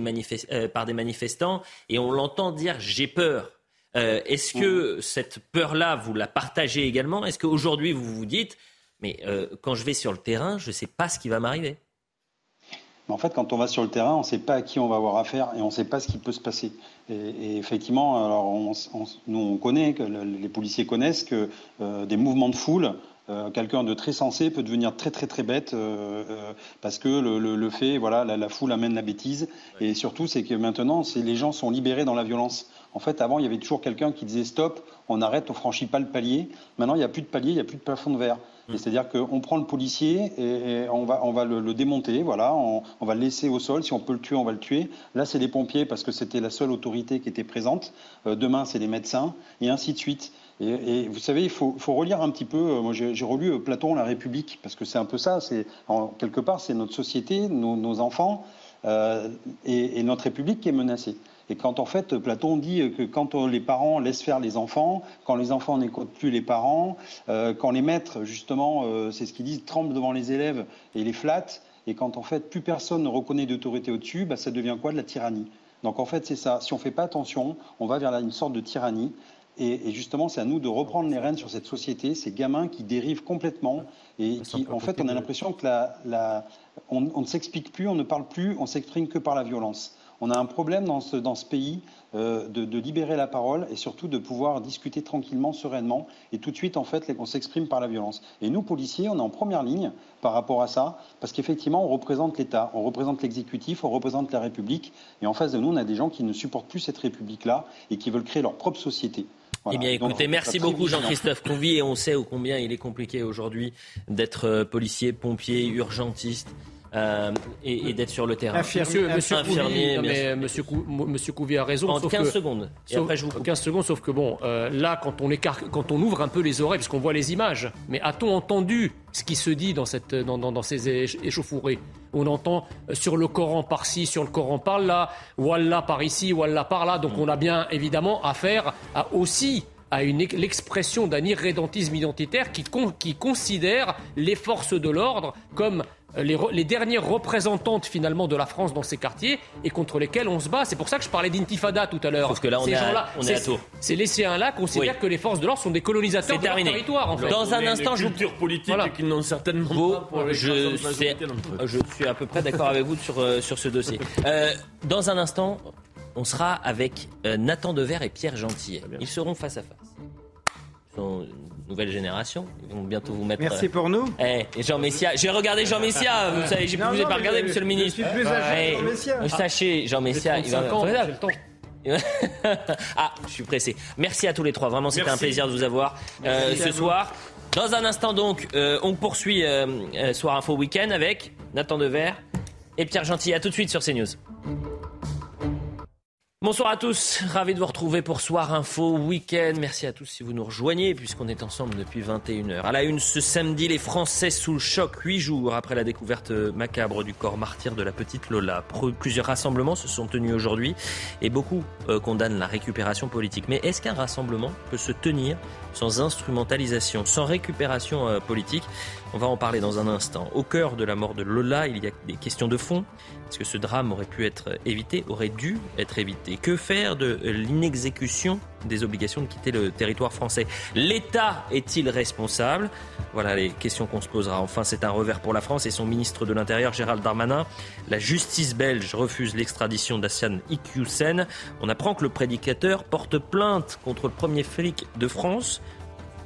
par des manifestants, et on l'entend dire j'ai peur. Est-ce que cette peur-là, vous la partagez également? Est-ce qu'aujourd'hui, vous vous dites, mais quand je vais sur le terrain, je ne sais pas ce qui va m'arriver en fait, quand on va sur le terrain, on ne sait pas à qui on va avoir affaire et on ne sait pas ce qui peut se passer. Et, effectivement, alors nous on connaît, que les policiers connaissent que euh, des mouvements de foule, euh, quelqu'un de très sensé peut devenir très très très bête euh, parce que le, fait, voilà, la, foule amène la bêtise. Et surtout, c'est que maintenant, les gens sont libérés dans la violence. En fait, avant, il y avait toujours quelqu'un qui disait stop, on arrête, on franchit pas le palier. Maintenant, il n'y a plus de palier, il n'y a plus de plafond de verre. Mm. C'est-à-dire qu'on prend le policier et, on va, on va le, démonter, voilà, on, va le laisser au sol. Si on peut le tuer, on va le tuer. Là, c'est les pompiers parce que c'était la seule autorité qui était présente. Euh, demain, c'est les médecins et ainsi de suite. Et, vous savez, il faut, relire un petit peu. Euh, moi, j'ai relu euh, Platon, La République, parce que c'est un peu ça. C'est quelque part, c'est notre société, nos, enfants et, et notre République qui est menacée. Et quand en fait Platon dit que quand les parents laissent faire les enfants, quand les enfants n'écoutent plus les parents, euh, quand les maîtres justement, euh, c'est ce qu'ils disent, tremblent devant les élèves et les flattent, et quand en fait plus personne ne reconnaît d'autorité au-dessus, bah, ça devient quoi? De la tyrannie. Donc en fait c'est ça. Si on ne fait pas attention, on va vers une sorte de tyrannie. Et, justement, c'est à nous de reprendre les rênes sur cette société, ces gamins qui dérivent complètement et qui, en fait, on a l'impression que la, on ne s'explique plus, on ne parle plus, on s'exprime que par la violence on a un problème dans ce, dans ce pays euh, de, libérer la parole et surtout de pouvoir discuter tranquillement, sereinement. Et tout de suite, en fait, on s'exprime par la violence. Et nous, policiers, on est en première ligne par rapport à ça, parce qu'effectivement, on représente l'État, on représente l'exécutif, on représente la République. Et en face de nous, on a des gens qui ne supportent plus cette République-là et qui veulent créer leur propre société. Eh bien, écoutez, merci beaucoup Jean-Christophe Convy. Et on sait combien il est compliqué aujourd'hui d'être euh, policier, pompier, urgentiste. Euh, et, d'être sur le terrain. Monsieur, monsieur, infirmier, mais monsieur, monsieur Couvier a raison. En 15 secondes. Et après, je vous 15 secondes, sauf que bon, euh, là, quand on, écarte, quand on ouvre un peu les oreilles, parce qu'on voit les images, mais a-t-on entendu ce qui se dit dans, cette, dans, dans, ces échauffourées? On entend euh, sur le Coran par-ci, sur le Coran par-là, Wallah par ici, Wallah par-là. Donc on a bien évidemment affaire à aussi à l'expression d'un irrédentisme identitaire qui, qui considère les forces de l'ordre comme les, dernières représentantes finalement de la France dans ces quartiers et contre lesquelles on se bat. C'est pour ça que je parlais d'intifada tout à l'heure. Sauf que là, on, est, à, on est, Ces lycéens-là considèrent que les forces de l'ordre sont des colonisateurs de leur territoire. En fait. Dans un instant, je culture politique voilà. qu'ils n'ont certainement pas pour je, je suis à peu près d'accord avec vous sur, euh, sur ce dossier. Euh, dans un instant, on sera avec euh, Nathan Dever et Pierre Gentillet. Ils seront face à face. Ils sont nouvelle génération. Ils vont bientôt vous mettre. Merci pour nous. Eh, Jean Messia. J'ai regardé Jean Messia. Vous savez, je ne vous ai pas regardé, monsieur le ministre. Je suis plus âgé Jean Messia. Sachez, Jean Messia. Il va... ah, je suis pressé. Merci à tous les trois. Vraiment, c'était un plaisir de vous avoir euh, ce soir. Dans un instant, donc, euh, on poursuit euh, Soir Info Week-end avec Nathan Dever et Pierre Gentil. À tout de suite sur CNews. Bonsoir à tous, ravi de vous retrouver pour Soir Info Week-end. Merci à tous si vous nous rejoignez, puisqu'on est ensemble depuis 21h. À la une, ce samedi, les Français sous le choc, huit jours après la découverte macabre du corps martyr de la petite Lola. Plusieurs rassemblements se sont tenus aujourd'hui et beaucoup euh, condamnent la récupération politique. Mais est-ce qu'un rassemblement peut se tenir sans instrumentalisation, sans récupération euh, politique On va en parler dans un instant. Au cœur de la mort de Lola, il y a des questions de fond. Est-ce que ce drame aurait pu être évité, aurait dû être évité? Que faire de l'inexécution des obligations de quitter le territoire français L'État est-il responsable? Voilà les questions qu'on se posera. Enfin, c'est un revers pour la France et son ministre de l'Intérieur, Gérald Darmanin. La justice belge refuse l'extradition d'Assian Iqiyoussen. On apprend que le prédicateur porte plainte contre le premier flic de France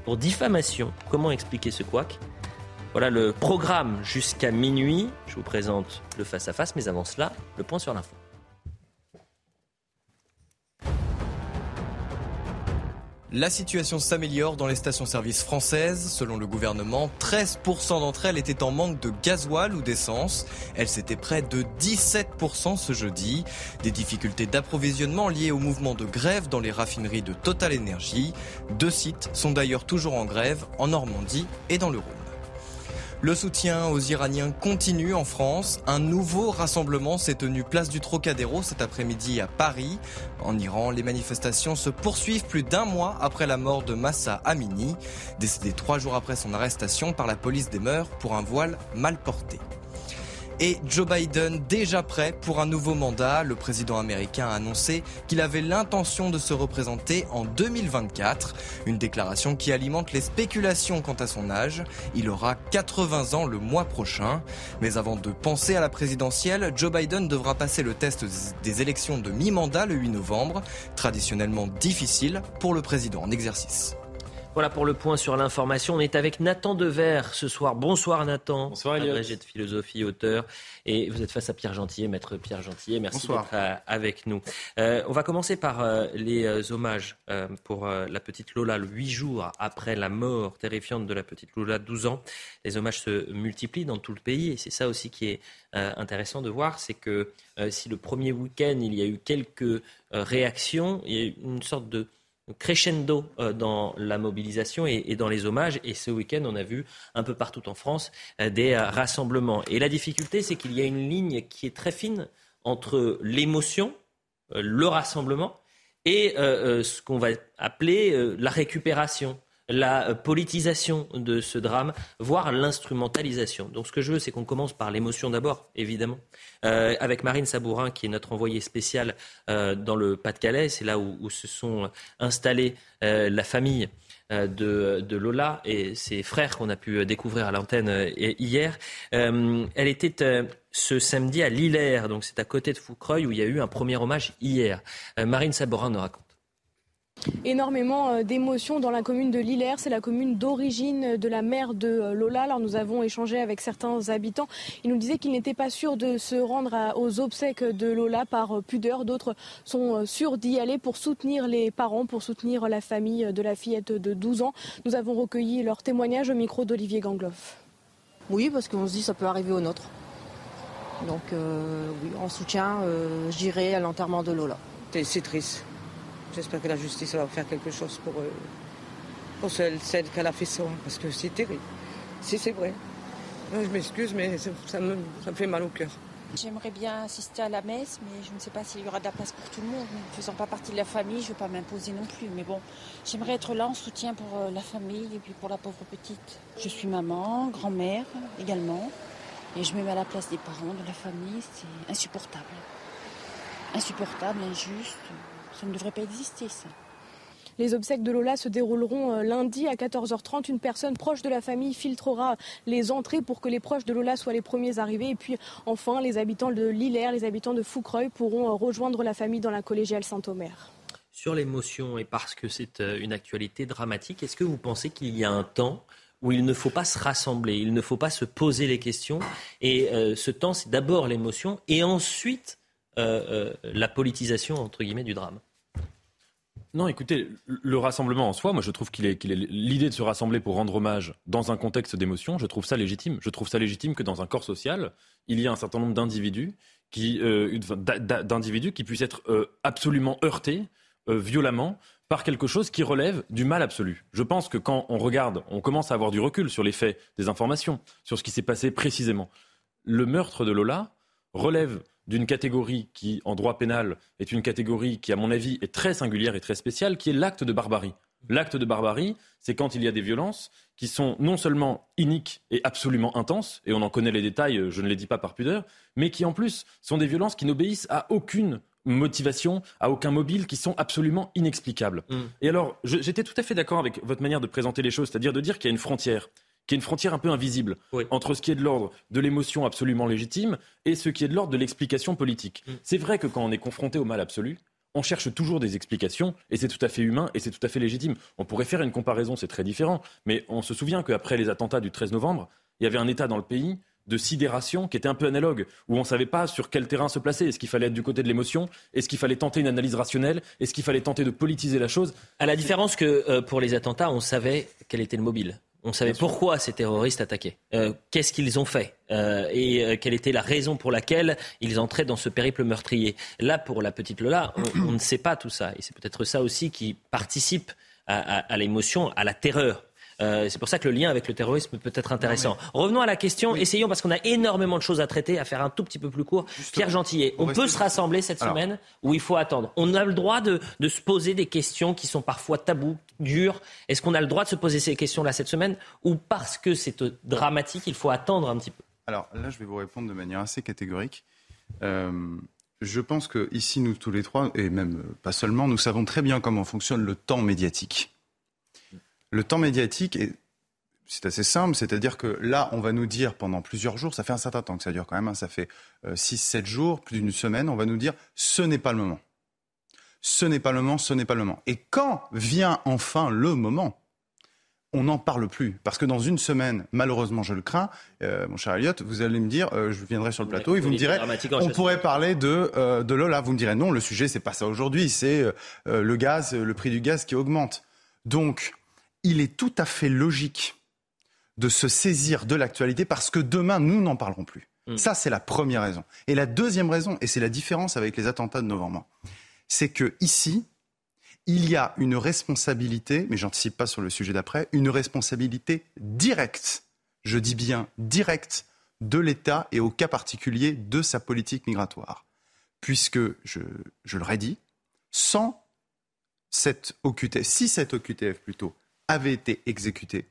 pour diffamation. Comment expliquer ce couac? Voilà le programme jusqu'à minuit. Je vous présente le face-à-face, mais avant cela, le point sur l'info. La situation s'améliore dans les stations-service françaises. Selon le gouvernement, 13% d'entre elles étaient en manque de gasoil ou d'essence. Elles s'étaient près de 17% ce jeudi. Des difficultés d'approvisionnement liées au mouvement de grève dans les raffineries de Total Energy. Deux sites sont d'ailleurs toujours en grève, en Normandie et dans le Rhône. Le soutien aux Iraniens continue en France. Un nouveau rassemblement s'est tenu place du Trocadéro cet après-midi à Paris. En Iran, les manifestations se poursuivent plus d'un mois après la mort de Massa Amini, décédé trois jours après son arrestation par la police des mœurs pour un voile mal porté. Et Joe Biden déjà prêt pour un nouveau mandat. Le président américain a annoncé qu'il avait l'intention de se représenter en 2024. Une déclaration qui alimente les spéculations quant à son âge. Il aura 80 ans le mois prochain. Mais avant de penser à la présidentielle, Joe Biden devra passer le test des élections de mi-mandat le 8 novembre, traditionnellement difficile pour le président en exercice. Voilà pour le point sur l'information. On est avec Nathan Dever ce soir. Bonsoir Nathan. Bonsoir Eliott. Agrégé de philosophie, auteur. Et vous êtes face à Pierre Gentillet, maître Pierre Gentillet. Merci d'être euh, avec nous. Euh, on va commencer par euh, les euh, hommages euh, pour euh, la petite Lola, le huit jours après la mort terrifiante de la petite Lola, 12 ans. Les hommages se multiplient dans tout le pays et c'est ça aussi qui est euh, intéressant de voir, c'est que euh, si le premier week-end il y a eu quelques euh, réactions, il y a eu une sorte de crescendo euh, dans la mobilisation et, dans les hommages. Et ce week-end, on a vu un peu partout en France euh, des rassemblements. Et la difficulté, c'est qu'il y a une ligne qui est très fine entre l'émotion, euh, le rassemblement, et ce qu'on va appeler la récupération la euh, politisation de ce drame, voire l'instrumentalisation. Donc ce que je veux, c'est qu'on commence par l'émotion d'abord, évidemment, euh, avec Marine Sabourin, qui est notre envoyée spéciale euh, dans le Pas-de-Calais. C'est là où, où se sont installés euh, la famille euh, de, de Lola et ses frères qu'on a pu découvrir à l'antenne euh, hier. Euh, elle était euh, ce samedi à Lillers, donc c'est à côté de Foucreuil, où il y a eu un premier hommage hier. Euh, Marine Sabourin nous raconte. Énormément euh, d'émotions dans la commune de Lillers. C'est la commune d'origine de la mère de euh, Lola. Alors nous avons échangé avec certains habitants. Ils nous disaient qu'ils n'étaient pas sûrs de se rendre aux obsèques de Lola par euh, pudeur. D'autres sont sûrs d'y aller pour soutenir les parents, pour soutenir la famille de la fillette de 12 ans. Nous avons recueilli leur témoignage au micro d'Olivier Gangloff. Oui, parce qu'on se dit ça peut arriver au nôtre. Donc euh, oui, en soutien, euh, j'irai à l'enterrement de Lola. C'est triste. J'espère que la justice va faire quelque chose pour, euh, pour celle, celle qu'elle a fait ça, parce que c'est terrible. Si c'est vrai. Je m'excuse, mais ça, me, ça me fait mal au cœur. J'aimerais bien assister à la messe, mais je ne sais pas s'il y aura de la place pour tout le monde. Ne faisant pas partie de la famille, je ne vais pas m'imposer non plus. Mais bon, j'aimerais être là en soutien pour euh, la famille et puis pour la pauvre petite. Je suis maman, grand-mère également. Et je me mets à la place des parents, de la famille. C'est insupportable. Insupportable, injuste. Ça ne devrait pas exister, ça. Les obsèques de Lola se dérouleront euh, lundi à 14h30. Une personne proche de la famille filtrera les entrées pour que les proches de Lola soient les premiers arrivés. Et puis enfin, les habitants de Lillers, les habitants de Foucreuil pourront euh, rejoindre la famille dans la collégiale Saint-Omer. Sur l'émotion et parce que c'est euh, une actualité dramatique, est-ce que vous pensez qu'il y a un temps où il ne faut pas se rassembler, il ne faut pas se poser les questions et euh, ce temps c'est d'abord l'émotion et ensuite euh, euh, la politisation entre guillemets du drame? Non, écoutez, le rassemblement en soi, moi je trouve qu'il est, l'idée de se rassembler pour rendre hommage dans un contexte d'émotion, je trouve ça légitime. Je trouve ça légitime que dans un corps social, il y a un certain nombre d'individus qui, euh, d'individus qui puissent être euh, absolument heurtés euh, violemment par quelque chose qui relève du mal absolu. Je pense que quand on regarde, on commence à avoir du recul sur les faits, des informations, sur ce qui s'est passé précisément. Le meurtre de Lola relève d'une catégorie qui, en droit pénal, est une catégorie qui, à mon avis, est très singulière et très spéciale, qui est l'acte de barbarie. L'acte de barbarie, c'est quand il y a des violences qui sont non seulement iniques et absolument intenses, et on en connaît les détails, je ne les dis pas par pudeur, mais qui en plus sont des violences qui n'obéissent à aucune motivation, à aucun mobile, qui sont absolument inexplicables. Et alors, j'étais tout à fait d'accord avec votre manière de présenter les choses, c'est-à-dire de dire qu'il y a une frontière, qu'il y a une frontière un peu invisible entre ce qui est de l'ordre de l'émotion absolument légitime et ce qui est de l'ordre de l'explication politique. C'est vrai que quand on est confronté au mal absolu, on cherche toujours des explications et c'est tout à fait humain et c'est tout à fait légitime. On pourrait faire une comparaison, c'est très différent, mais on se souvient qu'après les attentats du 13 novembre, il y avait un état dans le pays de sidération qui était un peu analogue, où on ne savait pas sur quel terrain se placer. Est-ce qu'il fallait être du côté de l'émotion? Est-ce qu'il fallait tenter une analyse rationnelle? Est-ce qu'il fallait tenter de politiser la chose? À la différence que euh, pour les attentats, on savait quel était le mobile. On savait pourquoi ces terroristes attaquaient. Euh, Qu'est-ce qu'ils ont fait euh, et euh, quelle était la raison pour laquelle ils entraient dans ce périple meurtrier? Là, pour la petite Lola, on, on ne sait pas tout ça. Et c'est peut-être ça aussi qui participe à, à- à l'émotion, à la terreur. Euh, c'est pour ça que le lien avec le terrorisme peut être intéressant. Revenons à la question, essayons parce qu'on a énormément de choses à traiter, à faire un tout petit peu plus court. Pierre Gentillet, on peut se rassembler cette Alors. semaine ou il faut attendre On a le droit de, de se poser des questions qui sont parfois tabous, dures. Est-ce qu'on a le droit de se poser ces questions-là cette semaine ou parce que c'est dramatique, il faut attendre un petit peu? Alors là, je vais vous répondre de manière assez catégorique. Euh, je pense que ici, nous tous les trois, et même pas seulement, nous savons très bien comment fonctionne le temps médiatique. Le temps médiatique est c'est assez simple, c'est-à-dire que là, on va nous dire pendant plusieurs jours, ça fait un certain temps que ça dure quand même, hein, ça fait 6-7 jours, plus d'une semaine, on va nous dire ce n'est pas le moment. Ce n'est pas le moment, ce n'est pas le moment. Et quand vient enfin le moment on n'en parle plus. Parce que dans une semaine, malheureusement, je le crains, euh, mon cher Elliott, vous allez me dire, euh, je viendrai sur le plateau et vous me direz, on pourrait parler de, euh, de Lola. Vous me direz, non, le sujet, c'est pas ça aujourd'hui, c'est le gaz, le prix du gaz qui augmente. Donc, il est tout à fait logique de se saisir de l'actualité parce que demain, nous n'en parlerons plus. Mm. Ça, c'est la première raison. Et la deuxième raison, et c'est la différence avec les attentats de novembre, c'est que ici, il y a une responsabilité, mais j'anticipe pas sur le sujet d'après, une responsabilité directe, je dis bien directe, de l'État et au cas particulier de sa politique migratoire. Puisque, je, je le redis, sans cette OQTF, si cette OQTF plutôt avait été exécutée,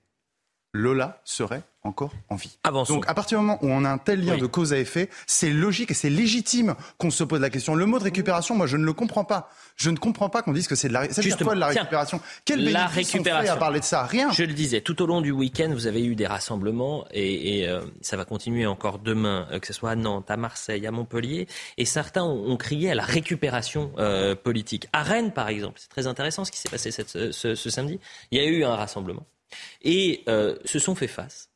Lola serait encore en vie. Donc à partir du moment où on a un tel lien de cause à effet, c'est logique et c'est légitime qu'on se pose la question. Le mot de récupération, moi je ne le comprends pas. Je ne comprends pas qu'on dise que c'est de la, de la récupération. Quel la récupération. à parler de ça? Rien. Je le disais, tout au long du week-end, vous avez eu des rassemblements et, et euh, ça va continuer encore demain, euh, que ce soit à Nantes, à Marseille, à Montpellier. Et certains ont, crié à la récupération euh, politique. À Rennes, par exemple, c'est très intéressant ce qui s'est passé cette, ce, ce samedi. Il y a eu un rassemblement et euh, se sont fait face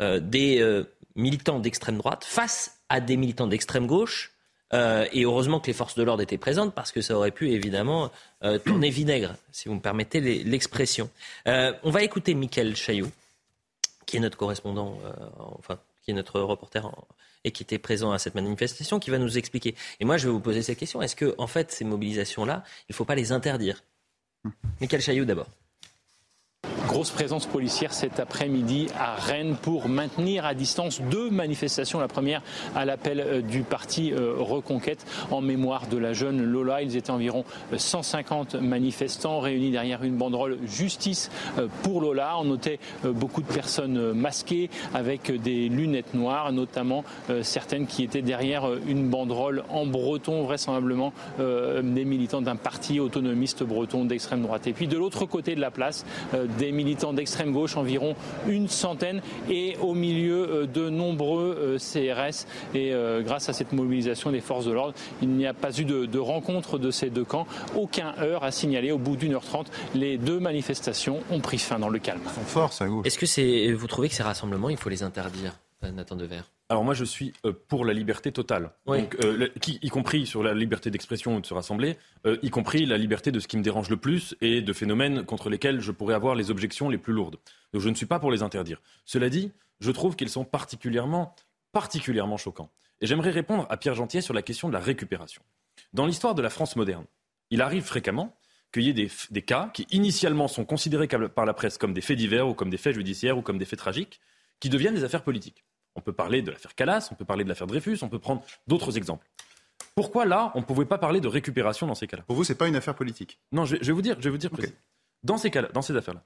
des euh, militants d'extrême droite face à des militants d'extrême gauche. et heureusement que les forces de l'ordre étaient présentes parce que ça aurait pu évidemment tourner vinaigre, si vous me permettez l'expression. on va écouter Mickaël Chaillot, qui est notre correspondant, enfin, qui est notre reporter et qui était présent à cette manifestation, qui va nous expliquer. Et moi, je vais vous poser cette question. Est-ce que, en fait, ces mobilisations-là, il ne faut pas les interdire? Mickaël Chaillot d'abord. Grosse présence policière cet après-midi à Rennes pour maintenir à distance deux manifestations. La première à l'appel euh, du parti euh, Reconquête en mémoire de la jeune Lola. Ils étaient environ 150 manifestants réunis derrière une banderole Justice euh, pour Lola. On notait beaucoup de personnes masquées avec des lunettes noires, notamment certaines qui étaient derrière une banderole en breton, vraisemblablement des militants d'un parti autonomiste breton d'extrême droite. Et puis de l'autre côté de la place, des militants d'extrême gauche, environ une centaine, et au milieu euh, de nombreux euh, CRS. Et euh, grâce à cette mobilisation des forces de l'ordre, il n'y a pas eu de, rencontre de ces deux camps. Aucun heure à signaler. Au bout d'une heure trente, les deux manifestations ont pris fin dans le calme. Force Est-ce que c'est, vous trouvez que ces rassemblements, il faut les interdire, Nathan Dever alors moi, je suis euh, pour la liberté totale, Donc, euh, y compris sur la liberté d'expression ou de se rassembler, euh, y compris la liberté de ce qui me dérange le plus et de phénomènes contre lesquels je pourrais avoir les objections les plus lourdes. Donc je ne suis pas pour les interdire. Cela dit, je trouve qu'ils sont particulièrement, particulièrement choquants. Et j'aimerais répondre à Pierre Gentier sur la question de la récupération. Dans l'histoire de la France moderne, il arrive fréquemment qu'il y ait des, des, cas qui initialement sont considérés par la presse comme des faits divers ou comme des faits judiciaires ou comme des faits tragiques, qui deviennent des affaires politiques. On peut parler de l'affaire Calas, on peut parler de l'affaire Dreyfus, on peut prendre d'autres exemples. Pourquoi là, on ne pouvait pas parler de récupération dans ces cas-là? Pour vous, ce n'est pas une affaire politique? Non, je, vais vous dire, je vais vous dire Dans ces cas-là, dans ces affaires-là,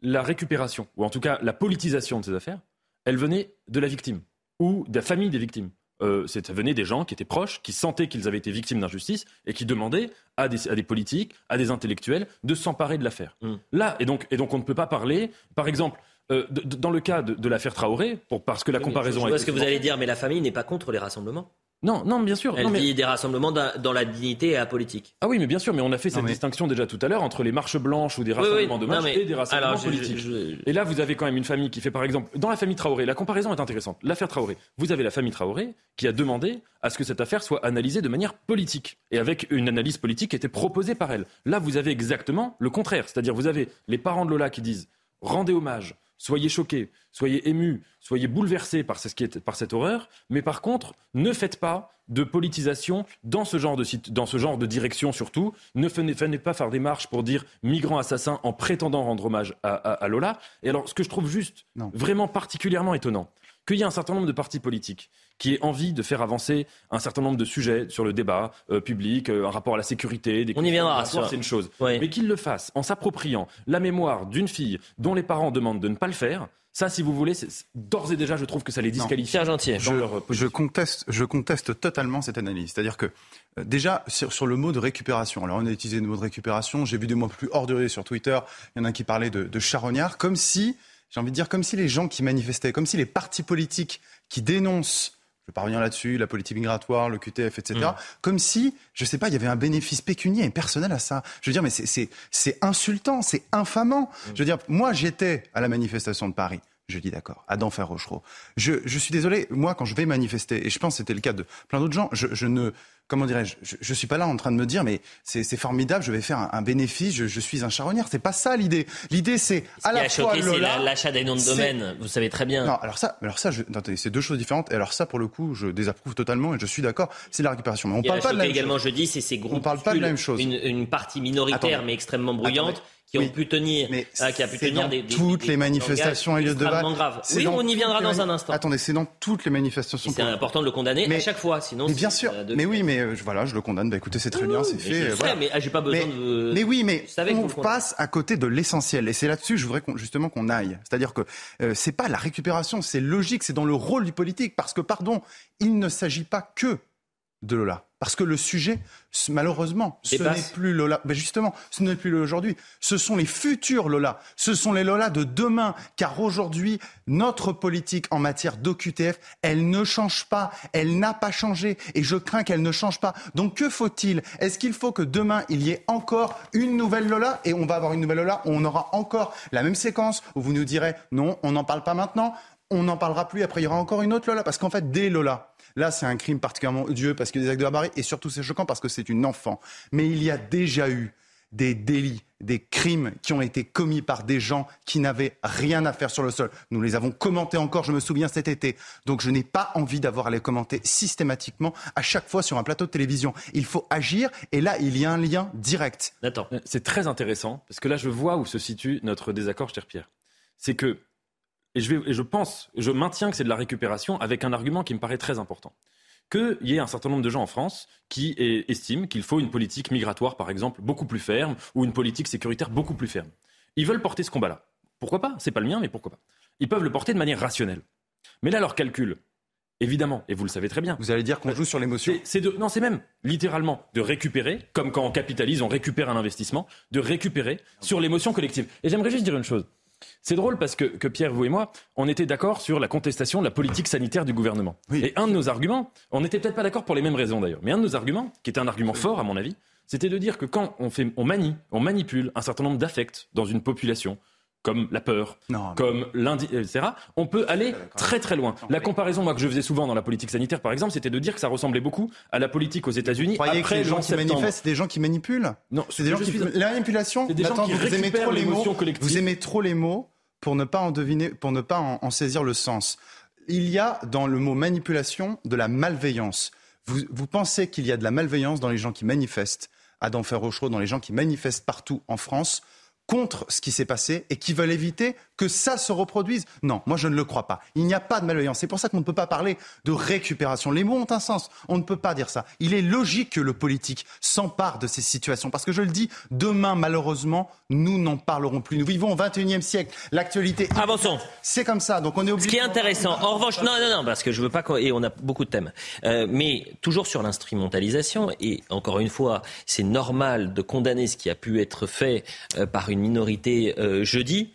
la récupération, ou en tout cas la politisation de ces affaires, elle venait de la victime ou de la famille des victimes. Euh, ça venait des gens qui étaient proches, qui sentaient qu'ils avaient été victimes d'injustice et qui demandaient à des, à des, politiques, à des intellectuels de s'emparer de l'affaire. Mm. Là, et donc, et donc on ne peut pas parler, par exemple, euh, dans le cas de, l'affaire Traoré, pour, parce que la comparaison. Je vois ce que vous allez dire, mais la famille n'est pas contre les rassemblements. Non, non, bien sûr. Elle non, dit des rassemblements dans la dignité et la politique. Ah oui, mais bien sûr, mais on a fait cette distinction déjà tout à l'heure entre les marches blanches ou des rassemblements de marches et des rassemblements politiques. Et là, vous avez quand même une famille qui fait, par exemple, dans la famille Traoré, la comparaison est intéressante. L'affaire Traoré, vous avez la famille Traoré qui a demandé à ce que cette affaire soit analysée de manière politique et avec une analyse politique qui était proposée par elle. Là, vous avez exactement le contraire, c'est-à-dire vous avez les parents de Lola qui disent rendez hommage Soyez choqués, soyez émus, soyez bouleversés par, ce qui est, par cette horreur, mais par contre, ne faites pas de politisation dans ce genre de, dans ce genre de direction surtout. Ne venez, pas faire des marches pour dire migrants assassins en prétendant rendre hommage à, Lola. Et alors, ce que je trouve juste vraiment particulièrement étonnant, qu'il y a un certain nombre de partis politiques qui aient envie de faire avancer un certain nombre de sujets sur le débat euh, public, euh, un rapport à la sécurité, des On y viendra, c'est une chose. Mais qu'ils le fassent en s'appropriant la mémoire d'une fille dont les parents demandent de ne pas le faire, ça, si vous voulez, d'ores et déjà, je trouve que ça les disqualifie. gentil. Je, je, conteste, je conteste totalement cette analyse. C'est-à-dire que, euh, déjà, sur, le mot de récupération, alors on a utilisé le mot de récupération, j'ai vu des mots plus orduriers sur Twitter, il y en a qui parlaient de, de charognard, comme si j'ai envie de dire comme si les gens qui manifestaient, comme si les partis politiques qui dénoncent je vais pas revenir là-dessus, la politique migratoire, le QTF, etc. Mm. Comme si, je sais pas, il y avait un bénéfice pécunier et personnel à ça. Je veux dire, mais c'est- insultant, c'est infamant. Je veux dire, moi, j'étais à la manifestation de Paris. Je dis d'accord, à d'enfer Rochereau. Je, je suis désolé, moi, quand je vais manifester, et je pense que c'était le cas de plein d'autres gens, je, je ne, comment dirais-je, je, je suis pas là en train de me dire, mais c'est formidable, je vais faire un, un bénéfice, je, je suis un charognard. C'est pas ça l'idée. L'idée, c'est Ce à qui la a fois choqué, c'est l'achat des noms de domaine. Vous savez très bien. non, alors ça, alors ça, je, c'est deux choses différentes. Et alors ça, pour le coup, je désapprouve totalement et je suis d'accord. C'est la récupération. Mais on parle pas de la même également chose. jeudi, c'est ces groupes. parle pas de la même chose. Une, une partie minoritaire mais extrêmement bruyante Attendez. Qui ont Oui. pu tenir, ah, qui a pu tenir dans des, des- toutes des- les manifestations à langages Elliott de. C'est Oui, dans on y viendra dans un instant. Attendez, c'est dans toutes les manifestations. Et C'est important de le condamner à chaque fois, sinon. Mais bien sûr. de- Mais oui, mais euh, voilà, je le condamne. Bah écoutez, c'est très bien, c'est mais fait. je euh, sais, mais, ah, j'ai pas besoin mais, de- Mais oui, mais on passe à côté de l'essentiel. Et c'est là-dessus, je voudrais justement qu'on aille. C'est-à-dire que euh, c'est pas la récupération, c'est logique, c'est dans le rôle du politique. Parce que, pardon, il ne s'agit pas que de Lola. Parce que le sujet, malheureusement, ce Dépasse. n'est plus Lola. Ben justement, ce n'est plus Lola aujourd'hui. Ce sont les futurs Lola. Ce sont les Lola de demain. Car aujourd'hui, notre politique en matière d'OQTF, elle ne change pas. Elle n'a pas changé. Et je crains qu'elle ne change pas. Donc que faut-il? Est-ce qu'il faut que demain, il y ait encore une nouvelle Lola? Et on va avoir une nouvelle Lola. On aura encore la même séquence où vous nous direz non, on n'en parle pas maintenant. On n'en parlera plus. Après, il y aura encore une autre Lola. Parce qu'en fait, des Lola, Là, c'est un crime particulièrement odieux parce qu'il y a des actes de barbarie et surtout c'est choquant parce que c'est une enfant. Mais il y a déjà eu des délits, des crimes qui ont été commis par des gens qui n'avaient rien à faire sur le sol. Nous les avons commentés encore, je me souviens cet été. Donc je n'ai pas envie d'avoir à les commenter systématiquement à chaque fois sur un plateau de télévision. Il faut agir et là, il y a un lien direct. Attends. C'est très intéressant parce que là, je vois où se situe notre désaccord, cher Pierre. C'est que, et je, vais, et je pense, je maintiens que c'est de la récupération avec un argument qui me paraît très important. Qu'il y ait un certain nombre de gens en France qui est- estiment qu'il faut une politique migratoire, par exemple, beaucoup plus ferme ou une politique sécuritaire beaucoup plus ferme. Ils veulent porter ce combat-là. Pourquoi pas? C'est pas le mien, mais pourquoi pas? Ils peuvent le porter de manière rationnelle. Mais là, leur calcul, évidemment, et vous le savez très bien. Vous allez dire qu'on joue sur l'émotion C'est de, non, c'est même littéralement de récupérer, comme quand on capitalise, on récupère un investissement, de récupérer sur l'émotion collective. Et j'aimerais juste dire une chose. C'est drôle parce que, que Pierre, vous et moi, on était d'accord sur la contestation de la politique sanitaire du gouvernement. Et un de nos arguments, on n'était peut-être pas d'accord pour les mêmes raisons d'ailleurs, mais un de nos arguments, qui était un argument fort à mon avis, c'était de dire que quand on, fait, on manie, on manipule un certain nombre d'affects dans une population, comme la peur, comme l'indi, etc., on peut aller très très loin. La comparaison, moi, que je faisais souvent dans la politique sanitaire, par exemple, c'était de dire que ça ressemblait beaucoup à la politique aux États-Unis après que les le gens 11 qui manifestent, c'est des gens qui manipulent Non, c'est des gens qui. suis- La manipulation, des gens qui vous aimez trop les mots. collective. Vous aimez trop les mots pour ne pas en deviner, pour ne pas en, en saisir le sens. Il y a dans le mot manipulation de la malveillance. Vous, vous pensez qu'il y a de la malveillance dans les gens qui manifestent à Rochereau, dans les gens qui manifestent partout en France contre ce qui s'est passé et qui veulent éviter que ça se reproduise. Non, moi je ne le crois pas. Il n'y a pas de malveillance. C'est pour ça qu'on ne peut pas parler de récupération. Les mots ont un sens. On ne peut pas dire ça. Il est logique que le politique s'empare de ces situations. Parce que je le dis, demain, malheureusement, nous n'en parlerons plus. Nous vivons au 21e siècle. L'actualité. Avançons. C'est comme ça. Donc on est obligé. Ce qui est intéressant, en revanche, non, non, non, parce que je veux pas, et on a beaucoup de thèmes, Euh, mais toujours sur l'instrumentalisation, et encore une fois, c'est normal de condamner ce qui a pu être fait euh, par une minorité euh, jeudi,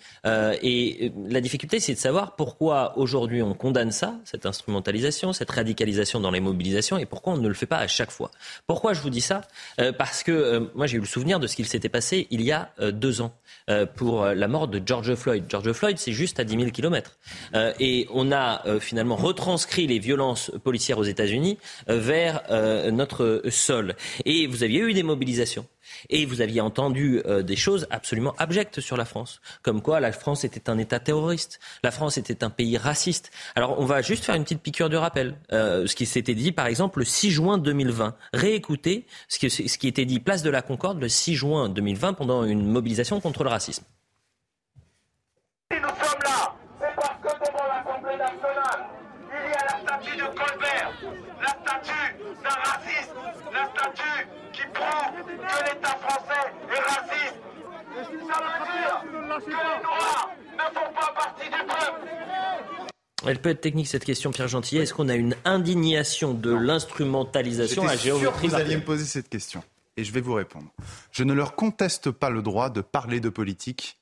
euh, la difficulté, c'est de savoir pourquoi aujourd'hui on condamne ça, cette instrumentalisation, cette radicalisation dans les mobilisations, et pourquoi on ne le fait pas à chaque fois. Pourquoi je vous dis ça? Euh, Parce que euh, moi j'ai eu le souvenir de ce qu'il s'était passé il y a deux ans pour la mort de George Floyd. George Floyd, c'est juste à 10 000 kilomètres. Et on a finalement retranscrit les violences policières aux États-Unis vers notre sol. Et vous aviez eu des mobilisations. Et vous aviez entendu euh, des choses absolument abjectes sur la France, comme quoi la France était un État terroriste, la France était un pays raciste. Alors on va juste faire une petite piqûre de rappel. Euh, ce qui s'était dit par exemple le 6 juin 2020. Réécoutez ce qui, ce qui était dit place de la Concorde le 6 juin 2020 pendant une mobilisation contre le racisme. Si nous sommes là, c'est parce que devant l'Assemblée nationale, il y a la statue de Colbert, la statue d'un raciste, la statue qui prouve que l'État français est raciste. Ça veut dire que les Noirs ne font pas partie du peuple. Elle peut être technique cette question, Pierre Gentillet. Est-ce qu'on a une indignation de l'instrumentalisation à J'étais sûr que géométrie vous alliez me poser cette question. Et je vais vous répondre. Je ne leur conteste pas le droit de parler de politique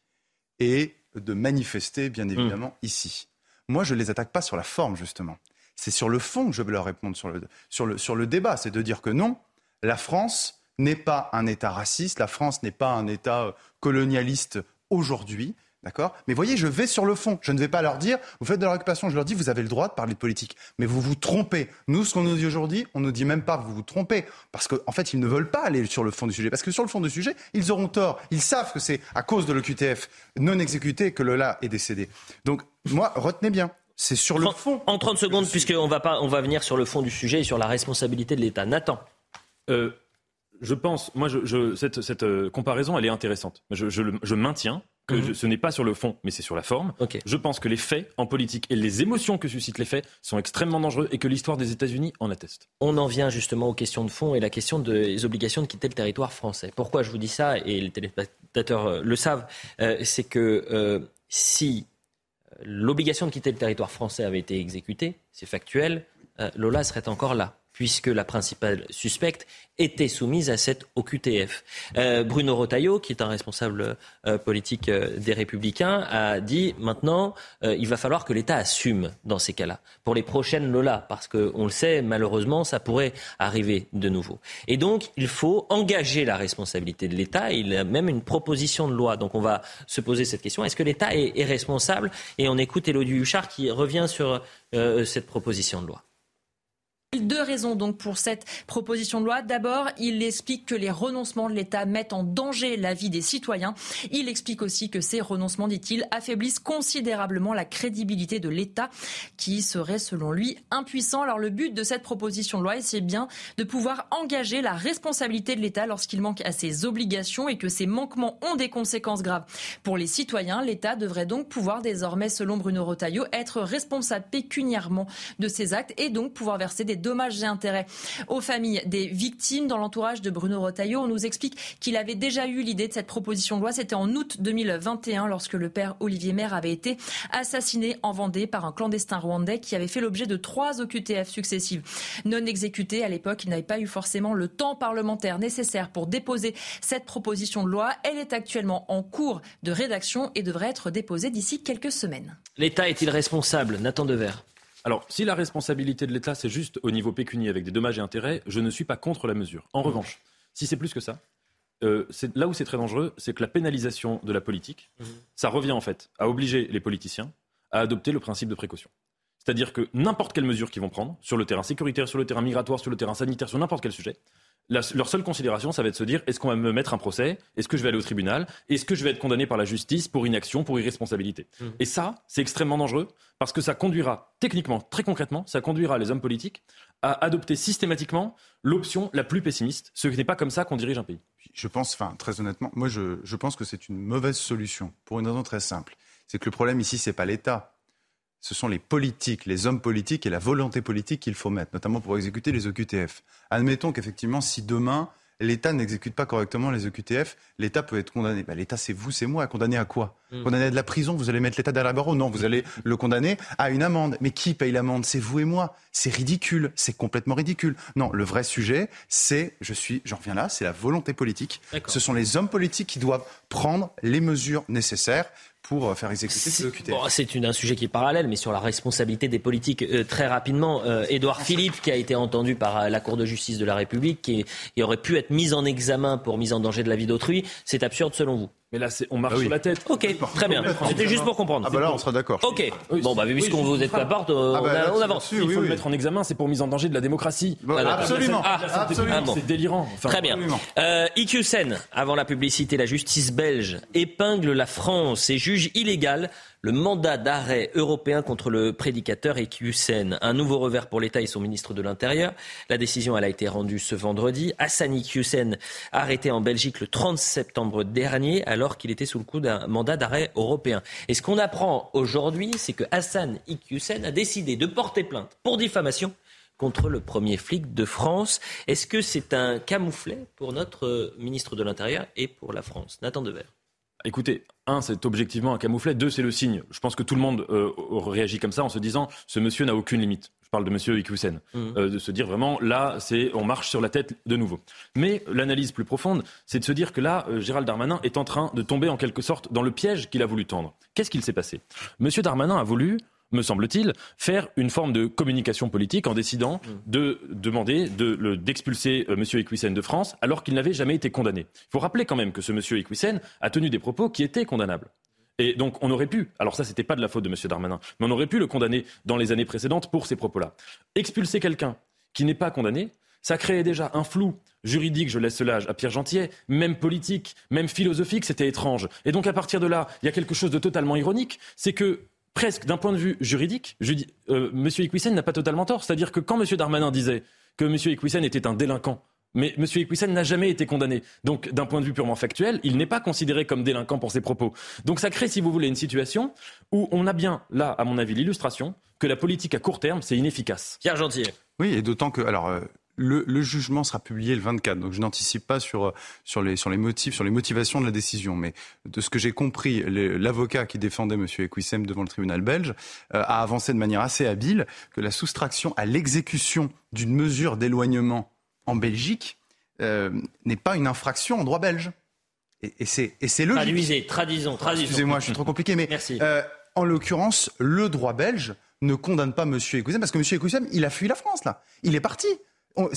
et de manifester, bien évidemment, ici. Moi, je ne les attaque pas sur la forme, justement. C'est sur le fond que je veux leur répondre sur le, sur le, sur le débat. C'est de dire que non, la France n'est pas un État raciste, la France n'est pas un État euh, colonialiste aujourd'hui. D'accord? Mais voyez, je vais sur le fond. Je ne vais pas leur dire, vous faites de la récupération. Je leur dis, vous avez le droit de parler de politique. Mais vous vous trompez. Nous, ce qu'on nous dit aujourd'hui, on ne nous dit même pas, vous vous trompez. Parce qu'en en fait, ils ne veulent pas aller sur le fond du sujet. Parce que sur le fond du sujet, ils auront tort. Ils savent que c'est à cause de l'OQTF non exécuté que Lola est décédé. Donc, moi, retenez bien. C'est sur le fond. En 30 secondes, puisqu'on va, pas, on va venir sur le fond du sujet et sur la responsabilité de l'État. Nathan. Euh, je pense, moi, je, cette, cette euh, comparaison, elle est intéressante. Je, je, je maintiens que Mhm. ce n'est pas sur le fond, mais c'est sur la forme. Je pense que les faits en politique et les émotions que suscitent les faits sont extrêmement dangereux et que l'histoire des États-Unis en atteste. On en vient justement aux questions de fond et la question des obligations de quitter le territoire français. Pourquoi je vous dis ça, et les téléspectateurs euh, le savent, euh, c'est que euh, si l'obligation de quitter le territoire français avait été exécutée, c'est factuel, Lola serait encore là puisque la principale suspecte était soumise à cette OQTF. Euh, Bruno Rotaillot, qui est un responsable euh, politique euh, des Républicains, a dit maintenant, il va falloir que l'État assume dans ces cas-là, pour les prochaines Lola, parce qu'on le sait, malheureusement, ça pourrait arriver de nouveau. Et donc, il faut engager la responsabilité de l'État. Il a même une proposition de loi. Donc, on va se poser cette question. Est-ce que l'État est, est responsable? Et on écoute Élodie Huchard qui revient sur cette proposition de loi. Deux raisons donc pour cette proposition de loi. D'abord, il explique que les renoncements de l'État mettent en danger la vie des citoyens. Il explique aussi que ces renoncements, dit-il, affaiblissent considérablement la crédibilité de l'État qui serait, selon lui, impuissant. Alors le but de cette proposition de loi, c'est bien de pouvoir engager la responsabilité de l'État lorsqu'il manque à ses obligations et que ces manquements ont des conséquences graves. Pour les citoyens, l'État devrait donc pouvoir désormais, selon Bruno Rotaillot, être responsable pécuniairement de ses actes et donc pouvoir verser des dommages et intérêts aux familles des victimes. Dans l'entourage de Bruno Rotaillot, on nous explique qu'il avait déjà eu l'idée de cette proposition de loi. C'était en août 2021 lorsque le père Olivier Maire avait été assassiné en Vendée par un clandestin rwandais qui avait fait l'objet de trois OQTF successives non exécutées. À l'époque, il n'avait pas eu forcément le temps parlementaire nécessaire pour déposer cette proposition de loi. Elle est actuellement en cours de rédaction et devrait être déposée d'ici quelques semaines. L'État est-il responsable Nathan Dever. Alors, si la responsabilité de l'État, c'est juste au niveau pécunier avec des dommages et intérêts, je ne suis pas contre la mesure. En revanche, si c'est plus que ça, euh, là où c'est très dangereux, c'est que la pénalisation de la politique, ça revient en fait à obliger les politiciens à adopter le principe de précaution. C'est-à-dire que n'importe quelle mesure qu'ils vont prendre, sur le terrain sécuritaire, sur le terrain migratoire, sur le terrain sanitaire, sur n'importe quel sujet, la- leur seule considération, ça va être de se dire est-ce qu'on va me mettre un procès? Est-ce que je vais aller au tribunal? Est-ce que je vais être condamné par la justice pour inaction, pour irresponsabilité? Mhm. Et ça, c'est extrêmement dangereux parce que ça conduira, techniquement, très concrètement, ça conduira les hommes politiques à adopter systématiquement l'option la plus pessimiste. Ce n'est pas comme ça qu'on dirige un pays. Je pense, enfin, très honnêtement, moi, je, je pense que c'est une mauvaise solution pour une raison très simple. C'est que le problème ici, c'est pas l'État. Ce sont les politiques, les hommes politiques et la volonté politique qu'il faut mettre, notamment pour exécuter les OQTF. Admettons qu'effectivement, si demain, l'État n'exécute pas correctement les OQTF, l'État peut être condamné. Ben, L'État, c'est vous, c'est moi. Condamné à quoi Mm. Condamné à de la prison Vous allez mettre l'État derrière la barreau Non, vous allez le condamner à une amende. Mais qui paye l'amende? C'est vous et moi. C'est ridicule. C'est complètement ridicule. Non, le vrai sujet, c'est, je suis, j'en reviens là, c'est la volonté politique. Ce sont les hommes politiques qui doivent prendre les mesures nécessaires pour euh, faire exécuter. Bon, c'est une- un sujet qui est parallèle, mais sur la responsabilité des politiques, euh, très rapidement, euh, Édouard Philippe, qui a été entendu par la Cour de justice de la République, qui, qui aurait pu être mis en examen pour mise en danger de la vie d'autrui, c'est absurde selon vous? Mais là, c'est- on marche Ah oui. sur la tête. Ok, très bien. C'était juste pour comprendre. Ah bah là, on sera d'accord. Ok. Bon, bah, puisqu'on vous êtes pas porte, euh, Ah bah, on, on avance. Il oui, faut le oui. mettre en examen, c'est pour mise en danger de la démocratie. Bon, Ah, absolument, Ah, absolument. Ah bon. C'est délirant. Enfin, Très bien. absolument. Euh, IQSEN, avant la publicité, la justice belge épingle la France et juge illégal le mandat d'arrêt européen contre le prédicateur IQSEN. Un nouveau revers pour l'État et son ministre de l'Intérieur. La décision a été rendue ce vendredi. Hassan IQSEN, arrêté en Belgique le 30 septembre dernier, alors qu'il était sous le coup d'un mandat d'arrêt européen. Et ce qu'on apprend aujourd'hui, c'est que Hassan IQSEN a décidé de porter plainte pour diffamation contre le premier flic de France. Est-ce que c'est un camouflet pour notre ministre de l'Intérieur et pour la France? Nathan Dever. Écoutez, un, c'est objectivement un camouflet. Deux, c'est le signe. Je pense que tout le monde euh, réagit comme ça en se disant ce monsieur n'a aucune limite. Je parle de monsieur Ikusen. Mhm. Euh, de se dire vraiment là, c'est on marche sur la tête de nouveau. Mais l'analyse plus profonde, c'est de se dire que là, euh, Gérald Darmanin est en train de tomber en quelque sorte dans le piège qu'il a voulu tendre. Qu'est-ce qu'il s'est passé? Monsieur Darmanin a voulu me semble-t-il, faire une forme de communication politique en décidant Mm. de demander de- d'expulser euh, M. Equissen de France alors qu'il n'avait jamais été condamné. Il faut rappeler quand même que ce M. Equissen a tenu des propos qui étaient condamnables. Et donc on aurait pu, alors ça c'était pas de la faute de M. Darmanin, mais on aurait pu le condamner dans les années précédentes pour ces propos-là. Expulser quelqu'un qui n'est pas condamné, ça créait déjà un flou juridique, je laisse cela à Pierre Gentier, même politique, même philosophique, c'était étrange. Et donc à partir de là, il y a quelque chose de totalement ironique, c'est que presque d'un point de vue juridique, je dis, euh, M. Equissen n'a pas totalement tort. C'est-à-dire que quand M. Darmanin disait que M. Equissen était un délinquant, mais M. Equissen n'a jamais été condamné. Donc, d'un point de vue purement factuel, il n'est pas considéré comme délinquant pour ses propos. Donc, ça crée, si vous voulez, une situation où on a bien, là, à mon avis, l'illustration que la politique à court terme, c'est inefficace. Pierre Gentier. Oui, et d'autant que, alors, euh, le, le jugement sera publié le 24, donc je n'anticipe pas sur, sur, les, sur les motifs, sur les motivations de la décision, mais de ce que j'ai compris, l'avocat qui défendait M. Equissem devant le tribunal belge euh, a avancé de manière assez habile que la soustraction à l'exécution d'une mesure d'éloignement en Belgique euh, n'est pas une infraction en droit belge. Et, et c'est logique. Traduisez, traduisons, traduisons. Excusez-moi, je suis trop compliqué, mais Merci. euh, en l'occurrence, le droit belge ne condamne pas M. Equissem parce que M. Equissem, il a fui la France là. Il est parti.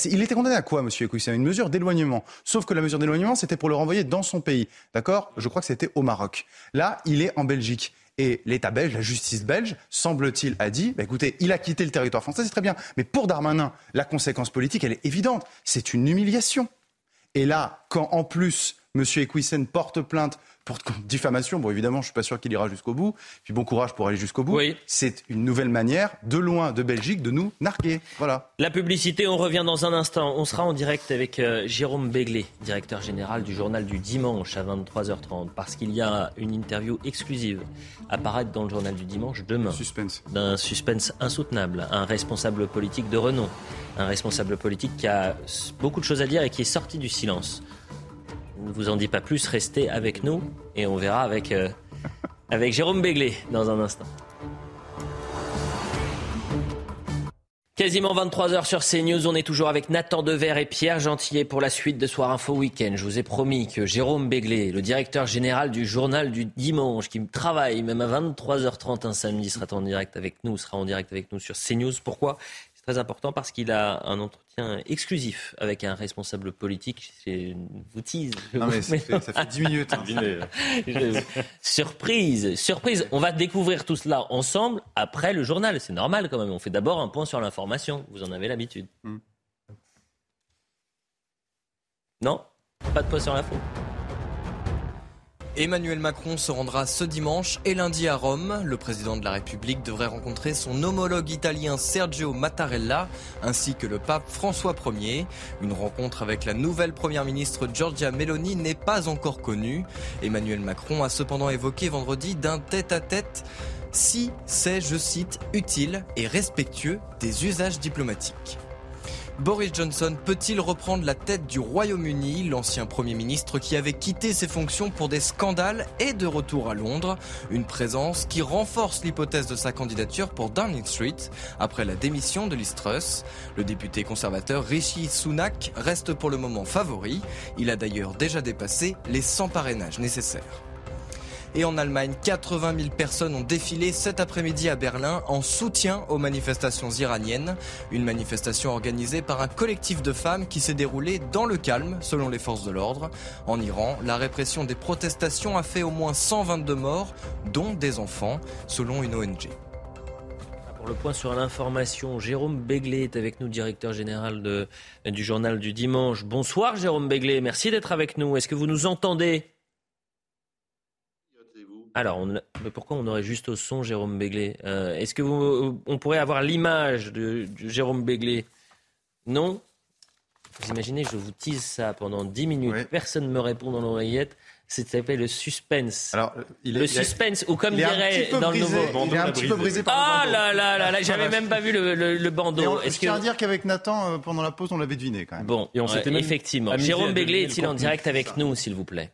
Il était condamné à quoi, M. Equissem Une mesure d'éloignement. Sauf que la mesure d'éloignement, c'était pour le renvoyer dans son pays. D'accord? Je crois que c'était au Maroc. Là, il est en Belgique. Et l'État belge, la justice belge, semble-t-il, a dit, bah, écoutez, il a quitté le territoire français, c'est très bien. Mais pour Darmanin, la conséquence politique, elle est évidente. C'est une humiliation. Et là, quand en plus M. Equissen porte plainte pour diffamation, bon évidemment, je suis pas sûr qu'il ira jusqu'au bout. Puis bon courage pour aller jusqu'au bout. C'est une nouvelle manière, de loin de Belgique, de nous narguer. Voilà. La publicité, on revient dans un instant. On sera en direct avec euh, Jérôme Béglé, directeur général du journal du dimanche à 23h30, parce qu'il y a une interview exclusive à paraître dans le journal du dimanche demain. Suspense. D'un suspense insoutenable. Un responsable politique de renom. Un responsable politique qui a beaucoup de choses à dire et qui est sorti du silence. Ne vous en dis pas plus, restez avec nous et on verra avec, euh, avec Jérôme Béglé dans un instant. Quasiment 23h sur CNews, on est toujours avec Nathan Dever et Pierre Gentillet pour la suite de Soir Info Week-end. Je vous ai promis que Jérôme Béglé, le directeur général du journal du dimanche, qui travaille même à 23h30 un samedi, sera en direct avec nous, sera en direct avec nous sur CNews. Pourquoi? C'est très important parce qu'il a un entretien exclusif avec un responsable politique. C'est une vous tease. je Non, mais ça fait- ça fait 10 minutes, hein. Surprise, surprise. On va découvrir tout cela ensemble après le journal. C'est normal quand même. On fait d'abord un point sur l'information. Vous en avez l'habitude. Hmm. Non? Pas de point sur l'info? Emmanuel Macron se rendra ce dimanche et lundi à Rome. Le président de la République devrait rencontrer son homologue italien Sergio Mattarella ainsi que le pape François Ier. Une rencontre avec la nouvelle première ministre Giorgia Meloni n'est pas encore connue. Emmanuel Macron a cependant évoqué vendredi d'un tête-à-tête si c'est, je cite, utile et respectueux des usages diplomatiques. Boris Johnson peut-il reprendre la tête du Royaume-Uni L'ancien Premier ministre qui avait quitté ses fonctions pour des scandales est de retour à Londres? Une présence qui renforce l'hypothèse de sa candidature pour Downing Street après la démission de Liz Truss. Le député conservateur Rishi Sunak reste pour le moment favori. Il a d'ailleurs déjà dépassé les 100 parrainages nécessaires. Et en Allemagne, 80 000 personnes ont défilé cet après-midi à Berlin en soutien aux manifestations iraniennes. Une manifestation organisée par un collectif de femmes qui s'est déroulée dans le calme, selon les forces de l'ordre. En Iran, la répression des protestations a fait au moins 122 morts, dont des enfants, selon une ONG. Pour le point sur l'information, Jérôme Béglé est avec nous, directeur général du journal du dimanche. Bonsoir Jérôme Béglé, merci d'être avec nous. Est-ce que vous nous entendez? Alors, on mais pourquoi on aurait juste au son Jérôme Béglé Euh, Est-ce que vous, on pourrait avoir l'image de, de Jérôme Béglé Non Vous imaginez, je vous tease ça pendant 10 minutes, personne ne me répond dans l'oreillette. C'est ça s'appelle le suspense. Alors, il est- le il est- suspense, ou comme il est un dirait petit peu dans brisé, le nouveau. il est un petit peu brisé par le Ah là là là là, j'avais même pas vu le, le- le bandeau. Et on- Est-ce je tiens que- à dire qu'avec Nathan, euh, pendant la pause, on l'avait deviné quand même. Bon, Et on ouais, s'était même effectivement. Jérôme Béglé est-il en direct avec nous, s'il vous plaît?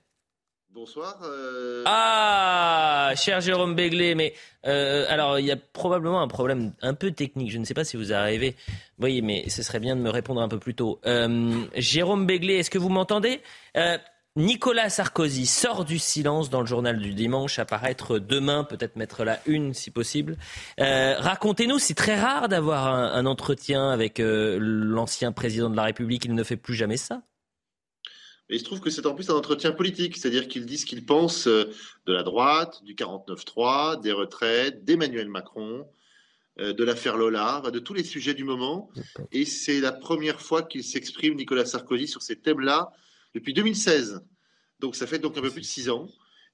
Bonsoir. euh, Ah, cher Jérôme Béglé, mais euh, alors il y a probablement un problème un peu technique. Je ne sais pas si vous arrivez. Vous voyez, mais ce serait bien de me répondre un peu plus tôt. Euh, Jérôme Béglé, est-ce que vous m'entendez? Euh, Nicolas Sarkozy sort du silence dans le journal du dimanche, apparaître demain, peut-être mettre la une si possible. Euh, racontez-nous, c'est très rare d'avoir un, entretien avec euh, l'ancien président de la République, il ne fait plus jamais ça. Il se trouve que c'est en plus un entretien politique, c'est-à-dire qu'il dit ce qu'il pense euh, de la droite, du 49-3, des retraites, d'Emmanuel Macron, de l'affaire Lola, de tous les sujets du moment. Et c'est la première fois qu'il s'exprime, Nicolas Sarkozy, sur ces thèmes-là depuis 2016. Donc ça fait donc un peu plus de six ans.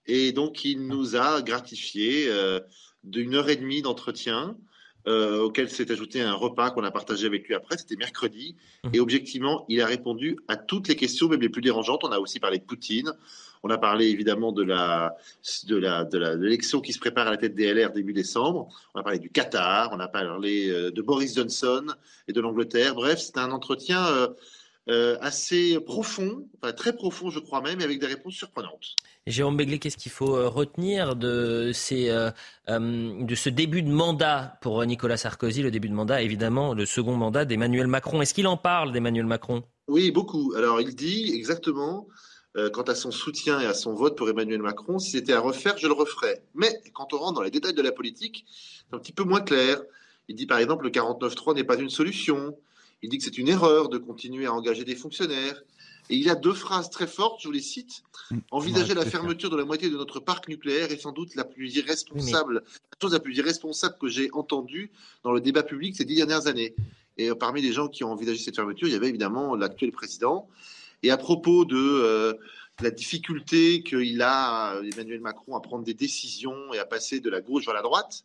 Et donc il nous a gratifié euh, d'une heure et demie d'entretien. Euh, auquel s'est ajouté un repas qu'on a partagé avec lui après, c'était mercredi. Mmh. Et objectivement, il a répondu à toutes les questions, même les plus dérangeantes. On a aussi parlé de Poutine, on a parlé évidemment de la de la de l'élection qui se prépare à la tête des LR début décembre. On a parlé du Qatar, on a parlé euh, de Boris Johnson et de l'Angleterre. Bref, c'était un entretien euh, assez profond, enfin, très profond je crois même, et avec des réponses surprenantes. Jérôme Béglé, qu'est-ce qu'il faut euh, retenir de, ces, euh, de ce début de mandat pour Nicolas Sarkozy, le début de mandat, évidemment, le second mandat d'Emmanuel Macron Est-ce qu'il en parle d'Emmanuel Macron? Oui, beaucoup. Alors il dit exactement, quant à son soutien et à son vote pour Emmanuel Macron, si c'était à refaire, je le referais. Mais quand on rentre dans les détails de la politique, c'est un petit peu moins clair. Il dit par exemple le 49-3 n'est pas une solution. Il dit que c'est une erreur de continuer à engager des fonctionnaires. Et il a deux phrases très fortes, je vous les cite. Mm. Envisager la fermeture de la moitié de notre parc nucléaire est sans doute la plus irresponsable, la chose la plus irresponsable que j'ai entendue dans le débat public ces dix dernières années. Et euh, parmi les gens qui ont envisagé cette fermeture, il y avait évidemment l'actuel président. Et à propos de euh, la difficulté qu'il a, Emmanuel Macron, à prendre des décisions et à passer de la gauche vers la droite,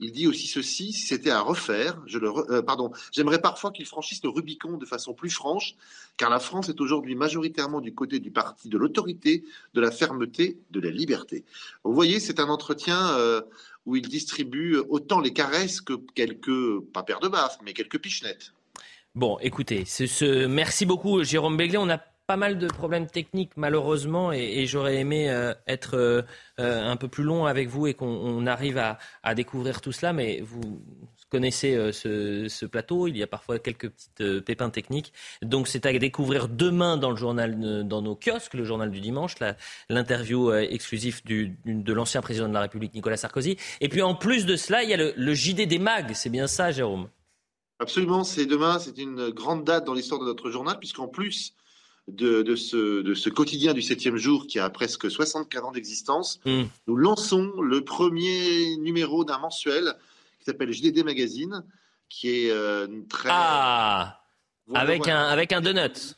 il dit aussi ceci, si c'était à refaire, je le, euh, pardon, j'aimerais parfois qu'il franchisse le Rubicon de façon plus franche, car la France est aujourd'hui majoritairement du côté du parti de l'autorité, de la fermeté, de la liberté. Vous voyez, c'est un entretien euh, où il distribue autant les caresses que quelques, pas paires de baffes, mais quelques pichenettes. Bon, écoutez, ce, merci beaucoup Jérôme Béglé. On a pas mal de problèmes techniques malheureusement et, j'aurais aimé euh, être euh, euh, un peu plus long avec vous et qu'on arrive à, découvrir tout cela, mais vous connaissez ce, plateau, il y a parfois quelques petites pépins techniques, donc c'est à découvrir demain dans le journal, dans nos kiosques, le journal du dimanche, l'interview exclusive de l'ancien président de la République Nicolas Sarkozy, et puis en plus de cela, il y a le, le JD des mags, c'est bien ça Jérôme? Absolument, c'est demain, c'est une grande date dans l'histoire de notre journal, puisqu'en plus de, ce, de, ce, quotidien du septième jour qui a presque 64 ans d'existence, hmm. nous lançons le premier numéro d'un mensuel qui s'appelle JDD Magazine, qui est euh, très... Ah avec, Un, avec un donut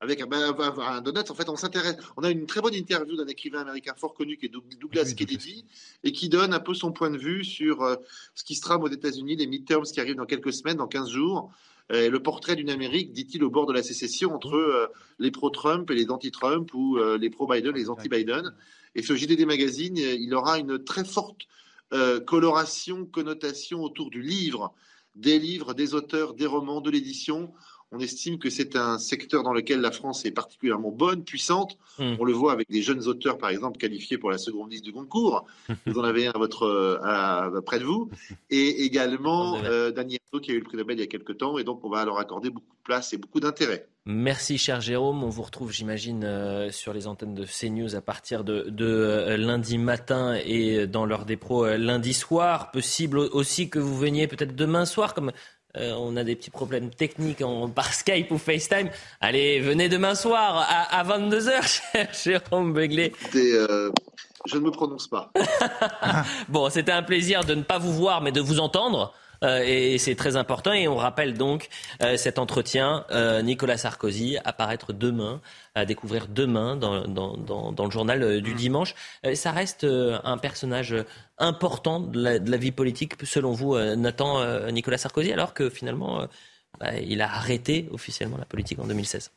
avec un, ben, un, donut, en fait, on s'intéresse. On a une très bonne interview d'un écrivain américain fort connu qui est Douglas Kennedy et qui donne un peu son point de vue sur euh, ce qui se trame aux États-Unis, les midterms qui arrivent dans quelques semaines, dans 15 jours, euh, le portrait d'une Amérique, dit-il, au bord de la sécession entre euh, les pro-Trump et les anti-Trump ou euh, les pro-Biden et les anti-Biden. Et ce JDD Magazine, il aura une très forte coloration, connotation autour du livre, des livres, des auteurs, des romans, de l'édition. On estime que c'est un secteur dans lequel la France est particulièrement bonne, puissante. Hmm. On le voit avec des jeunes auteurs, par exemple, qualifiés pour la seconde liste du concours. vous en avez un à votre, à, près de vous. Et également euh, Daniel qui a eu le prix Nobel il y a quelques temps. Et donc, on va leur accorder beaucoup de place et beaucoup d'intérêt. Merci, cher Jérôme. On vous retrouve, j'imagine, euh, sur les antennes de CNews à partir de, euh, lundi matin et dans l'heure des pros lundi soir. Possible aussi que vous veniez peut-être demain soir, comme euh, on a des petits problèmes techniques par Skype ou FaceTime. Allez, venez demain soir à, 22h, cher Jérôme Begley. Euh, je ne me prononce pas. bon, c'était un plaisir de ne pas vous voir, mais de vous entendre. Euh, et c'est très important. Et on rappelle donc euh, cet entretien, euh, Nicolas Sarkozy, apparaître demain, à découvrir demain dans, dans, le journal du mmh. dimanche. ça reste un personnage important de la, vie politique, selon vous, Nathan Nicolas Sarkozy, alors que finalement, bah, il a arrêté officiellement la politique en 2016.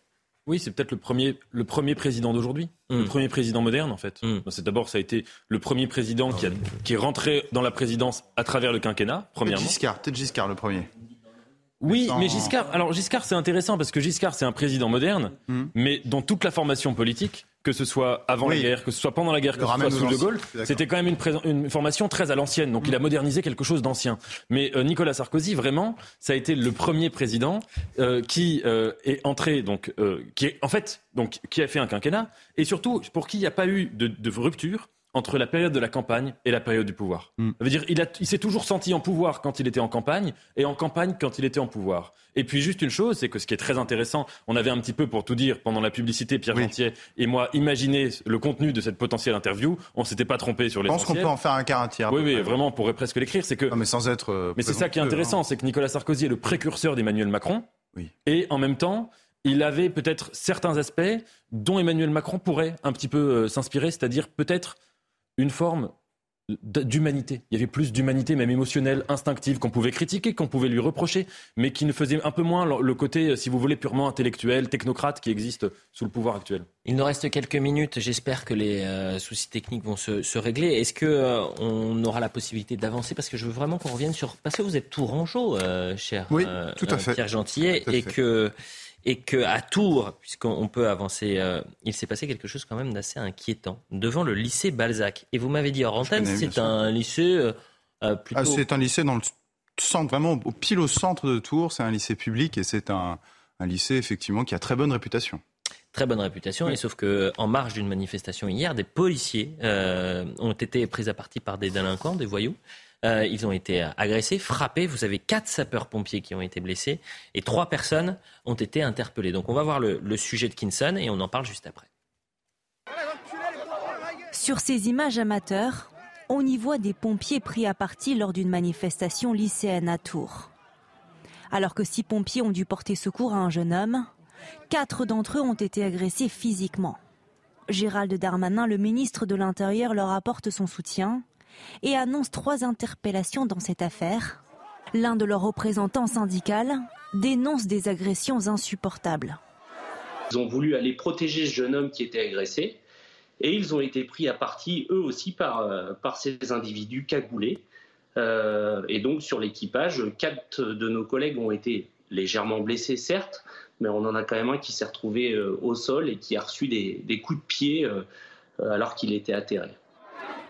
Oui, c'est peut-être le premier, le premier président d'aujourd'hui, le hmm. premier président moderne en fait. Hmm. C'est d'abord ça a été le premier président qui, a, qui est rentré dans la présidence à travers le quinquennat. Premièrement. Giscard, peut-être Giscard le premier. Oui, mais Giscard. Alors Giscard, c'est intéressant parce que Giscard, c'est un président moderne, hmm. mais dans toute la formation politique, que ce soit avant la guerre, que ce soit pendant la guerre, que ce soit sous De Gaulle, c'était quand même une, formation très à l'ancienne. Donc il a modernisé quelque chose d'ancien. Mais euh, Nicolas Sarkozy, vraiment, ça a été le premier président euh, qui euh, est entré, donc qui est en fait, donc qui a fait un quinquennat, et surtout pour qui il n'y a pas eu de, de rupture entre la période de la campagne et la période du pouvoir. Mm. Ça veut dire il, il s'est toujours senti en pouvoir quand il était en campagne et en campagne quand il était en pouvoir. Et puis juste une chose, c'est que ce qui est très intéressant, on avait un petit peu pour tout dire pendant la publicité, Pierre Gentier et moi, imaginé le contenu de cette potentielle interview. On s'était pas trompé sur les. Je pense qu'on peut en faire un quart un tiers. Oui, oui, vraiment, on pourrait presque l'écrire. C'est que. mais sans être. Euh, mais c'est ça qui est intéressant, hein. c'est que Nicolas Sarkozy est le précurseur d'Emmanuel Macron. Oui. Et en même temps, il avait peut-être certains aspects dont Emmanuel Macron pourrait un petit peu euh, s'inspirer, c'est-à-dire peut-être une forme d'humanité. Il y avait plus d'humanité, même émotionnelle, instinctive, qu'on pouvait critiquer, qu'on pouvait lui reprocher, mais qui ne faisait un peu moins le côté, si vous voulez, purement intellectuel, technocrate qui existe sous le pouvoir actuel. Il nous reste quelques minutes. J'espère que les euh, soucis techniques vont se, régler. Est-ce que euh, on aura la possibilité d'avancer? Parce que je veux vraiment qu'on revienne sur. Parce que vous êtes tourangeau, euh, cher oui, tout à fait. Pierre Gentillet, et que et qu'à Tours, puisqu'on peut avancer, euh, il s'est passé quelque chose quand même d'assez inquiétant devant le lycée Balzac. Et vous m'avez dit en antenne, c'est un lycée euh, euh, plutôt. Ah, c'est un lycée dans le centre, vraiment au pile au centre de Tours. C'est un lycée public et c'est un, lycée effectivement qui a très bonne réputation très bonne réputation. Et sauf que en marge d'une manifestation hier, des policiers ont été pris à partie par des délinquants, des voyous. Euh, ils ont été agressés, frappés. Vous avez quatre sapeurs-pompiers qui ont été blessés et trois personnes ont été interpellées. Donc on va voir le, le sujet de Kinson et on en parle juste après. Sur ces images amateurs, on y voit des pompiers pris à partie lors d'une manifestation lycéenne à Tours. Alors que six pompiers ont dû porter secours à un jeune homme, quatre d'entre eux ont été agressés physiquement. Gérald Darmanin, le ministre de l'Intérieur, leur apporte son soutien et annonce trois interpellations dans cette affaire. L'un de leurs représentants syndicaux dénonce des agressions insupportables. Ils ont voulu aller protéger ce jeune homme qui était agressé et ils ont été pris à partie eux aussi par, euh, ces individus cagoulés. Euh, et donc sur l'équipage, quatre de nos collègues ont été légèrement blessés certes, mais on en a quand même un qui s'est retrouvé euh, au sol et qui a reçu des coups de pied alors qu'il était atterré.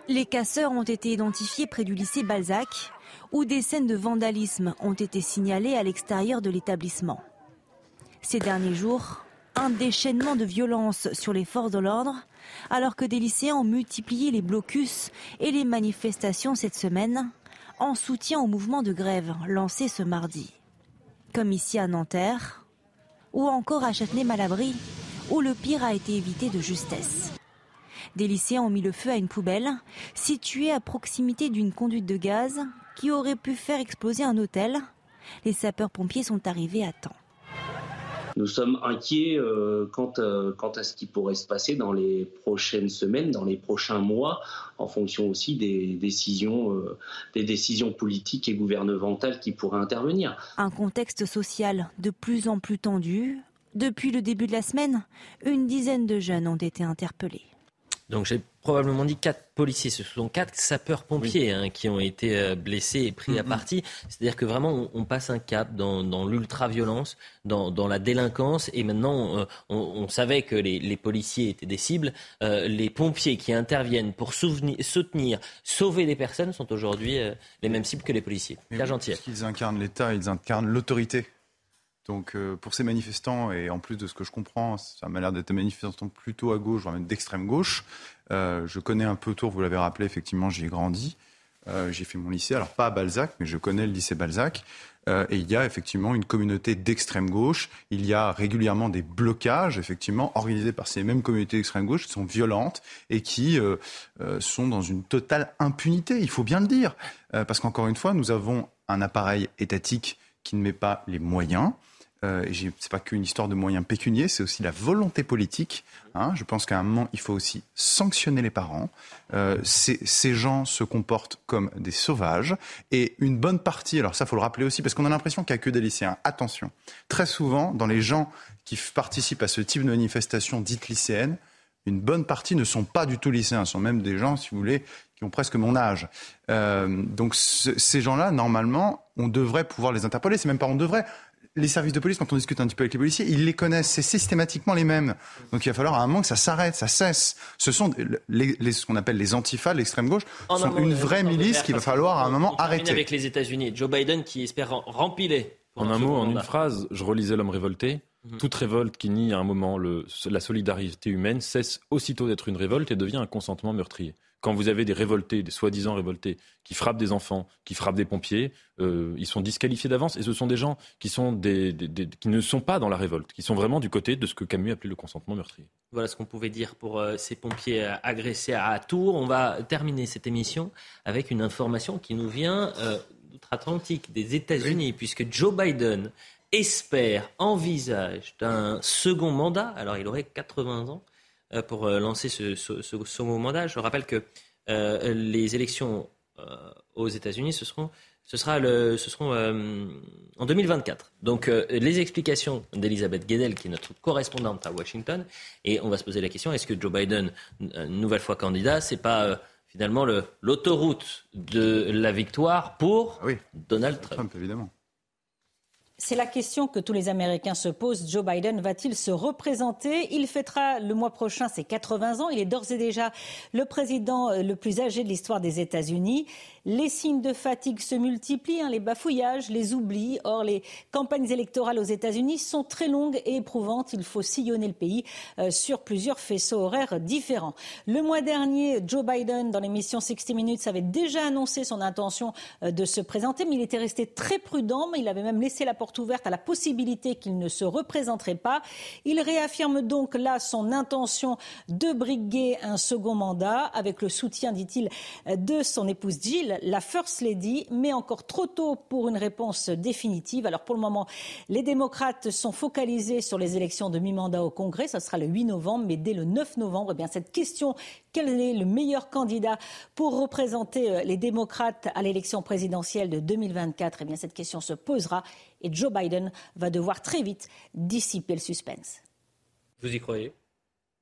Les casseurs ont été identifiés près du lycée Balzac, où des scènes de vandalisme ont été signalées à l'extérieur de l'établissement. Ces derniers jours, un déchaînement de violence sur les forces de l'ordre, alors que des lycéens ont multiplié les blocus et les manifestations cette semaine, en soutien au mouvement de grève lancé ce mardi. Comme ici à Nanterre, ou encore à Châtenay-Malabry, où le pire a été évité de justesse. Des lycéens ont mis le feu à une poubelle située à proximité d'une conduite de gaz qui aurait pu faire exploser un hôtel. Les sapeurs-pompiers sont arrivés à temps. Nous sommes inquiets euh, euh, quant, à ce qui pourrait se passer dans les prochaines semaines, dans les prochains mois, en fonction aussi des décisions, euh, des décisions politiques et gouvernementales qui pourraient intervenir. Un contexte social de plus en plus tendu. Depuis le début de la semaine, une dizaine de jeunes ont été interpellés. Donc j'ai probablement dit quatre policiers, ce sont quatre sapeurs-pompiers hein, qui ont été euh, blessés et pris à partie. C'est-à-dire que vraiment on, passe un cap dans, l'ultra-violence, dans, la délinquance, et maintenant euh, on, savait que les, policiers étaient des cibles. Euh, les pompiers qui interviennent pour soutenir, sauver des personnes sont aujourd'hui les mêmes cibles que les policiers. Bien gentil. Ils incarnent l'État, ils incarnent l'autorité. Donc euh, pour ces manifestants, et en plus de ce que je comprends, ça m'a l'air d'être des manifestants plutôt à gauche, voire même d'extrême gauche. Euh, je connais un peu Tours, vous l'avez rappelé, effectivement, j'y ai grandi. Euh, j'ai fait mon lycée, alors pas à Balzac, mais je connais le lycée Balzac. et il y a effectivement une communauté d'extrême gauche. Il y a régulièrement des blocages, effectivement, organisés par ces mêmes communautés d'extrême gauche qui sont violentes et qui sont dans une totale impunité, il faut bien le dire. parce qu'encore une fois, nous avons un appareil étatique qui ne met pas les moyens. Euh, n'est pas qu'une histoire de moyens pécuniers, c'est aussi la volonté politique. Hein. Je pense qu'à un moment, il faut aussi sanctionner les parents. Euh, ces gens se comportent comme des sauvages. Et une bonne partie, alors ça, faut le rappeler aussi, parce qu'on a l'impression qu'il n'y a que des lycéens. Attention, très souvent, dans les gens qui participent à ce type de manifestation dite lycéenne, une bonne partie ne sont pas du tout lycéens, ce sont même des gens, si vous voulez, qui ont presque mon âge. Euh, donc ces gens-là, normalement, on devrait pouvoir les interpeller. C'est même pas on devrait les services de police, quand on discute un petit peu avec les policiers, ils les connaissent, c'est systématiquement les mêmes. Donc il va falloir à un moment que ça s'arrête, ça cesse. Ce sont les, les- ce qu'on appelle les antifas, l'extrême gauche, En un sont une euh, vraie milice qu'il va falloir à un moment arrêter. avec les États-Unis. Joe Biden qui espère rem- rempiler. En un mot, en une phrase, je relisais L'homme révolté. Mhm. Toute révolte qui nie à un moment le- la solidarité humaine cesse aussitôt d'être une révolte et devient un consentement meurtrier. Quand vous avez des révoltés, des soi-disant révoltés, qui frappent des enfants, qui frappent des pompiers, euh, ils sont disqualifiés d'avance et ce sont des gens qui, sont des, des- des- qui ne sont pas dans la révolte, qui sont vraiment du côté de ce que Camus appelait le consentement meurtrier. Voilà ce qu'on pouvait dire pour euh, ces pompiers euh, agressés à Tours. On va terminer cette émission avec une information qui nous vient euh, d'outre-Atlantique, des États-Unis, puisque Joe Biden espère, envisage d'un second mandat. Alors, il aurait 80 ans euh, pour euh, lancer ce, ce- ce mandat. Je rappelle que euh, les élections euh, aux États-Unis, ce seront, ce sera le, ce seront euh, en 2024. Donc, euh, les explications d'Elisabeth Guedel, qui est notre correspondante à Washington, et on va se poser la question est-ce que Joe Biden, euh, nouvelle fois candidat, c'est pas euh, finalement le- l'autoroute de la victoire pour Donald Trump, Trump, évidemment. C'est la question que tous les Américains se posent. Joe Biden va-t-il se représenter? Il fêtera le mois prochain ses 80 ans. Il est d'ores et déjà le président euh, le plus âgé de l'histoire des États-Unis. Les signes de fatigue se multiplient, hein, les bafouillages, les oublis. Or, les campagnes électorales aux États-Unis sont très longues et éprouvantes. Il faut sillonner le pays euh, sur plusieurs faisceaux horaires différents. Le mois dernier, Joe Biden, dans l'émission 60 Minutes, avait déjà annoncé son intention euh, de se présenter, mais il était resté très prudent. Il avait même laissé la porte ouverte à la possibilité qu'il ne se représenterait pas. Il réaffirme donc là son intention de briguer un second mandat avec le soutien, dit-il, de son épouse Jill, la First Lady, mais encore trop tôt pour une réponse définitive. Alors pour le moment, les démocrates sont focalisés sur les élections de mi-mandat au Congrès. Ça sera le 8 novembre, mais dès le 9 novembre, eh bien, cette question, quel est le meilleur candidat pour représenter euh, les démocrates à l'élection présidentielle de 2024 Eh bien, cette question se posera et Joe Biden va devoir très vite dissiper le suspense. Vous y croyez?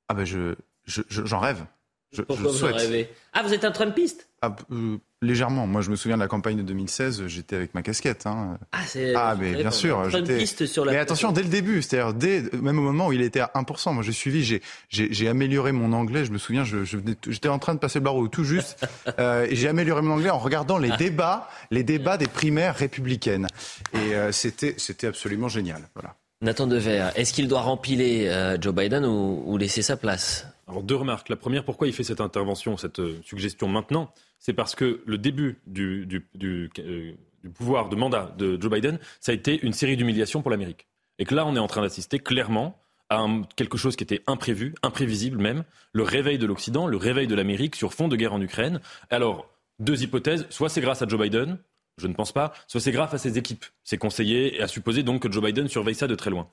Ah ben je, je- je- j'en rêve. Je, Pourquoi je vous en souhaite. rêvez Ah, vous êtes un Trumpiste Ah, euh, légèrement. Moi, je me souviens de la campagne de 2016. J'étais avec ma casquette. hein. Ah. Ah, mais bien sûr. j'étais- Trumpiste sur la. Mais attention, dès le début, c'est-à-dire dès, même au moment où il était à 1%, moi j'ai suivi, j'ai, amélioré mon anglais. Je me souviens, je, je venais- j'étais en train de passer le barreau tout juste, euh, j'ai amélioré mon anglais en regardant les débats, les débats des primaires républicaines. Et euh, c'était, c'était absolument génial. Voilà. Nathan Dever, est-ce qu'il doit rempiler euh, Joe Biden ou, ou laisser sa place? Alors deux remarques. La première, pourquoi il fait cette intervention, cette euh, suggestion maintenant? C'est parce que le début euh, du pouvoir de mandat de Joe Biden, ça a été une série d'humiliations pour l'Amérique. Et que là, on est en train d'assister clairement à quelque chose qui était imprévu, imprévisible même, le réveil de l'Occident, le réveil de l'Amérique sur fond de guerre en Ukraine. Alors, deux hypothèses, soit c'est grâce à Joe Biden, je ne pense pas, soit c'est grâce à ses équipes, ses conseillers, et à supposer donc que Joe Biden surveille ça de très loin.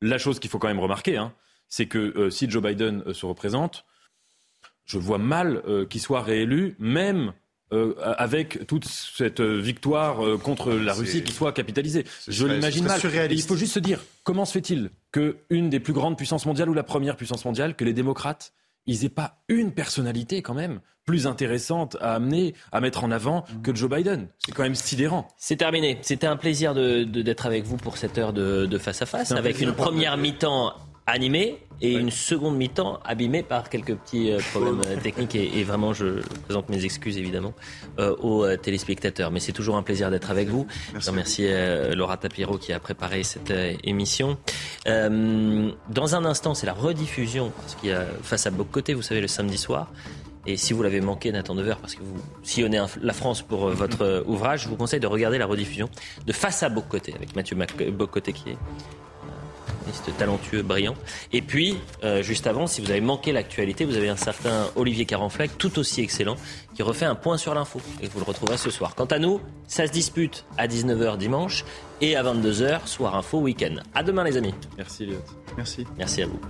La chose qu'il faut quand même remarquer, hein, c'est que euh, si Joe Biden euh, se représente, je vois mal euh, qu'il soit réélu, même euh, avec toute cette euh, victoire euh, contre la Russie qui soit capitalisée. Je l'imagine mal. il faut juste se dire, comment se fait-il qu'une des plus grandes puissances mondiales ou la première puissance mondiale, que les démocrates, ils aient pas une personnalité quand même plus intéressante à amener, à mettre en avant que Joe Biden? C'est quand même sidérant. C'est terminé. C'était un plaisir de- de- d'être avec vous pour cette heure de, de face à face, un avec une première mi-temps animée et une seconde mi-temps abîmée par quelques petits euh, problèmes euh, techniques. Et, et vraiment, je présente mes excuses évidemment euh, aux euh, téléspectateurs. Mais c'est toujours un plaisir d'être avec vous. Je remercie Laura Tapiro qui a préparé cette émission. Dans un instant, c'est la rediffusion parce qu'il y a face à Bocoté, vous savez, le samedi soir. Et si vous l'avez manqué, Nathan Dever, parce que vous sillonnez la France pour votre ouvrage, je vous conseille de regarder la rediffusion de Face à Bocoté, avec Mathieu Bocoté qui est talentueux, brillant. Et puis, euh, juste avant, si vous avez manqué l'actualité, vous avez un certain Olivier Carenfleck, tout aussi excellent, qui refait un point sur l'info. Et vous le retrouverez ce soir. Quant à nous, ça se dispute à 19h dimanche et à 22h, soir info week-end. À demain, les amis. Merci, Léo. Merci. Merci à vous.